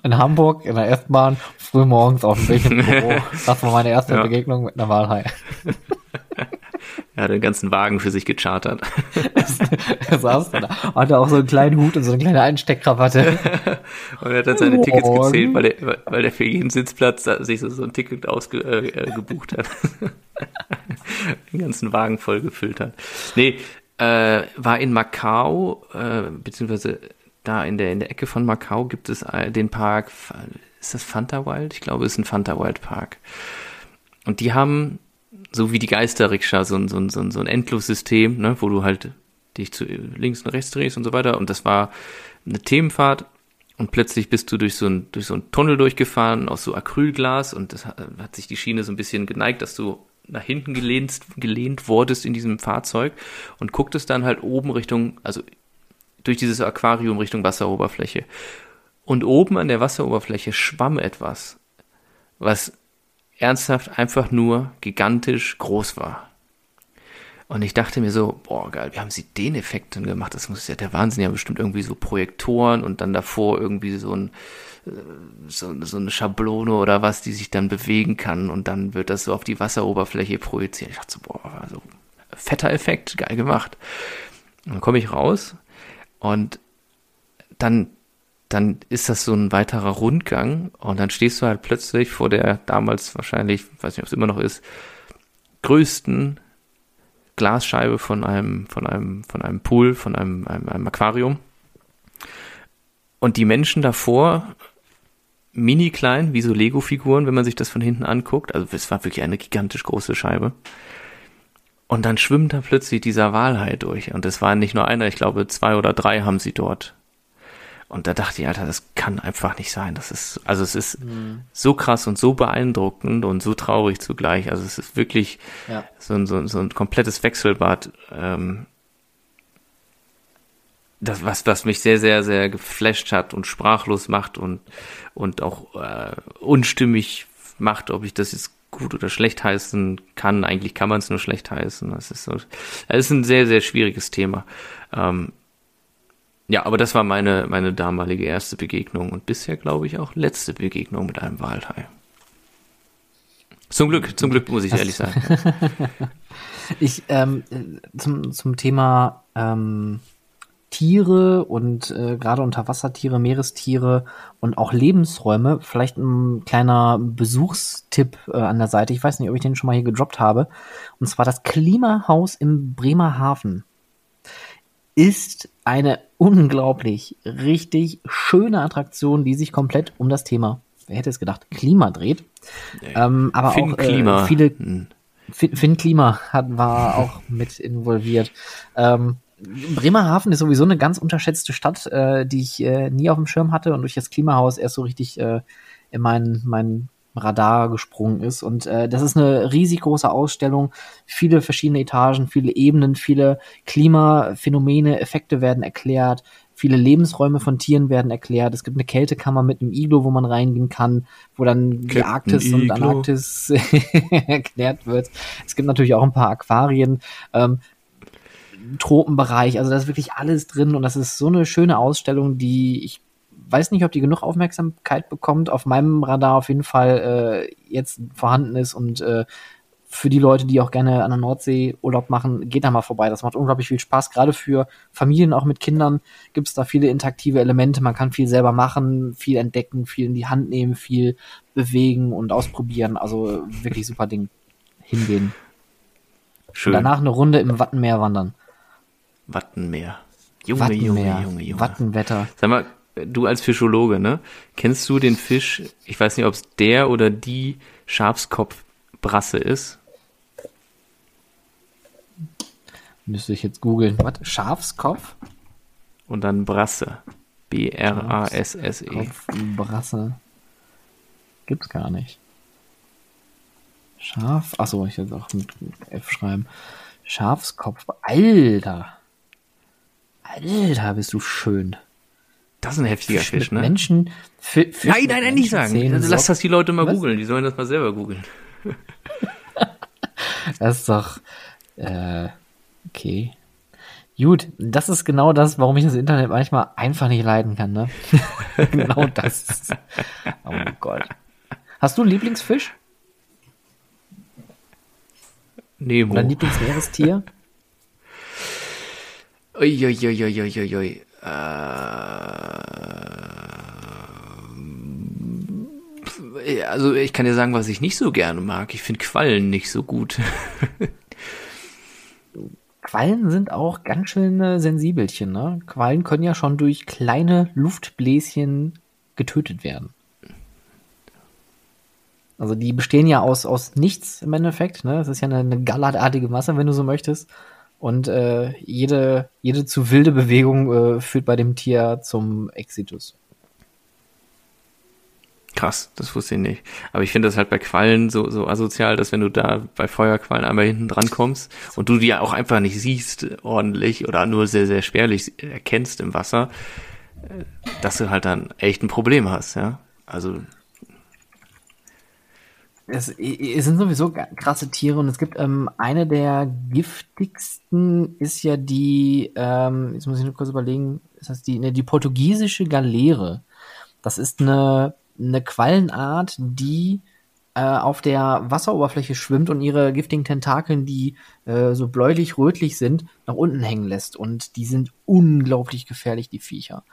In Hamburg, in der S-Bahn, früh morgens auf dem Weg ins [LAUGHS] Büro. Das war meine erste Ja. Begegnung mit einer Walhai. [LAUGHS] Er hat den ganzen Wagen für sich gechartert. [LAUGHS] Er saß da, hatte auch so einen kleinen Hut und so eine kleine Einsteckkrawatte. [LAUGHS] Und er hat dann seine Tickets Morgen. gezählt, weil er, weil er für jeden Sitzplatz sich so, so ein Ticket ausgebucht äh, äh, gebucht hat. [LAUGHS] den ganzen Wagen voll gefüllt hat. Nee, äh, war in Macau, äh, beziehungsweise da in der, in der Ecke von Macau gibt es den Park, ist das Fanta Wild? Ich glaube, es ist ein Fanta Wild Park. Und die haben, so wie die Geisterrikscha, so ein, so so so ein Endlossystem, ne, wo du halt dich zu links und rechts drehst und so weiter. Und das war eine Themenfahrt. Und plötzlich bist du durch so ein, durch so einen Tunnel durchgefahren aus so Acrylglas und das hat, hat sich die Schiene so ein bisschen geneigt, dass du nach hinten gelehnt, gelehnt wurdest in diesem Fahrzeug und gucktest dann halt oben Richtung, also durch dieses Aquarium Richtung Wasseroberfläche. Und oben an der Wasseroberfläche schwamm etwas, was ernsthaft einfach nur gigantisch groß war. Und ich dachte mir so, boah, geil, wie haben sie den Effekt denn gemacht? Das muss ja der Wahnsinn, ja bestimmt irgendwie so Projektoren und dann davor irgendwie so ein äh, so, so eine Schablone oder was, die sich dann bewegen kann und dann wird das so auf die Wasseroberfläche projiziert. Ich dachte so, boah, also fetter Effekt, geil gemacht. Und dann komme ich raus und dann dann ist das so ein weiterer Rundgang und dann stehst du halt plötzlich vor der damals wahrscheinlich, weiß nicht, ob es immer noch ist, größten Glasscheibe von einem, von einem, von einem Pool, von einem, einem, einem Aquarium. Und die Menschen davor, mini klein, wie so Lego-Figuren, wenn man sich das von hinten anguckt. Also es war wirklich eine gigantisch große Scheibe. Und dann schwimmt da plötzlich dieser Walhai durch. Und es waren nicht nur einer, ich glaube zwei oder drei haben sie dort. Und da dachte ich, Alter, das kann einfach nicht sein. Das ist, also es ist so krass und so beeindruckend und so traurig zugleich. Also es ist wirklich Ja. so, ein, so, ein- so ein komplettes Wechselbad. Ähm, das, was, was mich sehr, sehr, sehr geflasht hat und sprachlos macht und, und auch äh, unstimmig macht, ob ich das jetzt gut oder schlecht heißen kann. Eigentlich kann man es nur schlecht heißen. Das ist so, das ist ein sehr, sehr schwieriges Thema. Ähm, ja, aber das war meine, meine damalige erste Begegnung und bisher, glaube ich, auch letzte Begegnung mit einem Walhai. Zum Glück, zum Glück muss ich ehrlich [LAUGHS] sagen. Ich, ähm, äh, zum, zum Thema ähm, Tiere und äh, gerade Unterwassertiere, Meerestiere und auch Lebensräume, vielleicht ein kleiner Besuchstipp äh, an der Seite. Ich weiß nicht, ob ich den schon mal hier gedroppt habe. Und zwar das Klimahaus im Bremerhaven ist eine unglaublich richtig schöne Attraktion, die sich komplett um das Thema, wer hätte es gedacht, Klima dreht. Ähm, aber Finn auch äh, Klima. viele Hm. Finn, Finn Klima hat, war auch mit involviert. Ähm, Bremerhaven ist sowieso eine ganz unterschätzte Stadt, äh, die ich äh, nie auf dem Schirm hatte und durch das Klimahaus erst so richtig äh, in mein, mein Radar gesprungen ist. Und äh, das ist eine riesig große Ausstellung, viele verschiedene Etagen, viele Ebenen, viele Klimaphänomene, Effekte werden erklärt, viele Lebensräume von Tieren werden erklärt. Es gibt eine Kältekammer mit einem Iglo, wo man reingehen kann, wo dann die Arktis und Iglo. Antarktis [LAUGHS] erklärt wird. Es gibt natürlich auch ein paar Aquarien. Ähm, Tropenbereich, also da ist wirklich alles drin und das ist so eine schöne Ausstellung, die ich weiß nicht, ob die genug Aufmerksamkeit bekommt. Auf meinem Radar auf jeden Fall äh, jetzt vorhanden ist und äh, für die Leute, die auch gerne an der Nordsee Urlaub machen, geht da mal vorbei. Das macht unglaublich viel Spaß. Gerade für Familien, auch mit Kindern, gibt es da viele interaktive Elemente. Man kann viel selber machen, viel entdecken, viel in die Hand nehmen, viel bewegen und ausprobieren. Also wirklich super Ding. Hingehen. Schön. Und danach eine Runde im Wattenmeer wandern. Wattenmeer. Junge, Wattenmeer. Junge, Junge, Junge. Wattenwetter. Sag mal, du als Fischologe, ne? Kennst du den Fisch, ich weiß nicht, ob es der oder die Schafskopfbrasse ist? Müsste ich jetzt googeln. Was? Schafskopf? Und dann Brasse. B-R-A-S-S-E. Brasse. Gibt's gar nicht. Schaf. Achso, ich jetzt auch mit F schreiben. Schafskopf. Alter. Alter, bist du schön. Das ist ein heftiger Fisch, Fisch ne? Menschen. Fisch nein, nein, nein, nicht sagen. Zählen. Lass das die Leute mal googeln. Die sollen das mal selber googeln. [LAUGHS] das ist doch. Äh, Okay. Gut, das ist genau das, warum ich das Internet manchmal einfach nicht leiden kann, ne? [LAUGHS] genau das. Oh Gott. Hast du einen Lieblingsfisch? Nemo. Oder ein Lieblingsmeerestier? [LAUGHS] Uiuiuiuiuiui. Äh, also ich kann dir sagen, was ich nicht so gerne mag. Ich finde Quallen nicht so gut. [LAUGHS] Quallen sind auch ganz schöne Sensibelchen. Ne? Quallen können ja schon durch kleine Luftbläschen getötet werden. Also die bestehen ja aus, aus nichts im Endeffekt. Ne? Das ist ja eine, eine gallertartige Masse, wenn du so möchtest. Und äh, jede, jede zu wilde Bewegung äh, führt bei dem Tier zum Exitus. Krass, das wusste ich nicht. Aber ich finde das halt bei Quallen so, so asozial, dass wenn du da bei Feuerquallen einmal hinten dran kommst und du die ja auch einfach nicht siehst ordentlich oder nur sehr, sehr spärlich erkennst im Wasser, äh, dass du halt dann echt ein Problem hast, ja. Also. Es, es sind sowieso krasse Tiere und es gibt ähm, eine der giftigsten ist ja die, ähm, jetzt muss ich nur kurz überlegen, ist das die, ne, die portugiesische Galeere. Das ist eine eine Quallenart, die äh, auf der Wasseroberfläche schwimmt und ihre giftigen Tentakeln, die äh, so bläulich-rötlich sind, nach unten hängen lässt. Und die sind unglaublich gefährlich, die Viecher.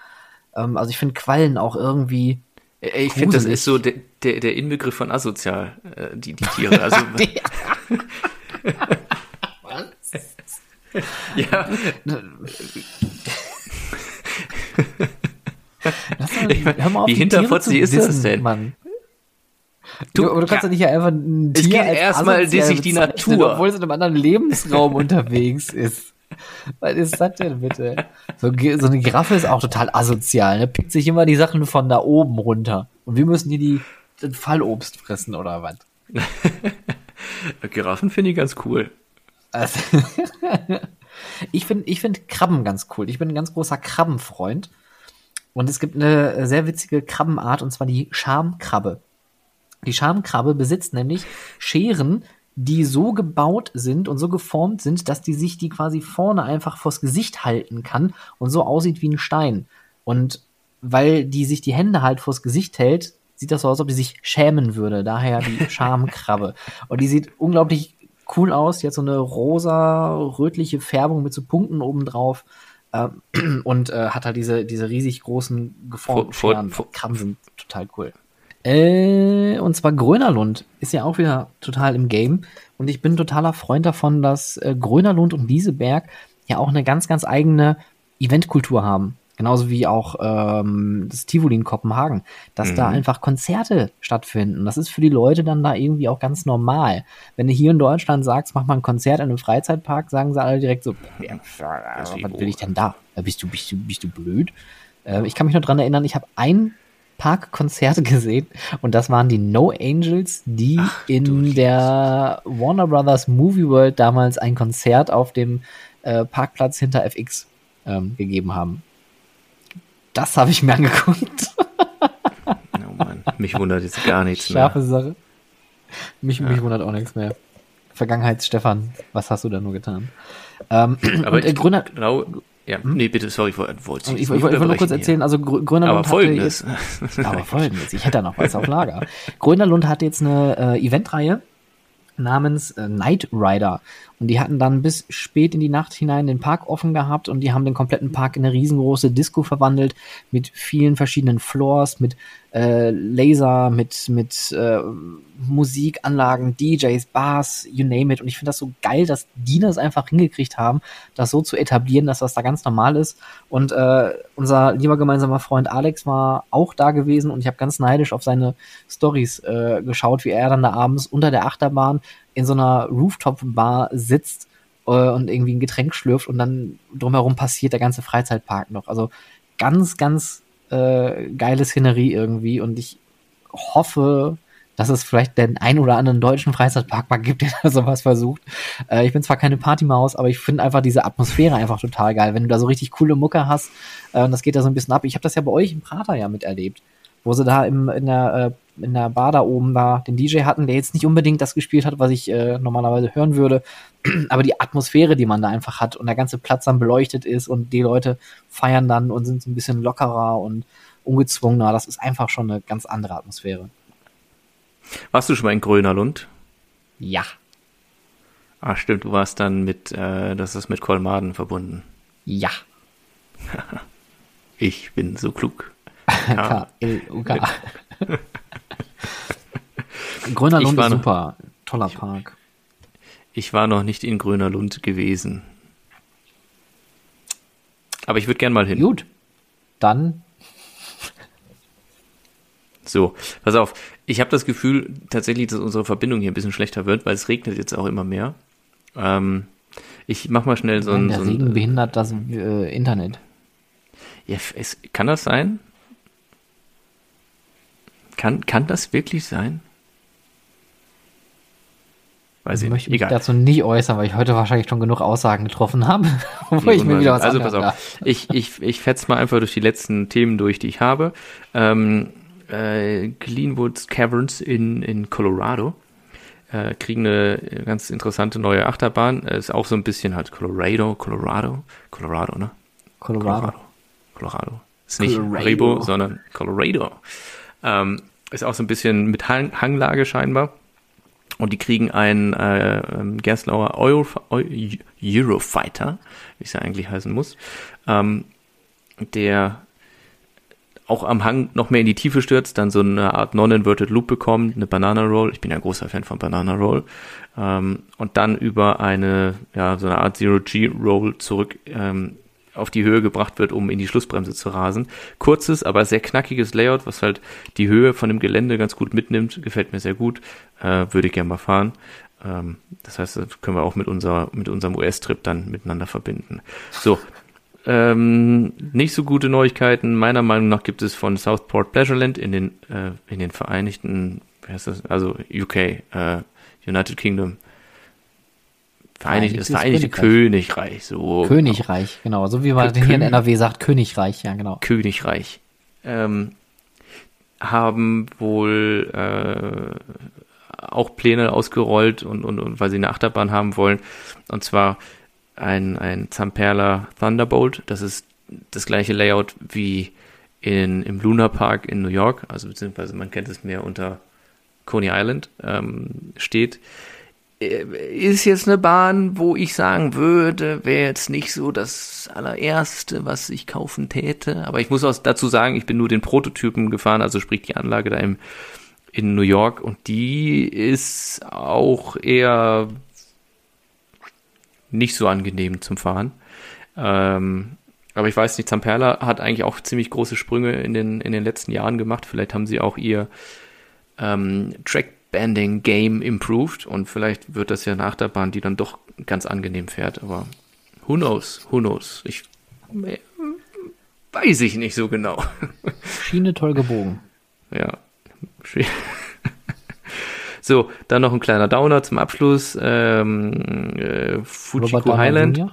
Ähm, also ich finde Quallen auch irgendwie. Äh, ich finde, das ist so der, der, der Inbegriff von asozial, äh, die, die Tiere. Also, Was? [LAUGHS] ja. [LAUGHS] ich mein, hör mal auf, wie hinterfotzig ist das denn? Mann. Du, du, du kannst ja nicht einfach ein Tier Es geht erstmal sich die Natur. Obwohl es in einem anderen Lebensraum [LAUGHS] unterwegs ist. Was ist das denn bitte? So, so eine Giraffe ist auch total asozial. Ne? Pickt sich immer die Sachen von da oben runter. Und wir müssen hier die, den Fallobst fressen oder was? [LAUGHS] Giraffen finde ich ganz cool. Also, [LAUGHS] ich finde ich find Krabben ganz cool. Ich bin ein ganz großer Krabbenfreund. Und es gibt eine sehr witzige Krabbenart, und zwar die Schamkrabbe. Die Schamkrabbe besitzt nämlich Scheren, die so gebaut sind und so geformt sind, dass die sich die quasi vorne einfach vors Gesicht halten kann und so aussieht wie ein Stein. Und weil die sich die Hände halt vors Gesicht hält, sieht das so aus, als ob die sich schämen würde. Daher die [LAUGHS] Schamkrabbe. und die sieht unglaublich cool aus. Die hat so eine rosa, rötliche Färbung mit so Punkten oben drauf. Äh, [CLEARS THROAT] und äh, hat halt diese, diese riesig großen geformten vor. Vor, Krabben sind total cool. Äh, und zwar Grönerlund ist ja auch wieder total im Game. Und ich bin totaler Freund davon, dass äh, Grönerlund und Lieseberg ja auch eine ganz, ganz eigene Eventkultur haben. Genauso wie auch ähm, das Tivoli in Kopenhagen, dass mhm. da einfach Konzerte stattfinden. Das ist für die Leute dann da irgendwie auch ganz normal. Wenn du hier in Deutschland sagst, mach mal ein Konzert in einem Freizeitpark, sagen sie alle direkt so, ja, was will ich denn da? Bist du, bist du, bist du blöd? Äh, ich kann mich nur dran erinnern, ich habe ein Parkkonzert [LAUGHS] gesehen und das waren die No Angels, die Ach, in der Warner Brothers Movie World damals ein Konzert auf dem äh, Parkplatz hinter FX ähm, gegeben haben. Das habe ich mir [LAUGHS] angeguckt. oh Mann, mich wundert jetzt gar nichts mehr. Scharfe Sache. Mich, ja. mich wundert auch nichts mehr. Vergangenheits Stefan, was hast du da nur getan? Ähm, [CLEARS THROAT] Aber äh, Gründer, genau, Ja, hm? nee, bitte, sorry, ich wollte ich, ich, ich wollte nur kurz erzählen, also Grö Grönerlund aber folgendes. Jetzt, [LAUGHS] aber folgendes, ich hätte da noch was auf Lager. [LAUGHS] Grönerlund hat jetzt eine äh, Eventreihe namens äh, Night Rider und die hatten dann bis spät in die Nacht hinein den Park offen gehabt und die haben den kompletten Park in eine riesengroße Disco verwandelt mit vielen verschiedenen Floors, mit äh, Laser, mit, mit äh, Musikanlagen, DJs, Bars, you name it. Und ich finde das so geil, dass die das einfach hingekriegt haben, das so zu etablieren, dass das da ganz normal ist. Und äh, unser lieber gemeinsamer Freund Alex war auch da gewesen und ich habe ganz neidisch auf seine Stories äh, geschaut, wie er dann da abends unter der Achterbahn in so einer Rooftop-Bar sitzt äh, und irgendwie ein Getränk schlürft und dann drumherum passiert der ganze Freizeitpark noch. Also ganz, ganz äh, geile Szenerie irgendwie und ich hoffe, dass es vielleicht den ein oder anderen deutschen Freizeitpark mal gibt, [LAUGHS] der da sowas versucht. Äh, ich bin zwar keine Partymaus, aber ich finde einfach diese Atmosphäre einfach total geil. Wenn du da so richtig coole Mucke hast, äh, und das geht da so ein bisschen ab. Ich habe das ja bei euch im Prater ja miterlebt, wo sie da im, in der äh, in der Bar da oben da den DJ hatten, der jetzt nicht unbedingt das gespielt hat, was ich äh, normalerweise hören würde, [CLEARS THROAT] aber die Atmosphäre, die man da einfach hat und der ganze Platz dann beleuchtet ist und die Leute feiern dann und sind so ein bisschen lockerer und ungezwungener, das ist einfach schon eine ganz andere Atmosphäre. Warst du schon mal in Grönerlund? Ja. Ah, stimmt, du warst dann mit, äh, das ist mit Kolmaden verbunden. Ja. [LAUGHS] ich bin so klug. [LAUGHS] K-L-U-K. [LAUGHS] [LAUGHS] Gröner Lund ist super. Toller Park. Ich war noch nicht in Gröner Lund gewesen. Aber ich würde gern mal hin. Gut. Dann. So, pass auf. Ich habe das Gefühl tatsächlich, dass unsere Verbindung hier ein bisschen schlechter wird, weil es regnet jetzt auch immer mehr. Ähm, ich mach mal schnell so ein. Der so Regen behindert das äh, Internet. Ja, es, kann das sein? Kann, kann das wirklich sein? Weiß ich möchte mich Egal. dazu nicht äußern, weil ich heute wahrscheinlich schon genug Aussagen getroffen habe, [LAUGHS] wo ich mir wieder was Also pass auf, ich, ich, ich fetz mal einfach durch die letzten Themen durch, die ich habe. Ähm, äh, Glenwood Caverns in, in Colorado äh, kriegen eine ganz interessante neue Achterbahn. Äh, ist auch so ein bisschen halt Colorado, Colorado, Colorado, ne? Colorado. Colorado. Colorado. Ist nicht Colorado. Haribo, sondern Colorado. Ähm, ist auch so ein bisschen mit Hang Hanglage scheinbar. Und die kriegen einen äh, ähm, Gerslauer Euro, Eurofighter, wie es ja eigentlich heißen muss, ähm, der auch am Hang noch mehr in die Tiefe stürzt, dann so eine Art Non-Inverted Loop bekommt, eine Banana Roll. Ich bin ja ein großer Fan von Banana Roll. Ähm, und dann über eine, ja, so eine Art Zero-G-Roll zurück ähm, auf die Höhe gebracht wird, um in die Schlussbremse zu rasen. Kurzes, aber sehr knackiges Layout, was halt die Höhe von dem Gelände ganz gut mitnimmt. Gefällt mir sehr gut. Äh, würde ich gerne mal fahren. Ähm, das heißt, das können wir auch mit, unser, mit unserem US-Trip dann miteinander verbinden. So. Ähm, nicht so gute Neuigkeiten. Meiner Meinung nach gibt es von Southport Pleasureland in den, äh, in den Vereinigten, wie heißt das? Also UK, äh, United Kingdom, Vereinigt, das Vereinigte Königreich. Königreich. so. Königreich, genau. So wie man hier in NRW sagt, Königreich, ja, genau. Königreich. Ähm, haben wohl äh, auch Pläne ausgerollt und, und, und weil sie eine Achterbahn haben wollen. Und zwar ein, ein Zamperla Thunderbolt. Das ist das gleiche Layout wie in, im Luna Park in New York, also beziehungsweise man kennt es mehr unter Coney Island, ähm, steht. Äh, ist jetzt eine Bahn, wo ich sagen würde, wäre jetzt nicht so das allererste, was ich kaufen täte. Aber ich muss auch dazu sagen, ich bin nur den Prototypen gefahren, also sprich die Anlage da im, in New York und die ist auch eher nicht so angenehm zum Fahren. Ähm, aber ich weiß nicht, Zamperla hat eigentlich auch ziemlich große Sprünge in den, in den letzten Jahren gemacht. Vielleicht haben sie auch ihr ähm, Track Banding Game improved und vielleicht wird das ja nach der Bahn, die dann doch ganz angenehm fährt, aber who knows, who knows. Ich äh, weiß ich nicht so genau. [LAUGHS] Schiene toll gebogen. Ja. [LAUGHS] So, dann noch ein kleiner Downer zum Abschluss. Ähm, äh, Fujiko Highland.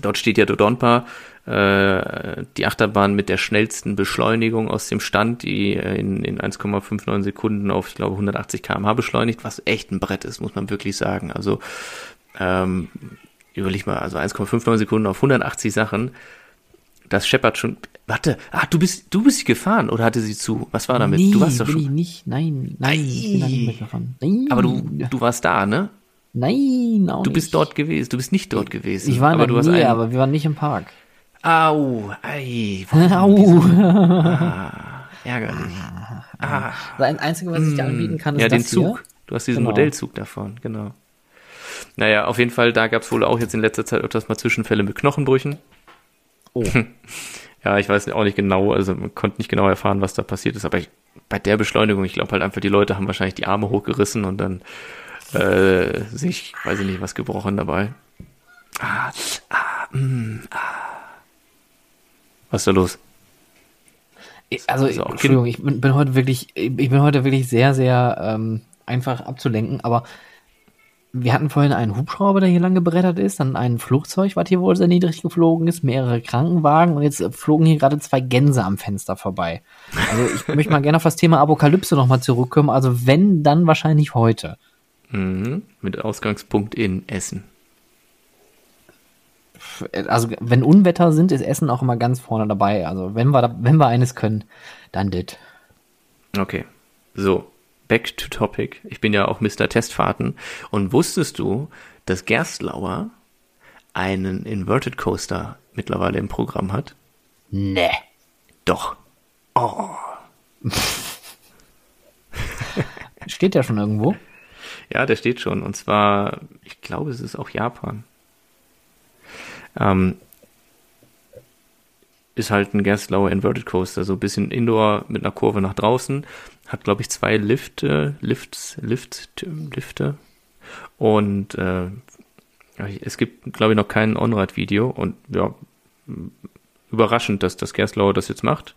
Dort steht ja Dodonpa äh, die Achterbahn mit der schnellsten Beschleunigung aus dem Stand, die äh, in, in 1,59 Sekunden auf, ich glaube, 180 km/h beschleunigt, was echt ein Brett ist, muss man wirklich sagen. Also ähm, überleg mal, also 1,59 Sekunden auf 180 Sachen, das scheppert schon. Warte, ah, du bist, du bist gefahren oder hatte sie zu? Was war damit? Nee, du warst doch bin schon. ich nicht. Nein, nein, ich bin da nicht mitgefahren. Nein. Aber du, du warst da, ne? Nein, auch Du nicht. bist dort gewesen. Du bist nicht dort gewesen. Ich war aber du Nähe, einen. aber wir waren nicht im Park. Au, ei, Au. ärgerlich. [LAUGHS] Das Einzige, was ich dir anbieten kann, ist Ja, den das hier. Zug. Du hast diesen Genau. Modellzug davon, genau. Naja, auf jeden Fall, da gab es wohl auch jetzt in letzter Zeit öfters mal Zwischenfälle mit Knochenbrüchen. Oh. [LAUGHS] Ja, ich weiß auch nicht genau, also man konnte nicht genau erfahren, was da passiert ist, aber ich, bei der Beschleunigung, ich glaube halt einfach, die Leute haben wahrscheinlich die Arme hochgerissen und dann äh, sich, weiß ich nicht, was gebrochen dabei. Ah, ah, mm, ah. Was ist da los? Also, Also Entschuldigung, ich bin, bin heute wirklich, ich bin heute wirklich sehr, sehr ähm, einfach abzulenken, aber wir hatten vorhin einen Hubschrauber, der hier lang gebrettert ist, dann ein Flugzeug, was hier wohl sehr niedrig geflogen ist, mehrere Krankenwagen und jetzt äh, flogen hier gerade zwei Gänse am Fenster vorbei. Also ich [LAUGHS] möchte mal gerne auf das Thema Apokalypse nochmal zurückkommen. Also wenn, dann wahrscheinlich heute. Mhm. Mit Ausgangspunkt in Essen. Also wenn Unwetter sind, ist Essen auch immer ganz vorne dabei. Also wenn wir, da, wenn wir eines können, dann dit. Okay. So, back to topic. Ich bin ja auch Mr. Testfahrten. Und wusstest du, dass Gerstlauer einen Inverted Coaster mittlerweile im Programm hat? Nee. Doch. [LAUGHS] Steht der schon irgendwo? Ja, der steht schon. Und zwar, ich glaube, es ist auch Japan. Ähm, ist halt ein Gerstlauer Inverted Coaster, so ein bisschen Indoor mit einer Kurve nach draußen. Hat, glaube ich, zwei Lifte, Lifts, Lift, Lifte. Und äh, es gibt, glaube ich, noch kein On-Ride-Video. Und ja, überraschend, dass das Gerstlauer das jetzt macht.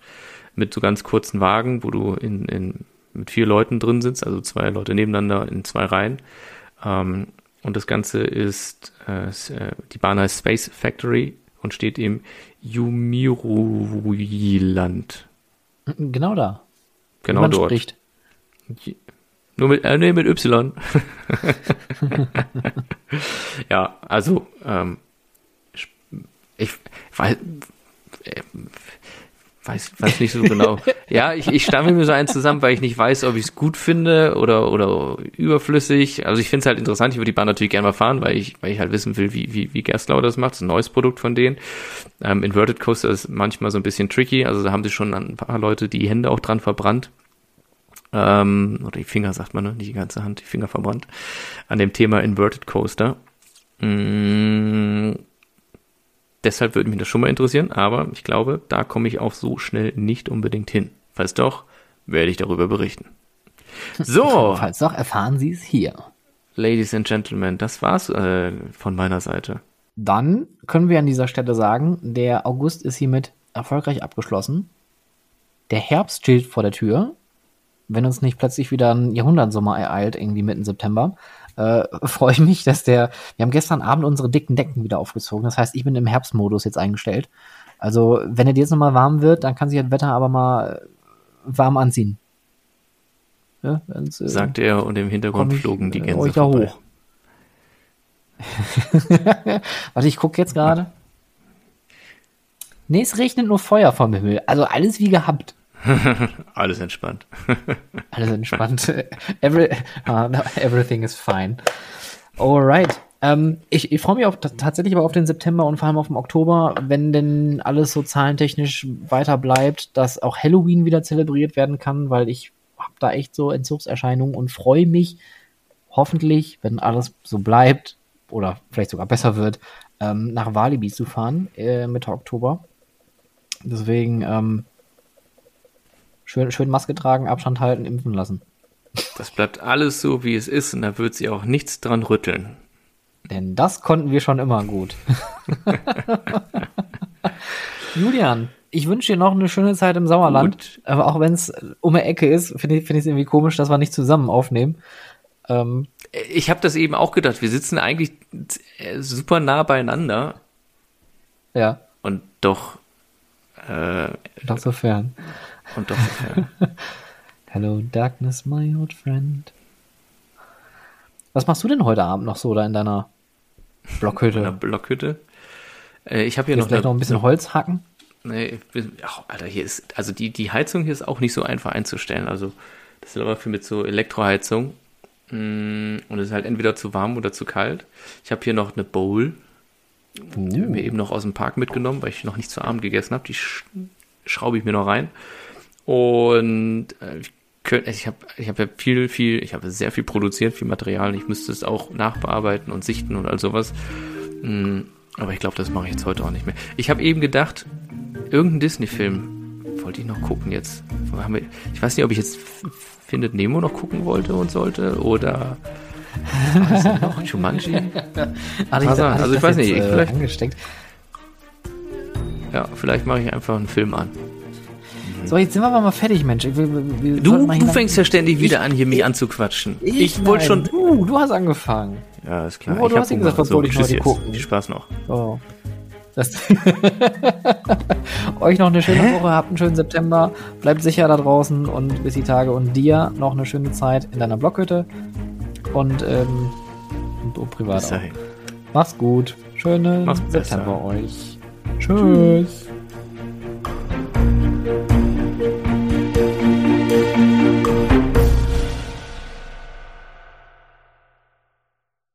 Mit so ganz kurzen Wagen, wo du in, in, mit vier Leuten drin sitzt, also zwei Leute nebeneinander in zwei Reihen. Ähm, und das Ganze ist, äh, äh, die Bahn heißt Space Factory und steht im Yumiruiland. Genau da. Genau Man dort. Spricht. Nur mit, äh, nee, mit Y. [LAUGHS] ja, also, ähm, ich, ich weiß, äh, weiß, weiß nicht so genau. [LAUGHS] ja, ich, ich stammel mir so einen zusammen, weil ich nicht weiß, ob ich es gut finde oder, oder überflüssig. Also ich finde es halt interessant. Ich würde die Bahn natürlich gerne mal fahren, weil ich, weil ich halt wissen will, wie, wie, wie Gerstlauer das macht. Das ist ein neues Produkt von denen. Ähm, Inverted Coaster ist manchmal so ein bisschen tricky. Also da haben sie schon ein paar Leute die Hände auch dran verbrannt ähm, oder die Finger sagt man, ne? nicht die ganze Hand, die Finger verbrannt, an dem Thema Inverted Coaster. Mm, deshalb würde mich das schon mal interessieren, aber ich glaube, da komme ich auch so schnell nicht unbedingt hin. Falls doch, werde ich darüber berichten. So, [LAUGHS] Falls doch, erfahren Sie es hier. Ladies and Gentlemen, das war's äh, von meiner Seite. Dann können wir an dieser Stelle sagen, der August ist hiermit erfolgreich abgeschlossen. Der Herbst steht vor der Tür. Wenn uns nicht plötzlich wieder ein Jahrhundertsommer ereilt, irgendwie mitten September, äh, freue ich mich, dass der. Wir haben gestern Abend unsere dicken Decken wieder aufgezogen. Das heißt, ich bin im Herbstmodus jetzt eingestellt. Also, wenn es jetzt nochmal warm wird, dann kann sich das Wetter aber mal warm anziehen. Ja, wenn's, äh, Sagte er und im Hintergrund ich, flogen die äh, Gänse euch da vorbei. hoch. [LAUGHS] Warte, ich gucke jetzt gerade. Nee, es regnet nur Feuer vom Himmel. Also alles wie gehabt. [LAUGHS] Alles entspannt. [LAUGHS] Alles entspannt. [LAUGHS] Every, no, everything is fine. Alright. Ähm, ich ich freue mich auf, tatsächlich aber auf den September und vor allem auf den Oktober, wenn denn alles so zahlentechnisch weiter bleibt, dass auch Halloween wieder zelebriert werden kann, weil ich habe da echt so Entzugserscheinungen und freue mich hoffentlich, wenn alles so bleibt oder vielleicht sogar besser wird, ähm, nach Walibi zu fahren äh, Mitte Oktober. Deswegen ähm, schön, schön Maske tragen, Abstand halten, impfen lassen. Das bleibt alles so, wie es ist und da wird sie auch nichts dran rütteln. Denn das konnten wir schon immer gut. [LAUGHS] Julian, ich wünsche dir noch eine schöne Zeit im Sauerland. Gut. Aber auch wenn es um die Ecke ist, finde ich es irgendwie komisch, dass wir nicht zusammen aufnehmen. Ähm, Ich habe das eben auch gedacht. Wir sitzen eigentlich äh, super nah beieinander ja, und doch äh, doch sofern. Und doch [LAUGHS] Hello, Darkness, my old friend. Was machst du denn heute Abend noch so da in deiner in einer Blockhütte? Blockhütte. Äh, ich habe hier noch, vielleicht noch ein eine, bisschen Holz hacken? Nee, ach, Alter, hier ist, also die, die Heizung hier ist auch nicht so einfach einzustellen. Also, das ist aber viel mit so Elektroheizung. Mm, und es ist halt entweder zu warm oder zu kalt. Ich habe hier noch eine Bowl. Uh. Die haben wir eben noch aus dem Park mitgenommen, weil ich noch nicht zu Abend gegessen habe. Die sch schraube ich mir noch rein. Und äh, ich, könnt, ich habe ich hab ja viel, viel, ich habe sehr viel produziert, viel Material. Ich müsste es auch nachbearbeiten und sichten und all sowas. Mm, aber ich glaube, das mache ich jetzt heute auch nicht mehr. Ich habe eben gedacht, irgendein Disney-Film wollte ich noch gucken jetzt. Ich weiß nicht, ob ich jetzt Findet Nemo noch gucken wollte und sollte oder was noch? Jumanji? [LAUGHS] Hatte Also, hatte also ich weiß nicht, jetzt, ich- äh, vielleicht- angesteckt. Ja, vielleicht mache ich einfach einen Film an. So, jetzt sind wir aber mal fertig, Mensch. Ich wir- wir Du, du fängst ja ständig wieder an, hier mich anzuquatschen. Ich, wollte nein, schon. Du, du hast angefangen. Ja, ist klar. Oh, du hab hast gesagt, was wollte ich tschüss heute gucken? Viel Spaß noch. So. Das [LAUGHS] Euch noch eine schöne Woche, habt einen schönen September, bleibt sicher da draußen und bis die Tage und dir noch eine schöne Zeit in deiner Blockhütte und, ähm, und, und privat Bis auch. dahin. Macht's gut. Schönen Macht's besser. September euch. Tschüss.